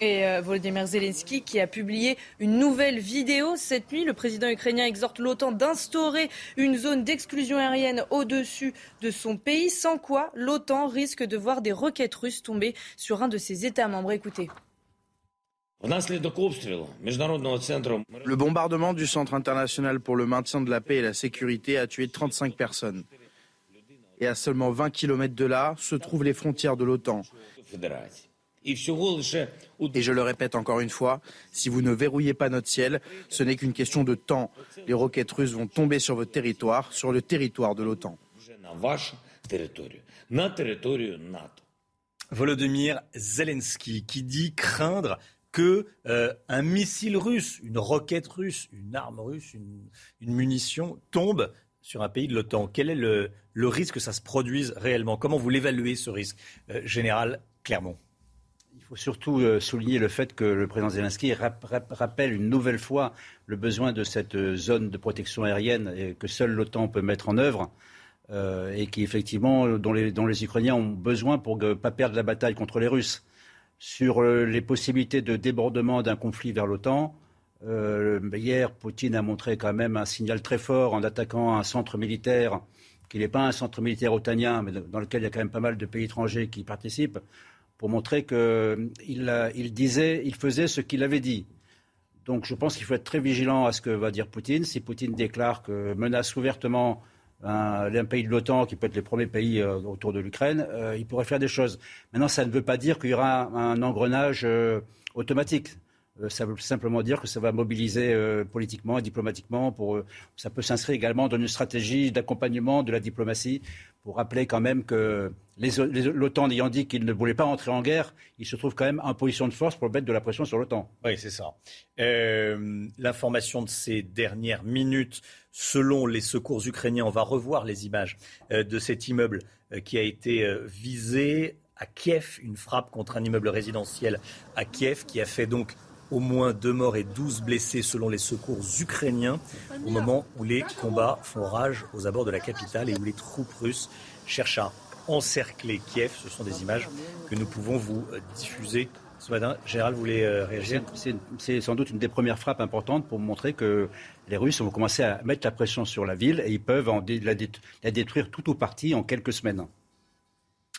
Et euh, Volodymyr Zelensky qui a publié une nouvelle vidéo cette nuit. Le président ukrainien exhorte l'OTAN d'instaurer une zone d'exclusion aérienne au-dessus de son pays, sans quoi l'OTAN risque de voir des roquettes russes tomber sur un de ses États membres. Écoutez. Le bombardement du Centre international pour le maintien de la paix et la sécurité a tué 35 personnes. Et à seulement 20 km de là se trouvent les frontières de l'OTAN. Et je le répète encore une fois, si vous ne verrouillez pas notre ciel, ce n'est qu'une question de temps. Les roquettes russes vont tomber sur votre territoire, sur le territoire de l'OTAN. Volodymyr Zelensky qui dit craindre que euh, un missile russe, une roquette russe, une arme russe, une, munition tombe sur un pays de l'OTAN. Quel est le, risque que ça se produise réellement? Comment vous l'évaluez ce risque, euh, général Clermont? Faut surtout euh, souligner le fait que le président Zelensky rappelle une nouvelle fois le besoin de cette euh, zone de protection aérienne que seule l'OTAN peut mettre en œuvre. Euh, et qui effectivement dont les, Ukrainiens ont besoin pour ne pas perdre la bataille contre les Russes. Sur les possibilités de débordement d'un conflit vers l'OTAN, hier, Poutine a montré quand même un signal très fort en attaquant un centre militaire qui n'est pas un centre militaire otanien, mais dans lequel il y a quand même pas mal de pays étrangers qui participent pour montrer qu'il euh, il disait, il faisait ce qu'il avait dit. Donc je pense qu'il faut être très vigilant à ce que va dire Poutine. Si Poutine déclare que menace ouvertement un, pays de l'OTAN, qui peut être les premiers pays euh, autour de l'Ukraine, euh, il pourrait faire des choses. Maintenant, ça ne veut pas dire qu'il y aura un, engrenage automatique. Euh, ça veut simplement dire que ça va mobiliser euh, politiquement et diplomatiquement. Euh, ça peut s'inscrire également dans une stratégie d'accompagnement de la diplomatie pour rappeler quand même que l'OTAN ayant dit qu'il ne voulait pas entrer en guerre, il se trouve quand même en position de force pour mettre de la pression sur l'OTAN. Oui, c'est ça. L'information de ces dernières minutes, selon les secours ukrainiens, on va revoir les images de cet immeuble qui a été visé à Kiev, une frappe contre un immeuble résidentiel à Kiev qui a fait donc au moins deux morts et douze blessés selon les secours ukrainiens au moment où les combats font rage aux abords de la capitale et où les troupes russes cherchent à encercler Kiev. Ce sont des images que nous pouvons vous euh, diffuser ce matin. Général, vous voulez euh, réagir? C'est sans doute une des premières frappes importantes pour montrer que les Russes vont commencer à mettre la pression sur la ville et ils peuvent la détruire tout ou partie en quelques semaines.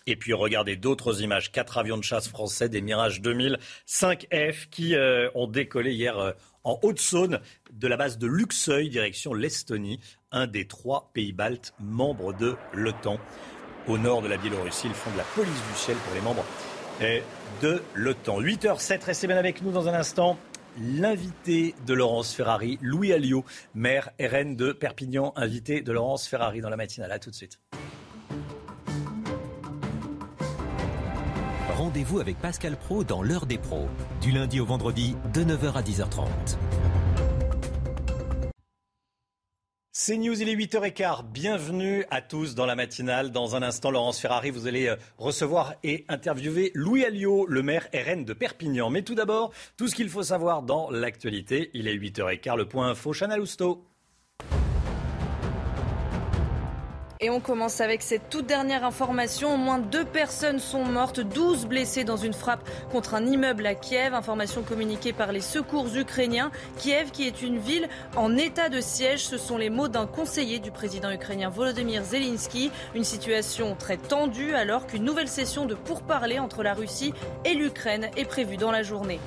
Et puis regardez d'autres images, quatre avions de chasse français des Mirage 2000, 5F qui euh, ont décollé hier euh, en Haute-Saône de la base de Luxeuil, direction l'Estonie, un des trois pays baltes membres de l'OTAN. Au nord de la Biélorussie, ils font de la police du ciel pour les membres euh, de l'OTAN. 8h07, restez bien avec nous dans un instant. L'invité de Laurence Ferrari, Louis Alliot, maire RN de Perpignan, invité de Laurence Ferrari dans la matinale. A tout de suite. Rendez-vous avec Pascal Pro dans l'heure des pros, du lundi au vendredi de 9h à 10h30. C'est News, il est 8h15. Bienvenue à tous dans la matinale. Dans un instant, Laurence Ferrari, vous allez euh, recevoir et interviewer Louis Alliot, le maire RN de Perpignan. Mais tout d'abord, tout ce qu'il faut savoir dans l'actualité. Il est 8h15, le point info, Chana Lousteau. Et on commence avec cette toute dernière information. Au moins deux personnes sont mortes, 12 blessées dans une frappe contre un immeuble à Kiev. Information communiquée par les secours ukrainiens. Kiev, qui est une ville en état de siège, ce sont les mots d'un conseiller du président ukrainien Volodymyr Zelensky. Une situation très tendue alors qu'une nouvelle session de pourparlers entre la Russie et l'Ukraine est prévue dans la journée.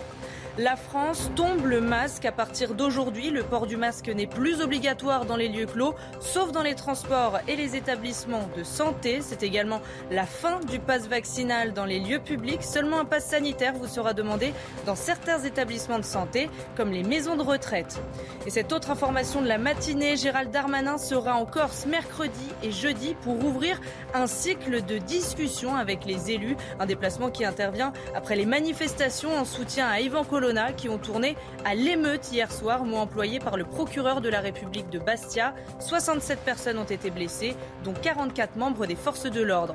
La France tombe le masque à partir d'aujourd'hui. Le port du masque n'est plus obligatoire dans les lieux clos, sauf dans les transports et les établissements de santé. C'est également la fin du pass vaccinal dans les lieux publics. Seulement un pass sanitaire vous sera demandé dans certains établissements de santé, comme les maisons de retraite. Et cette autre information de la matinée, Gérald Darmanin sera en Corse mercredi et jeudi pour ouvrir un cycle de discussion avec les élus. Un déplacement qui intervient après les manifestations en soutien à Yvan Qui ont tourné à l'émeute hier soir, mot employé par le procureur de la République de Bastia. 67 personnes ont été blessées, dont 44 membres des forces de l'ordre.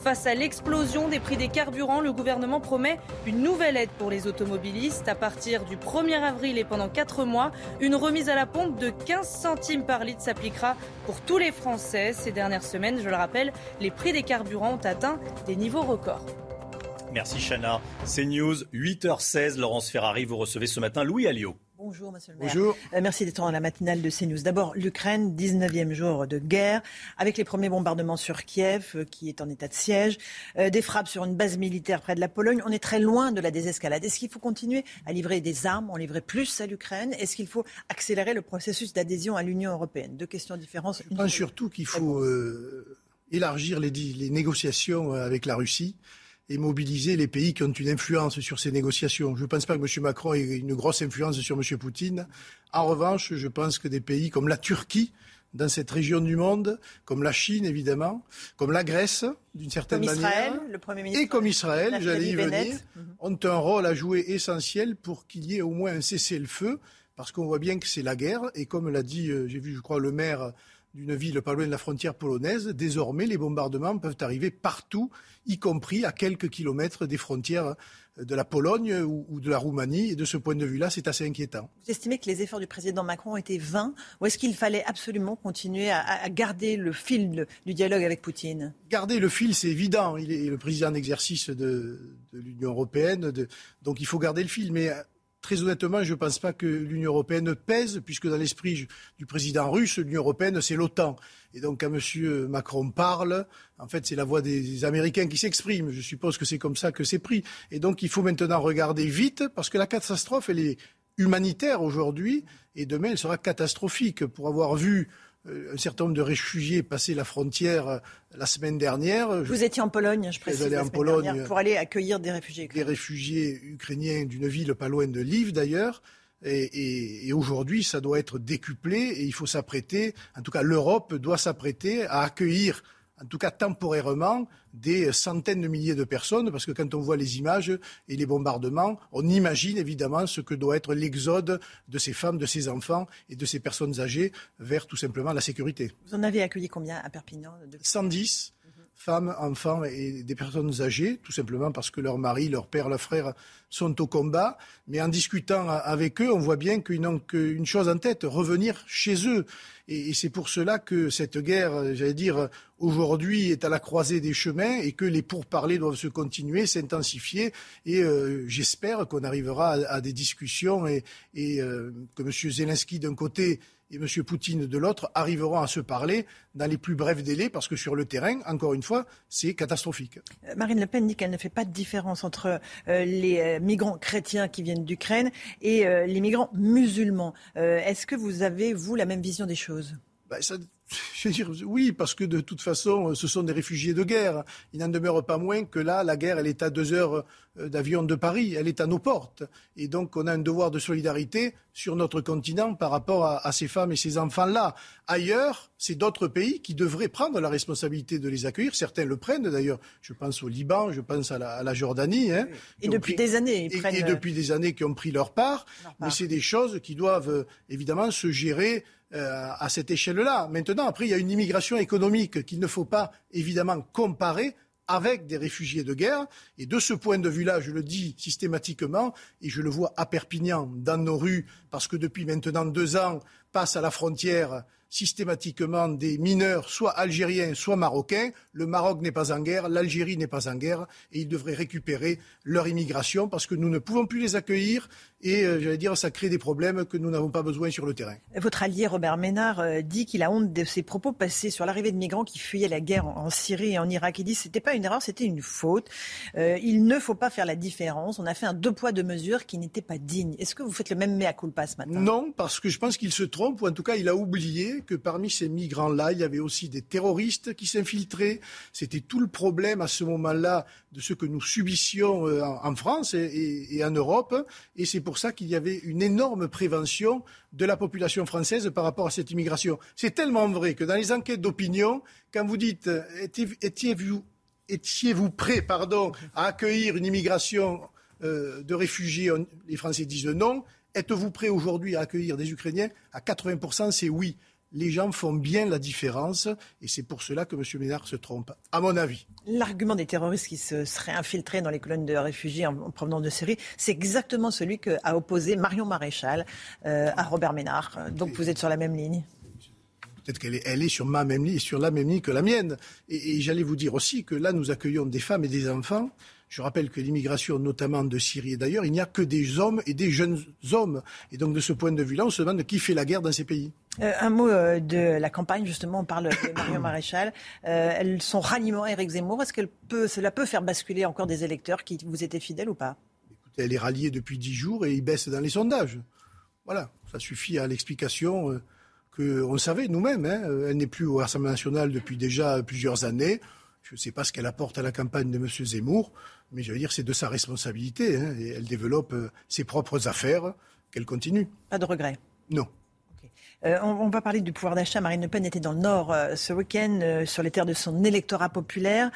Face à l'explosion des prix des carburants, le gouvernement promet une nouvelle aide pour les automobilistes. À partir du 1er avril et pendant 4 mois, une remise à la pompe de 15 centimes par litre s'appliquera pour tous les Français. Ces dernières semaines, je le rappelle, les prix des carburants ont atteint des niveaux records. Merci Chana. C'est News, 8h16. Laurence Ferrari, vous recevez ce matin Louis Alliot. Bonjour, monsieur le maire. Bonjour. Euh, merci d'être dans la matinale de CNews. D'abord, l'Ukraine, 19e jour de guerre, avec les premiers bombardements sur Kiev, euh, qui est en état de siège, euh, des frappes sur une base militaire près de la Pologne. On est très loin de la désescalade. Est-ce qu'il faut continuer à livrer des armes, en livrer plus à l'Ukraine? Est-ce qu'il faut accélérer le processus d'adhésion à l'Union européenne? Deux questions différentes. Je pense surtout qu'il faut élargir les, les négociations avec la Russie et mobiliser les pays qui ont une influence sur ces négociations. Je ne pense pas que M. Macron ait une grosse influence sur M. Poutine. En revanche, je pense que des pays comme la Turquie, dans cette région du monde, comme la Chine évidemment, comme la Grèce, d'une certaine comme manière, le Premier ministre et comme Israël, j'allais y venir, mhm. ont un rôle à jouer essentiel pour qu'il y ait au moins un cessez-le-feu, parce qu'on voit bien que c'est la guerre, et comme l'a dit, euh, j'ai vu, je crois, le maire d'une ville pas loin de la frontière polonaise, désormais les bombardements peuvent arriver partout, y compris à quelques kilomètres des frontières de la Pologne ou, de la Roumanie. Et de ce point de vue-là, c'est assez inquiétant. Vous estimez que les efforts du président Macron été vains ou est-ce qu'il fallait absolument continuer à, garder le fil du dialogue avec Poutine? Garder le fil, c'est évident. Il est le président d'exercice de, de l'Union européenne, donc il faut garder le fil. Mais Très honnêtement, je ne pense pas que l'Union européenne pèse, puisque dans l'esprit du président russe, l'Union européenne, c'est l'OTAN. Et donc, quand M. Macron parle, en fait, c'est la voix des Américains qui s'exprime. Je suppose que c'est comme ça que c'est pris. Et donc, il faut maintenant regarder vite, parce que la catastrophe, elle est humanitaire aujourd'hui, et demain, elle sera catastrophique. Pour avoir vu un certain nombre de réfugiés passaient la frontière la semaine dernière. Vous étiez en Pologne, je précise, la en Pologne pour aller accueillir des réfugiés ukrainiens. Des réfugiés ukrainiens d'une ville pas loin de Lviv d'ailleurs. Et, et, aujourd'hui, ça doit être décuplé et il faut s'apprêter, en tout cas l'Europe doit s'apprêter à accueillir, en tout cas temporairement, des centaines de milliers de personnes, parce que quand on voit les images et les bombardements, on imagine évidemment ce que doit être l'exode de ces femmes, de ces enfants et de ces personnes âgées vers tout simplement la sécurité. Vous en avez accueilli combien à Perpignan? 110 femmes, enfants et des personnes âgées, tout simplement parce que leurs maris, leurs pères, leurs frères sont au combat. Mais en discutant avec eux, on voit bien qu'ils n'ont qu'une chose en tête, revenir chez eux. Et, c'est pour cela que cette guerre, j'allais dire, aujourd'hui est à la croisée des chemins et que les pourparlers doivent se continuer, s'intensifier. Et euh, j'espère qu'on arrivera à, des discussions et, euh, que M. Zelensky, d'un côté, et M. Poutine de l'autre arriveront à se parler dans les plus brefs délais parce que sur le terrain, encore une fois, c'est catastrophique. Euh, Marine Le Pen dit qu'elle ne fait pas de différence entre euh, les euh, migrants chrétiens qui viennent d'Ukraine et les migrants musulmans. Est-ce que vous avez, vous, la même vision des choses? Je veux dire, oui, parce que de toute façon, ce sont des réfugiés de guerre. Il n'en demeure pas moins que là, la guerre, elle est à deux heures euh, d'avion de Paris, elle est à nos portes. Et donc, on a un devoir de solidarité sur notre continent par rapport à, ces femmes et ces enfants-là. Ailleurs, c'est d'autres pays qui devraient prendre la responsabilité de les accueillir. Certains le prennent d'ailleurs. Je pense au Liban, je pense à la, Jordanie. Hein, et depuis des années, ils prennent... et, depuis des années qui ont pris leur part. Mais c'est des choses qui doivent euh, évidemment se gérer euh, à cette échelle-là. Maintenant, après, il y a une immigration économique qu'il ne faut pas évidemment comparer avec des réfugiés de guerre. Et de ce point de vue-là, je le dis systématiquement, et je le vois à Perpignan, dans nos rues, parce que depuis maintenant deux ans, passe à la frontière systématiquement des mineurs, soit algériens, soit marocains. Le Maroc n'est pas en guerre, l'Algérie n'est pas en guerre, et ils devraient récupérer leur immigration parce que nous ne pouvons plus les accueillir et, euh, j'allais dire, ça crée des problèmes que nous n'avons pas besoin sur le terrain. Votre allié Robert Ménard euh, dit qu'il a honte de ses propos passés sur l'arrivée de migrants qui fuyaient la guerre en, Syrie et en Irak. Il dit que ce n'était pas une erreur, c'était une faute. Euh, il ne faut pas faire la différence. On a fait un deux poids, deux mesures qui n'était pas digne. Est-ce que vous faites le même mea culpa ce matin? Non, parce que je pense qu'il se trompe, ou en tout cas, il a oublié que parmi ces migrants-là, il y avait aussi des terroristes qui s'infiltraient. C'était tout le problème à ce moment-là de ce que nous subissions en France et, en Europe. Et c'est pour ça qu'il y avait une énorme prévention de la population française par rapport à cette immigration. C'est tellement vrai que dans les enquêtes d'opinion, quand vous dites étiez-vous étiez prêt pardon, à accueillir une immigration euh, de réfugiés Les Français disent non. Êtes-vous prêt aujourd'hui à accueillir des Ukrainiens? À 80%, c'est oui les gens font bien la différence et c'est pour cela que M. Ménard se trompe, à mon avis. L'argument des terroristes qui se seraient infiltrés dans les colonnes de réfugiés en, provenance de Syrie, c'est exactement celui qu'a opposé Marion Maréchal euh, à Robert Ménard. Donc vous êtes sur la même ligne Peut-être qu'elle est, elle est sur ma même ligne, sur la même ligne que la mienne. Et, et j'allais vous dire aussi que là, nous accueillons des femmes et des enfants je rappelle que l'immigration, notamment de Syrie et d'ailleurs, il n'y a que des hommes et des jeunes hommes. Et donc, de ce point de vue-là, on se demande qui fait la guerre dans ces pays. Euh, un mot euh, de la campagne, justement, on parle de Marion Maréchal. Euh, son ralliement à Éric Zemmour, est-ce que cela peut faire basculer encore des électeurs qui vous étaient fidèles ou pas? Écoutez, elle est ralliée depuis dix jours et il baisse dans les sondages. Voilà, ça suffit à l'explication euh, qu'on savait nous-mêmes. Hein. Elle n'est plus au Rassemblement national depuis déjà plusieurs années. Je ne sais pas ce qu'elle apporte à la campagne de M. Zemmour mais je veux dire, c'est de sa responsabilité. Hein, et elle développe euh, ses propres affaires, qu'elle continue. Pas de regret Non. Euh, on, va parler du pouvoir d'achat. Marine Le Pen était dans le Nord euh, ce week-end euh, sur les terres de son électorat populaire.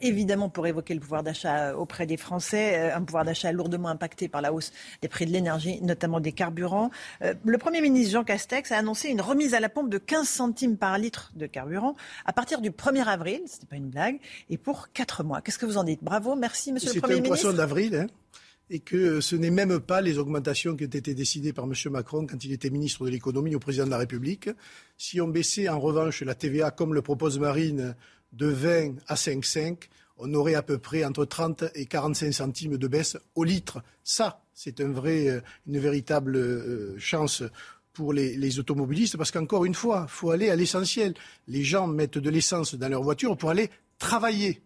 évidemment, pour évoquer le pouvoir d'achat auprès des Français, un pouvoir d'achat lourdement impacté par la hausse des prix de l'énergie, notamment des carburants. le Premier ministre Jean Castex a annoncé une remise à la pompe de 15 centimes par litre de carburant à partir du 1er avril, ce n'est pas une blague, et pour 4 mois. Qu'est-ce que vous en dites? Bravo, merci Monsieur le Premier ministre. C'est un poisson d'avril. Hein et que ce n'est même pas les augmentations qui ont été décidées par M. Macron quand il était ministre de l'économie au président de la République. Si on baissait en revanche la TVA, comme le propose Marine, de 20 à 5,5, on aurait à peu près entre 30 et 45 centimes de baisse au litre. Ça, c'est euh, une véritable euh, chance pour les automobilistes, parce qu'encore une fois, il faut aller à l'essentiel. Les gens mettent de l'essence dans leur voiture pour aller travailler.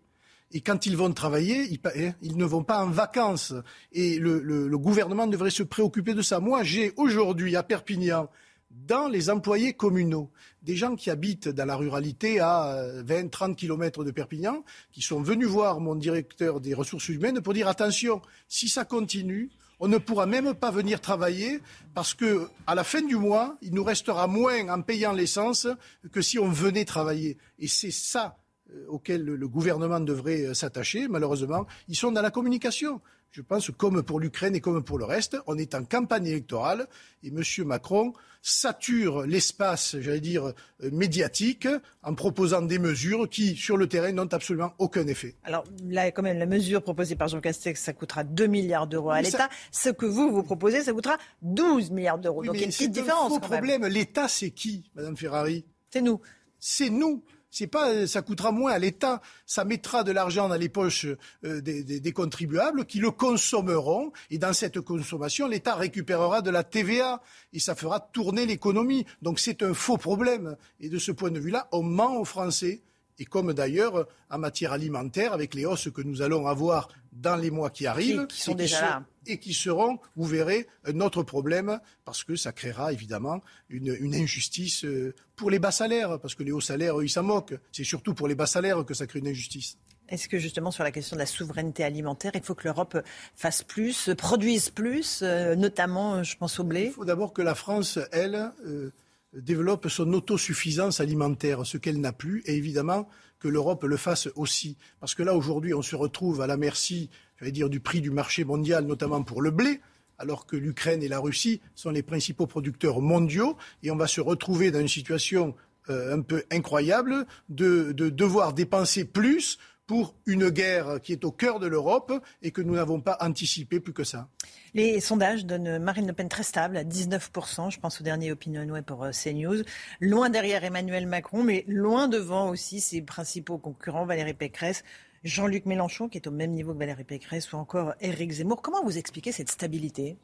Et quand ils vont travailler, ils, hein, ne vont pas en vacances. Et le, gouvernement devrait se préoccuper de ça. Moi, j'ai aujourd'hui à Perpignan dans les employés communaux. Des gens qui habitent dans la ruralité à 20-30 km de Perpignan, qui sont venus voir mon directeur des ressources humaines pour dire attention, si ça continue, on ne pourra même pas venir travailler parce que à la fin du mois, il nous restera moins en payant l'essence que si on venait travailler. Et c'est ça euh, auquel le gouvernement devrait euh, s'attacher. Malheureusement, ils sont dans la communication. Je pense, comme pour l'Ukraine et comme pour le reste, on est en campagne électorale et M. Macron sature l'espace, j'allais dire, euh, médiatique en proposant des mesures qui, sur le terrain, n'ont absolument aucun effet. Alors là, quand même, la mesure proposée par Jean Castex, ça coûtera 2 milliards d'euros à l'État. Ce que vous, vous proposez, ça coûtera 12 milliards d'euros. Donc il y a une petite différence. Un problème. L'État, c'est qui, Madame Ferrari? C'est nous. C'est nous c'est pas, ça coûtera moins à l'État. Ça mettra de l'argent dans les poches euh, des, contribuables qui le consommeront. Et dans cette consommation, l'État récupérera de la TVA et ça fera tourner l'économie. Donc c'est un faux problème. Et de ce point de vue-là, on ment aux Français et comme d'ailleurs en matière alimentaire, avec les hausses que nous allons avoir dans les mois qui arrivent, qui, sont déjà et qui seront, vous verrez, un autre problème, parce que ça créera évidemment une, injustice euh, pour les bas salaires, parce que les hauts salaires, eux, ils s'en moquent. C'est surtout pour les bas salaires que ça crée une injustice. Est-ce que justement sur la question de la souveraineté alimentaire, il faut que l'Europe fasse plus, produise plus, euh, notamment, je pense au blé? Il faut d'abord que la France, elle, euh, développe son autosuffisance alimentaire, ce qu'elle n'a plus, et évidemment que l'Europe le fasse aussi. Parce que là, aujourd'hui, on se retrouve à la merci, du prix du marché mondial, notamment pour le blé, alors que l'Ukraine et la Russie sont les principaux producteurs mondiaux, et on va se retrouver dans une situation euh, un peu incroyable de devoir dépenser plus pour une guerre qui est au cœur de l'Europe et que nous n'avons pas anticipé plus que ça. Les sondages donnent Marine Le Pen très stable à 19%, je pense au dernier Opinion Web pour euh, CNews, loin derrière Emmanuel Macron, mais loin devant aussi ses principaux concurrents, Valérie Pécresse, Jean-Luc Mélenchon, qui est au même niveau que Valérie Pécresse, ou encore Éric Zemmour. Comment vous expliquez cette stabilité?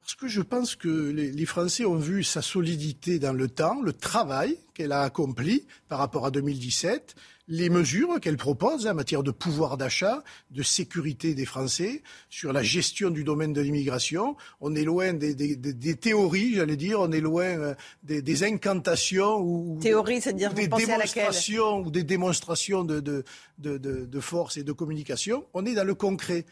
Parce que je pense que les, Français ont vu sa solidité dans le temps, le travail qu'elle a accompli par rapport à 2017, les mesures qu'elle propose en matière de pouvoir d'achat, de sécurité des Français, sur la gestion du domaine de l'immigration. On est loin des, théories, j'allais dire, on est loin euh, des, incantations ou, Théorie, des démonstrations ou des démonstrations de, de, de force et de communication. On est dans le concret.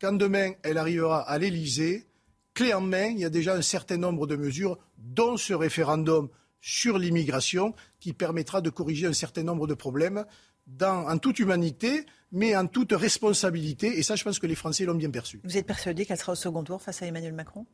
Quand demain elle arrivera à l'Élysée, clé en main, il y a déjà un certain nombre de mesures, dont ce référendum sur l'immigration, qui permettra de corriger un certain nombre de problèmes en toute humanité, mais en toute responsabilité. Et ça, je pense que les Français l'ont bien perçu. Vous êtes persuadé qu'elle sera au second tour face à Emmanuel Macron?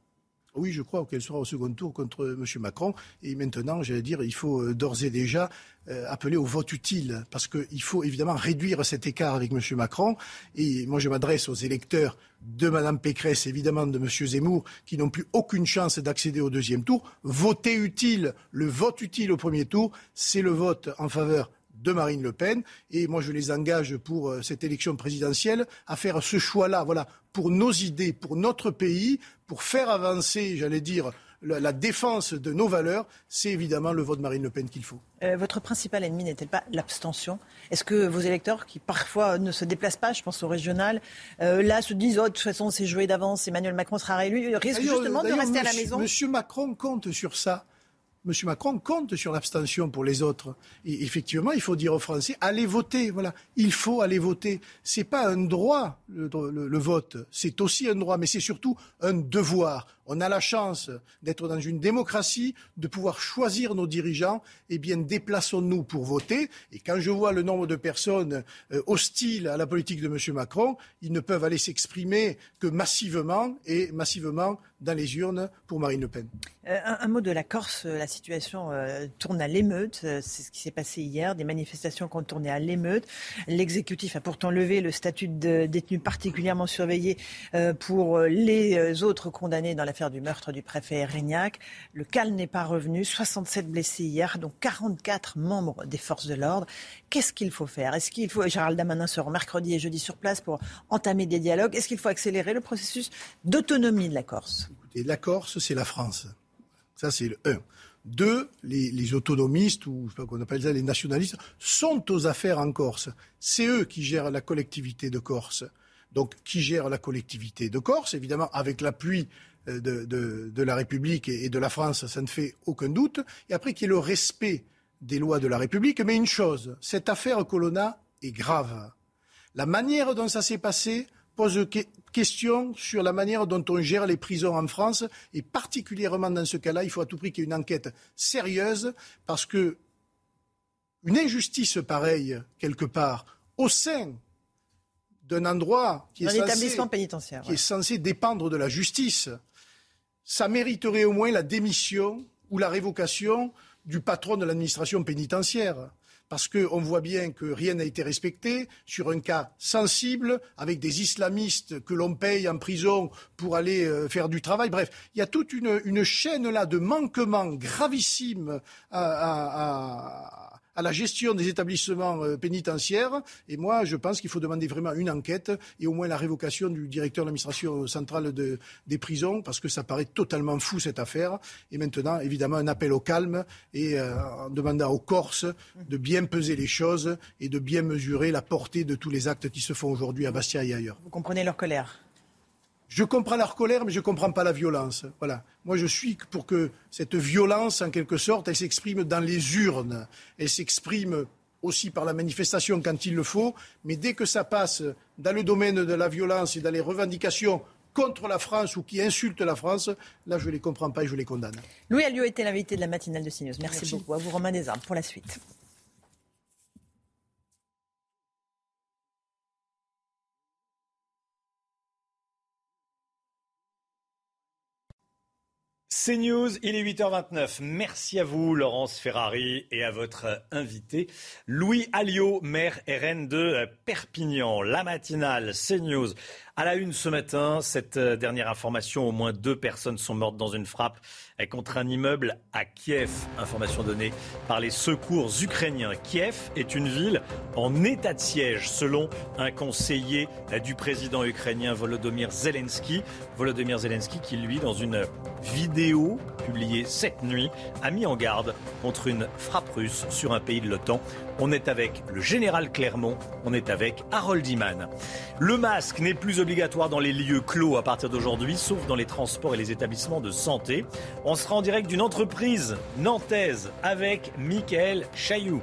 Oui, je crois qu'elle sera au second tour contre M. Macron. Et maintenant, j'allais dire, il faut euh, d'ores et déjà euh, appeler au vote utile, parce qu'il faut évidemment réduire cet écart avec M. Macron. Et moi, je m'adresse aux électeurs de Mme Pécresse, évidemment de M. Zemmour, qui n'ont plus aucune chance d'accéder au deuxième tour. Voter utile, le vote utile au premier tour, c'est le vote en faveur de Marine Le Pen. Et moi, je les engage pour euh, cette élection présidentielle à faire ce choix-là, voilà, pour nos idées, pour notre pays, pour faire avancer, j'allais dire, la, défense de nos valeurs, c'est évidemment le vote de Marine Le Pen qu'il faut. Euh, votre principal ennemi n'est-elle pas l'abstention? Est-ce que vos électeurs, qui parfois ne se déplacent pas, je pense au régional, euh, là se disent oh, de toute façon c'est joué d'avance, Emmanuel Macron sera réélu, risquent justement de rester à la maison? Monsieur Macron compte sur ça. M. Macron compte sur l'abstention pour les autres. Et effectivement, il faut dire aux Français allez voter. Voilà, il faut aller voter. C'est pas un droit le vote, c'est aussi un droit, mais c'est surtout un devoir on a la chance d'être dans une démocratie, de pouvoir choisir nos dirigeants, eh bien déplaçons-nous pour voter. Et quand je vois le nombre de personnes euh, hostiles à la politique de M. Macron, ils ne peuvent aller s'exprimer que massivement et massivement dans les urnes pour Marine Le Pen. Euh, un, mot de la Corse, la situation euh, tourne à l'émeute. C'est ce qui s'est passé hier, des manifestations qui ont tourné à l'émeute. L'exécutif a pourtant levé le statut de détenu particulièrement surveillé pour les autres condamnés dans du meurtre du préfet Régnac. Le calme n'est pas revenu. 67 blessés hier, dont 44 membres des forces de l'ordre. Qu'est-ce qu'il faut faire? Est-ce qu'il faut, Gérald Damanin sera mercredi et jeudi sur place pour entamer des dialogues. Est-ce qu'il faut accélérer le processus d'autonomie de la Corse? La Corse, c'est la France. Ça, c'est le 1. Deux, les, autonomistes, ou je sais pas qu'on appelle ça les nationalistes, sont aux affaires en Corse. C'est eux qui gèrent la collectivité de Corse. Donc, qui gèrent la collectivité de Corse, évidemment, avec l'appui de, de, la République et, de la France, ça ne fait aucun doute. Et après qu'il y ait le respect des lois de la République. Mais une chose, cette affaire Colonna est grave. La manière dont ça s'est passé pose question sur la manière dont on gère les prisons en France. Et particulièrement dans ce cas-là, il faut à tout prix qu'il y ait une enquête sérieuse parce que une injustice pareille, quelque part, au sein d'un endroit qui est, censé, pénitentiaire, qui est censé dépendre de la justice, ça mériterait au moins la démission ou la révocation du patron de l'administration pénitentiaire. Parce qu'on voit bien que rien n'a été respecté sur un cas sensible, avec des islamistes que l'on paye en prison pour aller euh, faire du travail. Bref, il y a toute une, chaîne là de manquements gravissimes à à la gestion des établissements euh, pénitentiaires. Et moi, je pense qu'il faut demander vraiment une enquête et au moins la révocation du directeur de l'administration centrale des prisons, parce que ça paraît totalement fou cette affaire. Et maintenant, évidemment, un appel au calme et euh, en demandant aux Corses de bien peser les choses et de bien mesurer la portée de tous les actes qui se font aujourd'hui à Bastia et ailleurs. Vous comprenez leur colère? Je comprends leur colère, mais je ne comprends pas la violence. Voilà. Moi, je suis pour que cette violence, en quelque sorte, elle s'exprime dans les urnes. Elle s'exprime aussi par la manifestation quand il le faut. Mais dès que ça passe dans le domaine de la violence et dans les revendications contre la France ou qui insultent la France, là, je ne les comprends pas et je les condamne. Louis Alliot était l'invité de la matinale de CNews. Merci, Merci. beaucoup. À vous, Romain Desarmes, pour la suite. C'est News, il est 8h29. Merci à vous, Laurence Ferrari, et à votre invité, Louis Alliot, maire RN de Perpignan. La matinale, c'est News. À la une ce matin, cette euh, dernière information, au moins deux personnes sont mortes dans une frappe contre un immeuble à Kiev. Information donnée par les secours ukrainiens. Kiev est une ville en état de siège, selon un conseiller du président ukrainien Volodymyr Zelensky. Volodymyr Zelensky qui, lui, dans une vidéo publiée cette nuit, a mis en garde contre une frappe russe sur un pays de l'OTAN. On est avec le général Clermont, on est avec Harold Iman. Le masque n'est plus obligatoire dans les lieux clos à partir d'aujourd'hui, sauf dans les transports et les établissements de santé. On sera en direct d'une entreprise nantaise avec Michael Chailloux.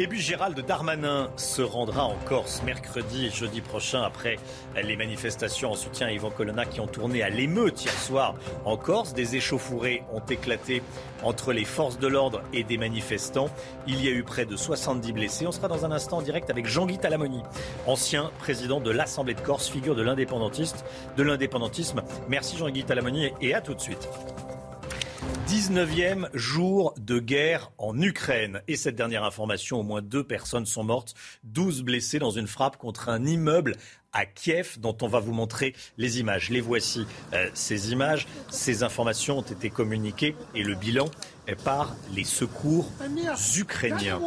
Et puis Gérald Darmanin se rendra en Corse mercredi et jeudi prochain après les manifestations en soutien à Yvan Colonna qui ont tourné à l'émeute hier soir en Corse. Des échauffourées ont éclaté entre les forces de l'ordre et des manifestants. Il y a eu près de 70 blessés. On sera dans un instant en direct avec Jean-Guy Talamoni, ancien président de l'Assemblée de Corse, figure de de l'indépendantisme. Merci Jean-Guy Talamoni et à tout de suite. 19e jour de guerre en Ukraine. Et cette dernière information, au moins deux personnes sont mortes, 12 blessés dans une frappe contre un immeuble à Kiev dont on va vous montrer les images. Les voici, euh, ces images. Ces informations ont été communiquées et le bilan est par les secours ukrainiens.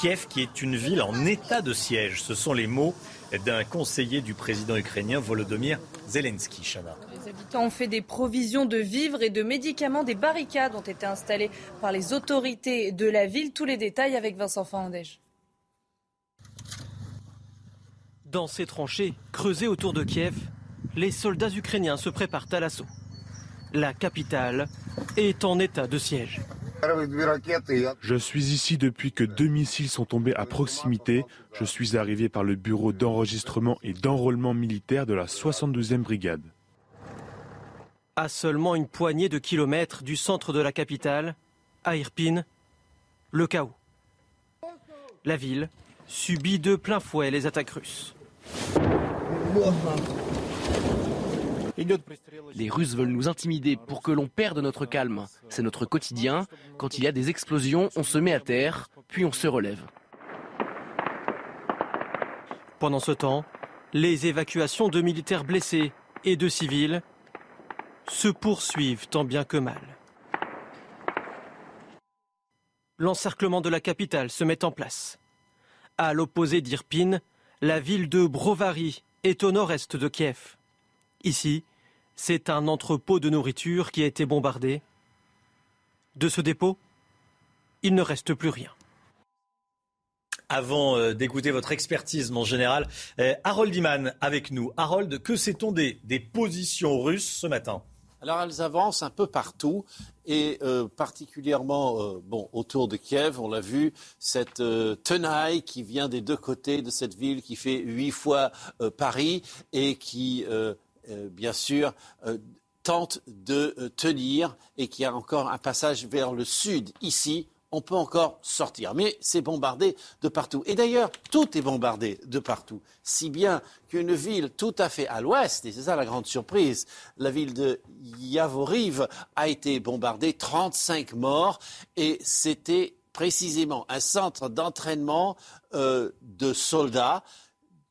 Kiev qui est une ville en état de siège. Ce sont les mots d'un conseiller du président ukrainien Volodymyr Zelensky. Ont fait des provisions de vivres et de médicaments. Des barricades ont été installées par les autorités de la ville. Tous les détails avec Vincent Fandège. Dans ces tranchées creusées autour de Kiev, les soldats ukrainiens se préparent à l'assaut. La capitale est en état de siège. Je suis ici depuis que deux missiles sont tombés à proximité. Je suis arrivé par le bureau d'enregistrement et d'enrôlement militaire de la 72e brigade. À seulement une poignée de kilomètres du centre de la capitale, à Irpin, le chaos. La ville subit de plein fouet les attaques russes. Les Russes veulent nous intimider pour que l'on perde notre calme. C'est notre quotidien. Quand il y a des explosions, on se met à terre, puis on se relève. Pendant ce temps, les évacuations de militaires blessés et de civils se poursuivent tant bien que mal. L'encerclement de la capitale se met en place. À l'opposé d'Irpin, la ville de Brovary est au nord-est de Kiev. Ici, c'est un entrepôt de nourriture qui a été bombardé. De ce dépôt, il ne reste plus rien. avant euh, d'écouter votre expertise, mon général. Euh, Harold Iman avec nous. Harold, que sait-on des positions russes ce matin? Alors elles avancent un peu partout et euh, particulièrement euh, autour de Kiev, on l'a vu, cette euh, tenaille qui vient des deux côtés de cette ville qui fait huit fois Paris et qui, bien sûr, tente de tenir et qui a encore un passage vers le sud ici on peut encore sortir. Mais c'est bombardé de partout. Et d'ailleurs, tout est bombardé de partout. Si bien qu'une ville tout à fait à l'ouest, et c'est ça la grande surprise, la ville de Yavoriv a été bombardée, 35 morts, et c'était précisément un centre d'entraînement euh, de soldats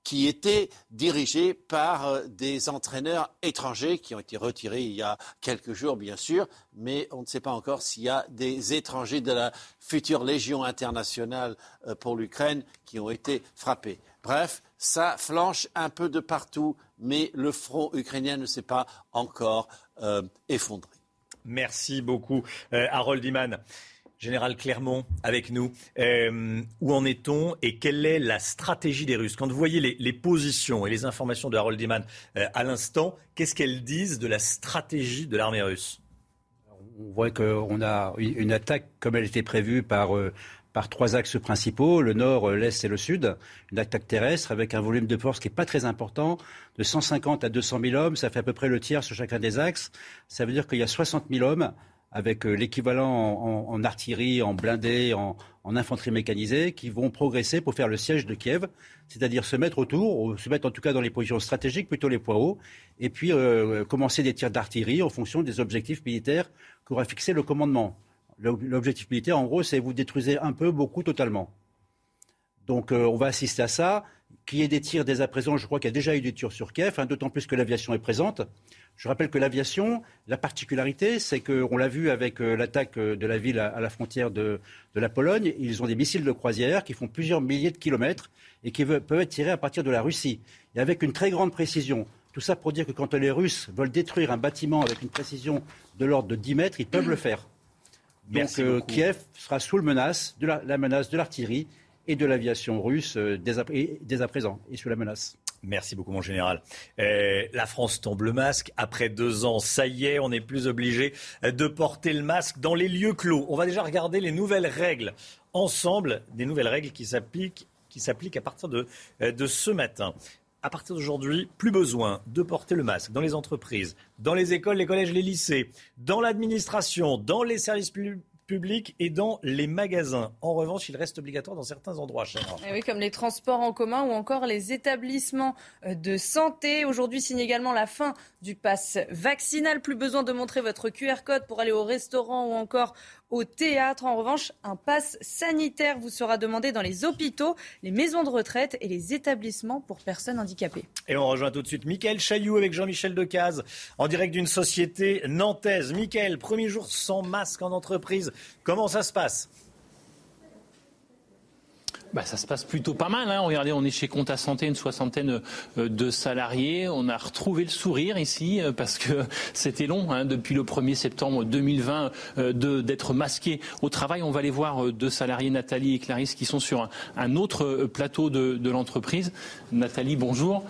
qui était dirigé par euh, des entraîneurs étrangers qui ont été retirés il y a quelques jours, bien sûr, mais on ne sait pas encore s'il y a des étrangers de la future Légion internationale euh, pour l'Ukraine qui ont été frappés. Bref, ça flanche un peu de partout, mais le front ukrainien ne s'est pas encore euh, effondré. Merci beaucoup, Harold Iman. Général Clermont, avec nous. Euh, où en est-on et quelle est la stratégie des Russes? Quand vous voyez les, positions et les informations de Harold Iman euh, à l'instant, qu'est-ce qu'elles disent de la stratégie de l'armée russe? On voit qu'on a une attaque comme elle était prévue par, euh, par trois axes principaux, le nord, l'est et le sud. Une attaque terrestre avec un volume de force qui n'est pas très important, de 150 à 200 000 hommes. Ça fait à peu près le tiers sur chacun des axes. Ça veut dire qu'il y a 60 000 hommes avec euh, l'équivalent en, artillerie, en blindé, en, infanterie mécanisée, qui vont progresser pour faire le siège de Kiev, c'est-à-dire se mettre autour, se mettre en tout cas dans les positions stratégiques, plutôt les poids hauts, et puis euh, commencer des tirs d'artillerie en fonction des objectifs militaires qu'aura fixé le commandement. L'objectif militaire, en gros, c'est vous détruisez un peu, beaucoup, totalement. Donc euh, on va assister à ça. Qu'il y ait des tirs dès à présent, je crois qu'il y a déjà eu des tirs sur Kiev, hein, d'autant plus que l'aviation est présente. Je rappelle que l'aviation, la particularité, c'est qu'on l'a vu avec euh, l'attaque euh, de la ville à, la frontière de, la Pologne, ils ont des missiles de croisière qui font plusieurs milliers de kilomètres et qui peuvent être tirés à partir de la Russie, et avec une très grande précision. Tout ça pour dire que quand les Russes veulent détruire un bâtiment avec une précision de l'ordre de 10 mètres, ils peuvent le faire. Donc euh, Kiev sera sous la menace de la, menace de l'artillerie et de l'aviation russe dès à présent, et sous la menace. Merci beaucoup, mon général. Euh, la France tombe le masque. Après deux ans, ça y est, on n'est plus obligé de porter le masque dans les lieux clos. On va déjà regarder les nouvelles règles ensemble, des nouvelles règles qui s'appliquent, qui s'appliquent à partir de, euh, de ce matin. À partir d'aujourd'hui, plus besoin de porter le masque dans les entreprises, dans les écoles, les collèges, les lycées, dans l'administration, dans les services publics public et dans les magasins. En revanche, il reste obligatoire dans certains endroits. Eh oui, comme les transports en commun ou encore les établissements euh, de santé. Aujourd'hui signe également la fin du pass vaccinal. Plus besoin de montrer votre QR code pour aller au restaurant ou encore au théâtre. En revanche, un pass sanitaire vous sera demandé dans les hôpitaux, les maisons de retraite et les établissements pour personnes handicapées. Et on rejoint tout de suite Mickaël Chailloux avec Jean-Michel Decaze en direct d'une société nantaise. Mickaël, premier jour sans masque en entreprise. Comment ça se passe? Bah, ça se passe plutôt pas mal. Hein. Regardez, on est chez Compta Santé, une soixantaine euh, de salariés. On a retrouvé le sourire ici euh, parce que c'était long hein, depuis le 1er septembre 2020 euh, d'être masqué au travail. On va aller voir deux salariés, Nathalie et Clarisse, qui sont sur un, autre plateau de, l'entreprise. Nathalie, bonjour.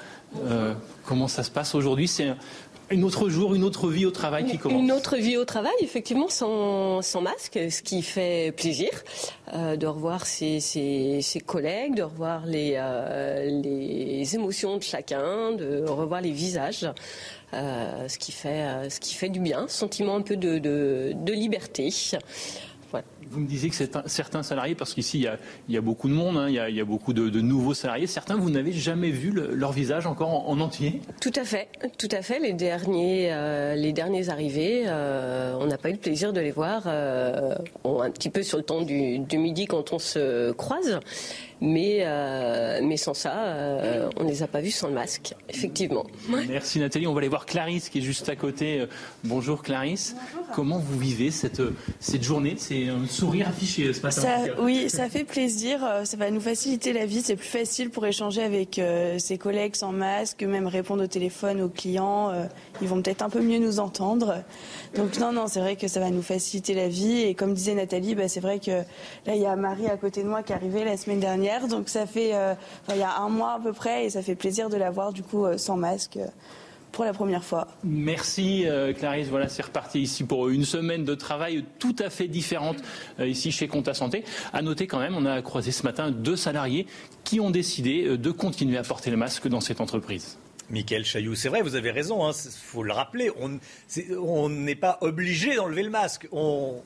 comment ça se passe aujourd'hui? Un autre jour, une autre vie au travail qui commence. Une autre vie au travail, effectivement, sans, sans masque, ce qui fait plaisir euh, de revoir ses, ses, ses, collègues, de revoir les, euh, les émotions de chacun, de revoir les visages, euh, ce, qui fait, ce qui fait du bien, sentiment un peu de, de, de liberté. Vous me disiez que certains salariés, parce qu'ici il y, a, beaucoup de monde, hein, il, y a, beaucoup de, nouveaux salariés, certains vous n'avez jamais vu leur visage encore en, entier? Tout à fait, tout à fait. Les derniers, euh, les derniers arrivés, euh, on n'a pas eu le plaisir de les voir euh, un petit peu sur le temps du, du midi quand on se croise. Mais, euh, mais sans ça, euh, on ne les a pas vus sans le masque, effectivement. Merci Nathalie. On va aller voir Clarisse qui est juste à côté. Bonjour Clarisse. Comment vous vivez cette, cette journée, ces c'est un sourire affiché ce matin. Ça, oui, ça fait plaisir. Euh, ça va nous faciliter la vie. C'est plus facile pour échanger avec euh, ses collègues sans masque, même répondre au téléphone aux clients. Euh, ils vont peut-être un peu mieux nous entendre. Donc non, non, c'est vrai que ça va nous faciliter la vie. Et comme disait Nathalie, bah, c'est vrai que là, il y a Marie à côté de moi qui est arrivée la semaine dernière. Donc ça fait, il y a un mois à peu près, et ça fait plaisir de la voir du coup sans masque pour la première fois. Merci euh, Clarisse. Voilà, c'est reparti ici pour une semaine de travail tout à fait différente euh, ici chez Compta Santé. À noter quand même, on a croisé ce matin deux salariés qui ont décidé euh, de continuer à porter le masque dans cette entreprise. Michael Chailloux, c'est vrai, vous avez raison, il hein, faut le rappeler, on n'est pas obligé d'enlever le masque.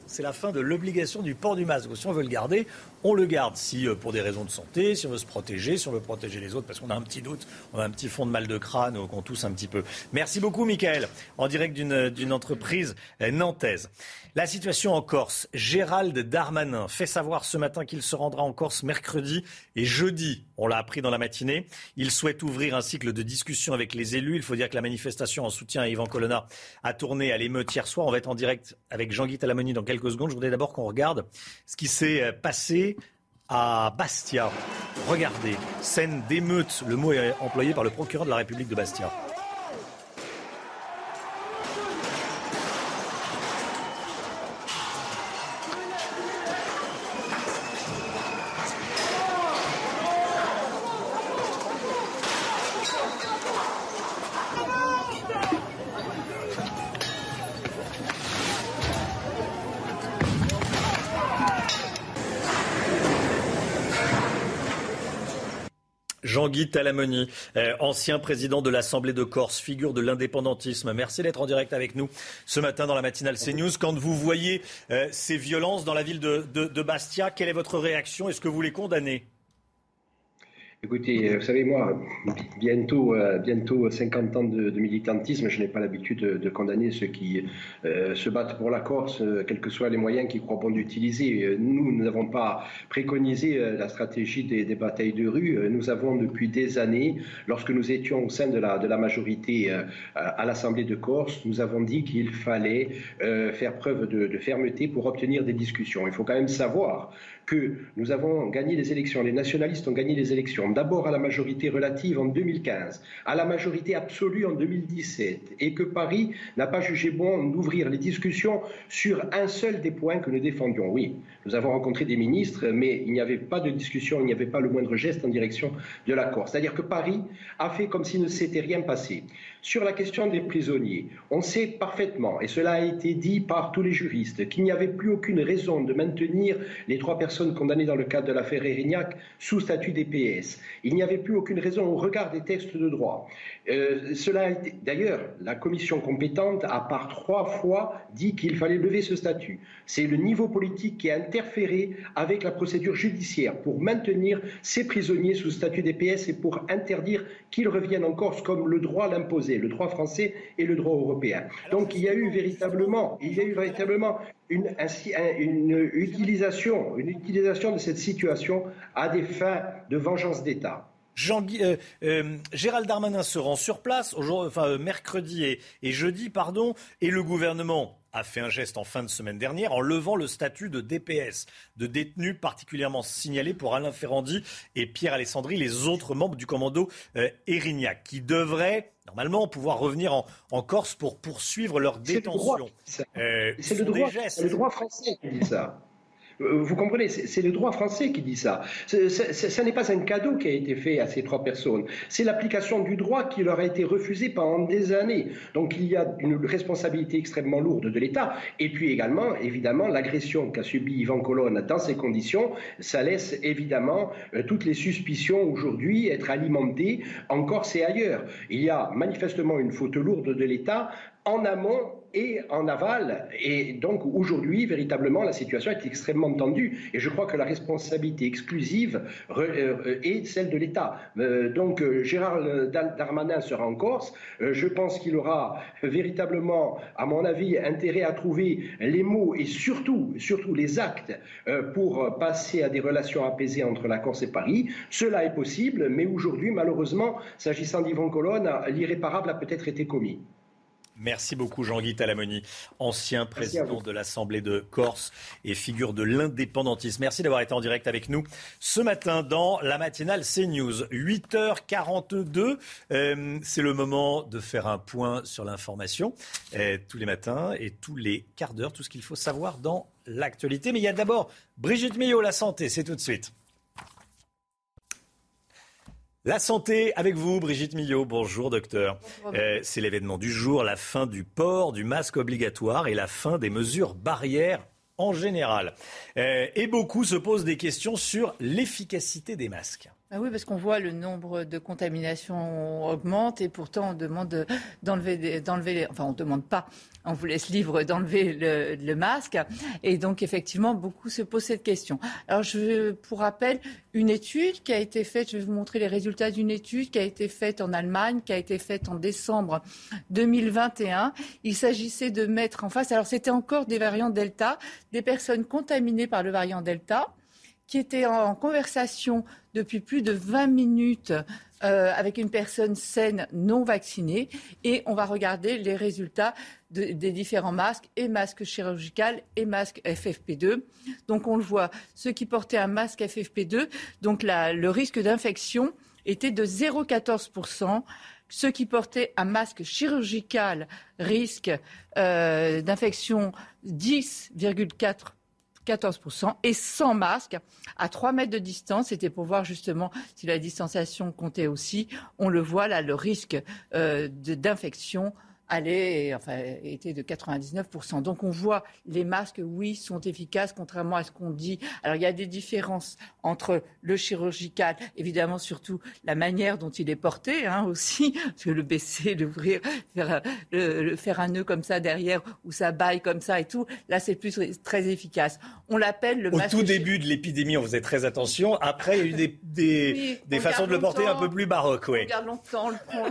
C'est la fin de l'obligation du port du masque. Si on veut le garder, on le garde. Si euh, pour des raisons de santé, si on veut se protéger, si on veut protéger les autres, parce qu'on a un petit doute, on a un petit fond de mal de crâne, qu'on tousse un petit peu. Merci beaucoup, Michael, en direct d'une entreprise euh, nantaise. La situation en Corse. Gérald Darmanin fait savoir ce matin qu'il se rendra en Corse mercredi et jeudi. On l'a appris dans la matinée. Il souhaite ouvrir un cycle de discussion avec les élus. Il faut dire que la manifestation en soutien à Yvan Colonna a tourné à l'émeute hier soir. On va être en direct avec Jean-Guy Talamoni dans quelques secondes. Je voudrais d'abord qu'on regarde ce qui s'est euh, passé à Bastia. Regardez, scène d'émeute. Le mot est employé par le procureur de la République de Bastia. Jean-Guy Talamoni, euh, ancien président de l'Assemblée de Corse, figure de l'indépendantisme. Merci d'être en direct avec nous ce matin dans la matinale CNews. Quand vous voyez euh, ces violences dans la ville de Bastia, quelle est votre réaction? Est-ce que vous les condamnez? Écoutez, vous savez, moi, bientôt, euh, bientôt 50 ans de, militantisme, je n'ai pas l'habitude de, condamner ceux qui euh, se battent pour la Corse, euh, quels que soient les moyens qu'ils croient bon d'utiliser. Nous, nous n'avons pas préconisé la stratégie des, batailles de rue. Nous avons depuis des années, lorsque nous étions au sein de la, de la majorité à l'Assemblée de Corse, nous avons dit qu'il fallait faire preuve de fermeté pour obtenir des discussions. Il faut quand même savoir que nous avons gagné les élections, les nationalistes ont gagné les élections, d'abord à la majorité relative en 2015, à la majorité absolue en 2017, et que Paris n'a pas jugé bon d'ouvrir les discussions sur un seul des points que nous défendions. Oui, nous avons rencontré des ministres, mais il n'y avait pas de discussion, il n'y avait pas le moindre geste en direction de l'accord. C'est-à-dire que Paris a fait comme s'il ne s'était rien passé. Sur la question des prisonniers, on sait parfaitement, et cela a été dit par tous les juristes, qu'il n'y avait plus aucune raison de maintenir les trois personnes condamnées dans le cadre de l'affaire Erignac sous statut DPS. Il n'y avait plus aucune raison au regard des textes de droit. Euh, d'ailleurs, la commission compétente a par trois fois dit qu'il fallait lever ce statut. C'est le niveau politique qui a interféré avec la procédure judiciaire pour maintenir ces prisonniers sous statut DPS et pour interdire qu'ils reviennent en Corse comme le droit l'impose le droit français et le droit européen. Donc il y a eu véritablement, il y a eu véritablement une, une, utilisation, une utilisation de cette situation à des fins de vengeance d'État. Jean, euh, euh, Gérald Darmanin se rend sur place, enfin, euh, mercredi et, et, jeudi, pardon, et le gouvernement a fait un geste en fin de semaine dernière en levant le statut de DPS, de détenu particulièrement signalé pour Alain Ferrandi et Pierre Alessandri, les autres membres du commando euh, Erignac, qui devraient normalement pouvoir revenir en, Corse pour poursuivre leur détention. C'est le, le, droit français qui dit ça. Euh, vous comprenez, c'est le droit français qui dit ça. Ce n'est pas un cadeau qui a été fait à ces trois personnes. C'est l'application du droit qui leur a été refusé pendant des années. Donc il y a une responsabilité extrêmement lourde de l'État. Et puis également, évidemment, l'agression qu'a subie Yvan Colonne dans ces conditions, ça laisse évidemment euh, toutes les suspicions aujourd'hui être alimentées en Corse et ailleurs. Il y a manifestement une faute lourde de l'État en amont et en aval. Et donc aujourd'hui, véritablement, la situation est extrêmement tendue. Et je crois que la responsabilité exclusive euh, est celle de l'État. Euh, donc Gérard Darmanin sera en Corse. Euh, je pense qu'il aura véritablement, à mon avis, intérêt à trouver les mots et surtout, surtout les actes pour passer à des relations apaisées entre la Corse et Paris. Cela est possible, mais aujourd'hui, malheureusement, s'agissant d'Yvon Colonne, l'irréparable a peut-être été commis. Merci beaucoup Jean-Guy Talamoni, ancien président de l'Assemblée de Corse et figure de l'indépendantisme. Merci d'avoir été en direct avec nous ce matin dans la matinale CNews. 8h42, euh, c'est le moment de faire un point sur l'information euh, tous les matins et tous les quarts d'heure, tout ce qu'il faut savoir dans l'actualité. Mais il y a d'abord Brigitte Millot, la santé, c'est tout de suite. La santé avec vous, Brigitte Millot. Bonjour, docteur. Euh, c'est l'événement du jour, la fin du port du masque obligatoire et la fin des mesures barrières en général. Euh, et beaucoup se posent des questions sur l'efficacité des masques. Ah oui, parce qu'on voit le nombre de contaminations augmente et pourtant on demande d'enlever, enfin on pas, on vous laisse libre d'enlever le, masque. Et donc effectivement, beaucoup se posent cette question. Alors je, pour rappel, une étude qui a été faite, je vais vous montrer les résultats d'une étude qui a été faite en Allemagne, qui a été faite en décembre 2021. Il s'agissait de mettre en face, alors c'était encore des variants Delta, des personnes contaminées par le variant Delta qui étaient en conversation depuis plus de 20 minutes euh, avec une personne saine non vaccinée et on va regarder les résultats des différents masques et masques chirurgical et masques FFP2. Donc on le voit, ceux qui portaient un masque FFP2, donc le risque d'infection était de 0,14%. Ceux qui portaient un masque chirurgical, risque euh, d'infection 10,4%. 14%, et sans masque, à 3 mètres de distance. C'était pour voir justement si la distanciation comptait aussi. On le voit là, le risque euh, d'infection allait, enfin, était de 99%. Donc on voit les masques, oui, sont efficaces, contrairement à ce qu'on dit. Alors il y a des différences entre le chirurgical, évidemment surtout la manière dont il est porté hein, aussi, parce que le baisser, l'ouvrir, faire, le, faire un nœud comme ça derrière, ou ça baille comme ça et tout, là c'est plus très efficace. On l'appelle le Au masque... tout début de l'épidémie, on faisait très attention. Après, il y a eu des, des, des façons de le porter un peu plus baroques. Oui. On garde longtemps, on le prend,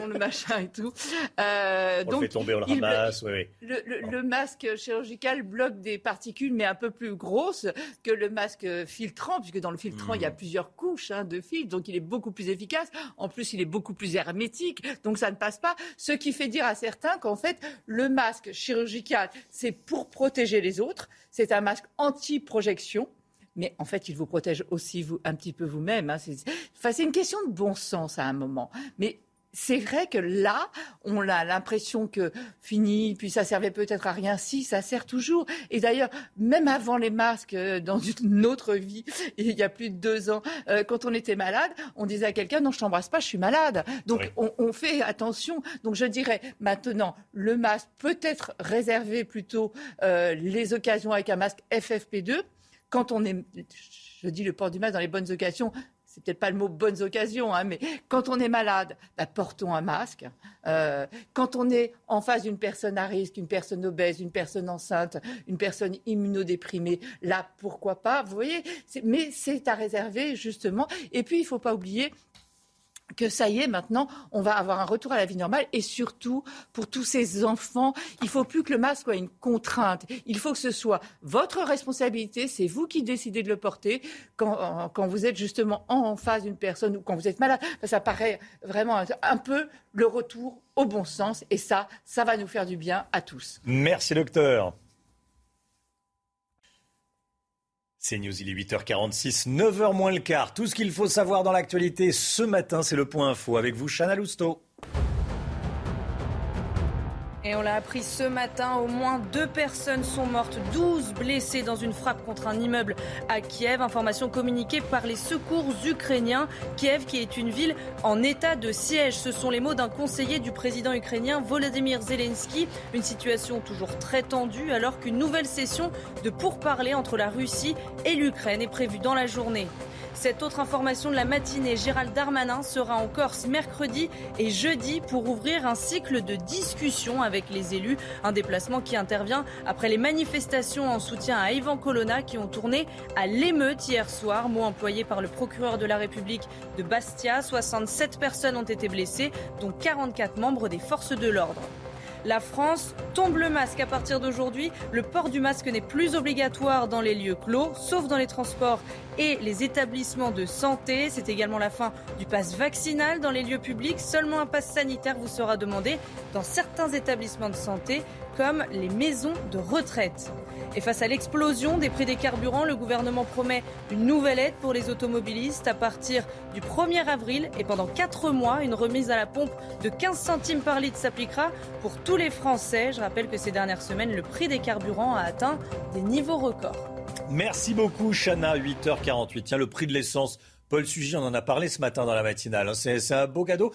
on le le machin et tout. Euh, euh, on donc, le fait tomber, on le ramasse. Le, masque chirurgical bloque des particules, mais un peu plus grosses que le masque filtrant, puisque dans le filtrant, il y a hmm. plusieurs couches hein, de filtres, donc il est beaucoup plus efficace. En plus, il est beaucoup plus hermétique, donc ça ne passe pas. Ce qui fait dire à certains qu'en fait, le masque chirurgical, c'est pour protéger les autres. C'est un masque anti-projection mais en fait, il vous protège aussi vous, un petit peu vous-même. Hein. C'est une question de bon sens à un moment. Mais c'est vrai que là, on a l'impression que fini, puis ça servait peut-être à rien. Si, ça sert toujours. Et d'ailleurs, même avant les masques, euh, dans une autre vie, il y a plus de deux ans, euh, quand on était malade, on disait à quelqu'un non, je t'embrasse pas, je suis malade. Donc on, fait attention. Donc je dirais maintenant, le masque peut être réservé plutôt euh, les occasions avec un masque FFP2 quand on est, je dis le port du masque dans les bonnes occasions, c'est peut-être pas le mot bonnes occasions, hein, mais quand on est malade, bah, portons un masque. Euh, quand on est en face d'une personne à risque, une personne obèse, une personne enceinte, une personne immunodéprimée, là, pourquoi pas Vous voyez Mais c'est à réserver, justement. Et puis, il ne faut pas oublier que ça y est, maintenant, on va avoir un retour à la vie normale. Et surtout, pour tous ces enfants, il ne faut plus que le masque soit une contrainte. Il faut que ce soit votre responsabilité. C'est vous qui décidez de le porter quand, vous êtes justement en face d'une personne ou quand vous êtes malade. Ça paraît vraiment un peu le retour au bon sens. Et ça, ça va nous faire du bien à tous. Merci, docteur. C'est News, il est 8h46, 9h moins le quart. Tout ce qu'il faut savoir dans l'actualité ce matin, c'est le point info avec vous, Chana Lousteau. Et on l'a appris ce matin, au moins deux personnes sont mortes, 12 blessées dans une frappe contre un immeuble à Kiev. Information communiquée par les secours ukrainiens. Kiev qui est une ville en état de siège. Ce sont les mots d'un conseiller du président ukrainien Volodymyr Zelensky. Une situation toujours très tendue alors qu'une nouvelle session de pourparlers entre la Russie et l'Ukraine est prévue dans la journée. Cette autre information de la matinée, Gérald Darmanin sera en Corse mercredi et jeudi pour ouvrir un cycle de discussion avec les élus. Un déplacement qui intervient après les manifestations en soutien à Ivan Colonna qui ont tourné à l'émeute hier soir, mot employé par le procureur de la République de Bastia. 67 personnes ont été blessées, dont 44 membres des forces de l'ordre. La France tombe le masque à partir d'aujourd'hui. Le port du masque n'est plus obligatoire dans les lieux clos, sauf dans les transports et les établissements de santé. C'est également la fin du pass vaccinal dans les lieux publics. Seulement un pass sanitaire vous sera demandé dans certains établissements de santé comme les maisons de retraite. Et face à l'explosion des prix des carburants, le gouvernement promet une nouvelle aide pour les automobilistes à partir du 1er avril et pendant 4 mois. Une remise à la pompe de 15 centimes par litre s'appliquera pour tous les Français. Je rappelle que ces dernières semaines, le prix des carburants a atteint des niveaux records. Merci beaucoup, Chana. 8h48. Tiens, le prix de l'essence Paul Sugy, on en a parlé ce matin dans la matinale. Hein. C'est un beau cadeau.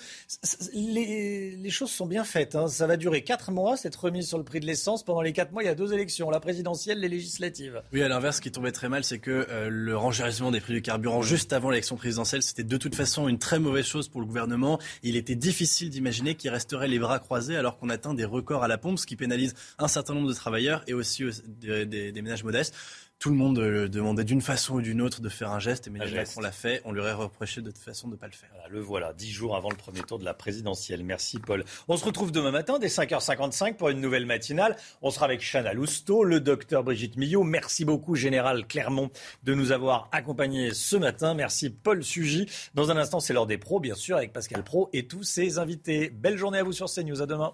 Les, choses sont bien faites. Hein. Ça va durer quatre mois, cette remise sur le prix de l'essence. Pendant les quatre mois, il y a deux élections, la présidentielle, les législatives. Oui, à l'inverse, ce qui tombait très mal, c'est que euh, le renchérissement des prix du carburant juste avant l'élection présidentielle, c'était de toute façon une très mauvaise chose pour le gouvernement. Il était difficile d'imaginer qu'il resterait les bras croisés alors qu'on atteint des records à la pompe, ce qui pénalise un certain nombre de travailleurs et aussi euh, des ménages modestes tout le monde euh, demandait d'une façon ou d'une autre de faire un geste. Et Emmanuel Macron l'a fait. On lui aurait reproché de toute façon de ne pas le faire. le voilà, dix jours avant le premier tour de la présidentielle. Merci Paul. On se retrouve demain matin dès 5h55 pour une nouvelle matinale. On sera avec Chana Lousteau, le docteur Brigitte Millot. Merci beaucoup, Général Clermont, de nous avoir accompagnés ce matin. Merci Paul Sugy. Dans un instant, c'est l'heure des pros, bien sûr, avec Pascal Pro et tous ses invités. Belle journée à vous sur CNews. À demain.